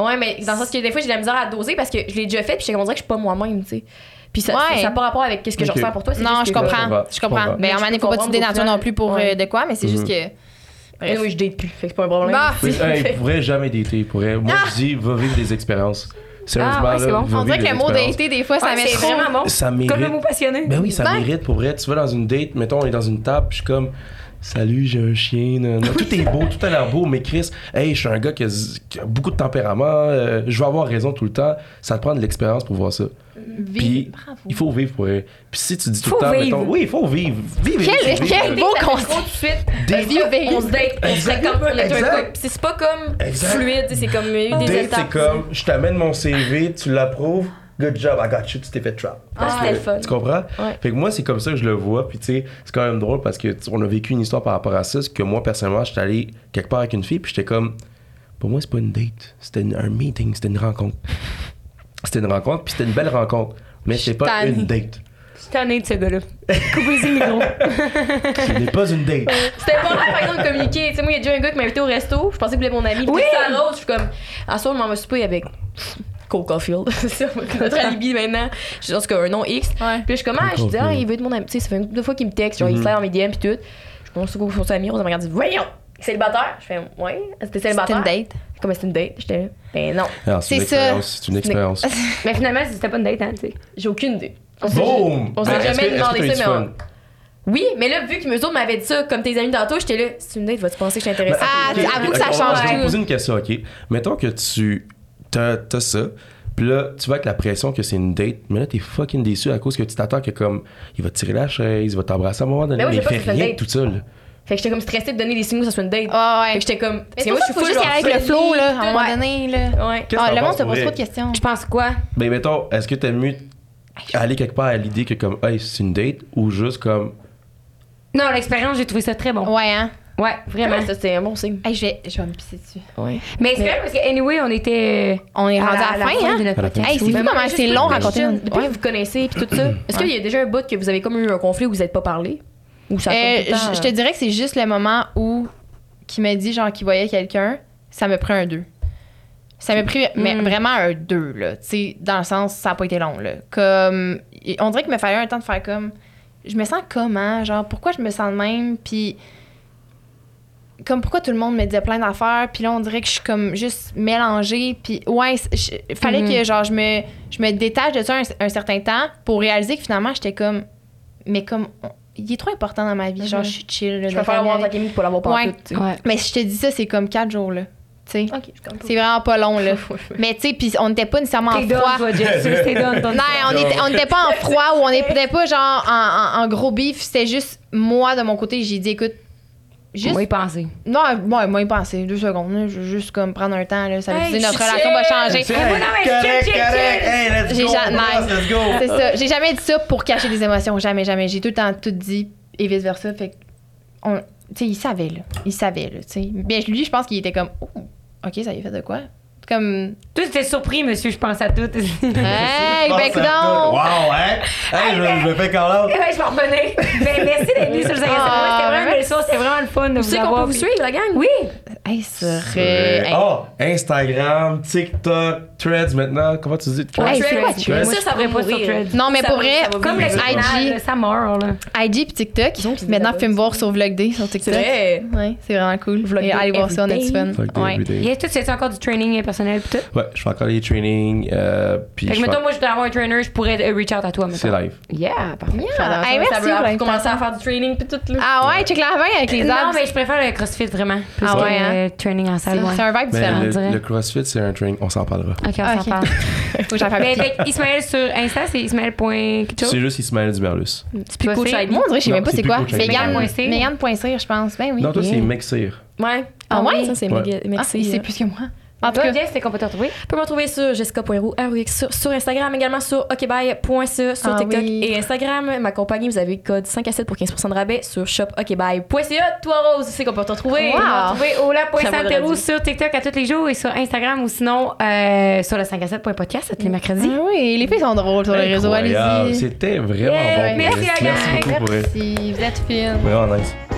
Ouais, mais dans le sens que des fois, j'ai de la misère à doser parce que je l'ai déjà fait, puis je dirait que je suis pas moi-même, tu sais. Puis ça Ouais. ça n'a pas rapport avec ce que je Ok. ressens pour toi. Non, juste je que- comprends. comprends. Je Je comprends. Mais Je moment donné, peux faut pas au final. non plus pour Ouais. euh, de quoi, mais c'est juste que. Et oui, je date plus, fait que c'est pas un problème. Bah, Oui, hey, [laughs] il pourrait jamais dater. il Pourrait... Moi, je dis, va vivre des expériences. Sérieusement, Ah, ouais, c'est là, bon. va On dirait que le mot dater, des fois, ça Ouais, trop. vraiment bon. Ça Comme le mérite. mot passionné. Ben oui, ça Ouais. mérite pour vrai. Tu vas dans une date, mettons, on est dans une table, je suis comme. Salut, j'ai un chien. Tout est beau, tout a l'air beau, mais Chris, hey, je suis un gars qui a, qui a beaucoup de tempérament, euh, je veux avoir raison tout le temps. Ça te prend de l'expérience pour voir ça. Puis, Bravo. il faut vivre pour. Puis si tu dis tout Faut le temps, vivre. mettons, oui, il faut vivre. Vivre. Quel- vivre. quel beau concept. trop tout de suite. Date. Vivre, on se date, on se est un Exact. C'est pas comme Exact. fluide, c'est comme il y a eu des Date, étapes. c'est comme, je t'amène mon CV, tu l'approuves, good job, I got you, tu t'es fait trap. Ah, c'était le fun. Tu comprends? Ouais. Fait que moi, c'est comme ça que je le vois. Puis, tu sais, c'est quand même drôle parce que on a vécu une histoire par rapport à ça. C'est que moi, personnellement, j'étais allé quelque part avec une fille, puis j'étais comme, pour moi, c'est pas une date. C'était un meeting, c'était une rencontre. [laughs] C'était une rencontre, puis c'était une belle rencontre. Mais c'est pas une date. Je suis tannée de ce gars-là. Coupez-y le micro. Ce n'est pas une date. C'était important, par exemple, de communiquer. Tu sais, moi, il y a déjà un gars qui m'a invité au resto. Je pensais qu'il voulait mon ami. Oui! Oui! à Rose, je suis comme, à soir, on m'en va souper avec Cole Caulfield. c'est [laughs] ça, notre [laughs] alibi maintenant. Je pense un nom X. Ouais. Puis je suis comme, ah, je dis, ah, il veut être mon ami. Tu sais, ça fait une deux fois qu'il me texte. Genre, il Mhm. slide dans mes DM, puis tout. Je pense que c'est son ami. On me regarde, dit, voyons, célibataire. Je fais, ouais, c'était célibataire. une date. Comme c'est une date? J'étais, ben non. Alors, C'est une ça. expérience, C'est une expérience. Mais finalement, c'était pas une date, hein, tu sais. J'ai aucune idée. On s'est- Boom! On s'est Ben, est-ce que- jamais que demandé ça, mais Oui, mais là, vu que mes autres m'avaient dit ça, comme tes amis tantôt, j'étais là, c'est une date, vas-tu penser que je suis intéressée? Ah, Ok, avoue ok, que ça change Je vais te poser une question, OK? Mettons que tu t'as as ça, puis là, tu vas avec la pression que c'est une date, mais là, t'es fucking déçu à cause que tu t'attends que comme, il va te tirer la chaise, il va t'embrasser à un moment donné, Mais moi, mais il pas fait rien date. tout seul. Fait que j'étais comme stressée de donner des signaux que ça soit une date. Ah Fait ouais. que j'étais comme. C'est moi, je suis juste avec le flow, là, à un moment donné, là. Ouais. Ah, le monde se pose trop de questions. Je pense quoi? Ben, mettons, est-ce que t'aimes mieux aller quelque part à l'idée que comme, hey, c'est une date, ou juste comme, Non, l'expérience, j'ai trouvé ça très bon. Ouais, hein. Ouais, vraiment. Ça, c'était un bon signe. Hey, je vais, je vais me pisser dessus. Ouais. Mais c'est vrai parce que, anyway, on était. On est à rendu à la fin, hein? de notre podcast. Hey, c'est Oui. fou comment c'est long raconter. Depuis Ouais. que vous connaissez puis tout ça, est-ce qu'il y a déjà un bout que vous avez comme eu un conflit où vous n'êtes pas parlé? Ou ça Euh, je te dirais que c'est juste le moment où qui m'a dit genre qu'il voyait quelqu'un, ça me pris un 2. Ça m'a pris mais Mm. vraiment un 2 là, tu sais dans le sens ça a pas été long là. Comme on dirait qu'il me fallait un temps de faire comme je me sens comment, genre pourquoi je me sens de même? Puis comme pourquoi tout le monde me disait plein d'affaires puis là on dirait que je suis comme juste mélangée puis ouais je- fallait Mhm. que genre je me je me détache de ça un, un certain temps pour réaliser que finalement j'étais comme mais comme il est trop important dans ma vie genre Mhm. je suis chill là, Je préfère avoir ta chimie pour l'avoir pas Ouais. tout. tu sais. Ouais. mais si je te dis ça c'est comme quatre jours là tu sais Ok, je comprends. c'est vraiment pas long là [laughs] mais tu sais puis on n'était pas nécessairement en froid toi, non, on était, on était pas en froid ou on n'était pas genre en, en- en gros beef. C'était juste moi de mon côté. J'ai dit, écoute, juste. Va y penser. Non, moi, moi, y penser. Deux secondes. là. Je veux juste comme prendre un temps. Là. Ça veut Hey, dire notre relation va changer. Mais correct, chill, correct, chill. hey, let's go, ja- nice. let's go. C'est ça. J'ai jamais dit ça pour cacher des émotions. Jamais, jamais. J'ai tout le temps tout dit et vice versa. Fait que, on- tu sais, il savait, là. Il savait, là. Tu sais. Bien, lui, je pense qu'il était comme, oh, OK, ça y est fait de quoi? Comme, Toi, t'étais surpris, monsieur, je pense à tout. [laughs] hey, ben, tout. coudonc! Wow, hein? Hey, je, je me fais call out. Ouais, je vais revenir. Ben, merci d'être venu sur le 5 Ah, C'était vraiment ben, une belle chose. C'était vraiment le fun de Vous vous savez qu'on peut vous suivre, la gang? Oui. Hey, serait. Hey. Oh, Instagram, TikTok, Threads maintenant. Comment tu dis? Hey, Threads? c'est quoi, Threads? Ça, ça va pas sur. Threads. Non, mais pour vrai, Comme le IG. ça meurt, là. IG puis TikTok. Maintenant, disent fais me voir sur Vlog Day sur C'est TikTok. vrai. Ouais, c'est vraiment cool. Vlog Et Day allez voir ça, on a du fun. Ouais. Et tu fais encore du training personnel pis tout? Ouais, je fais encore les trainings. Euh, puis Fait que, fais- mettons, moi, je voudrais avoir un trainer, je pourrais euh, reach out à toi, C'est live. Yeah, parfait. Ça. Hey, Merci ça veut commencer à faire du training puis tout là. Ah ouais, check la main avec les Non, abs. mais je préfère le CrossFit, vraiment. Plus Ah que ouais, hein? euh, training en salle. C'est c'est un vibe Mais différent. on le, dirait. le CrossFit, c'est un training, on s'en parlera. Ok, on Ah, s'en parle. [laughs] Faut que j'en fasse Mais Ismaël sur Insta, c'est Ismaël. C'est juste Ismaël Dumerlus. C'est plus coach c'est- Moi, on dirait, je sais Non, même pas c'est c'est quoi. C'est Poincer, je pense. Ben oui. Non, toi, c'est Yeah. Mexir. Ouais. Ah Ah ouais? Ça, c'est Ouais. Meg- Ah, Mexi. il sait plus que moi. En tout cas, Jess, c'est qu'on peut te retrouver. Tu peux me retrouver sur jessica.roux, sur, sur Instagram, également sur okbye.ca, sur Ah TikTok oui. et Instagram. Ma compagnie, vous avez le code 5 à 7 pour 15% de rabais sur shopokbye.ca. Toi, Rose, c'est qu'on peut te retrouver. Wow. Retrouver va Ola.santerou radio. sur TikTok à tous les jours et sur Instagram ou sinon euh, sur le 5 à 7.podcast à tous les mercredis. Ah oui, les filles sont drôles sur les réseaux, allez-y. C'était vraiment Yeah. bon. Merci, la gang. Merci beaucoup pour elle. Merci, vous êtes fine. Vraiment nice.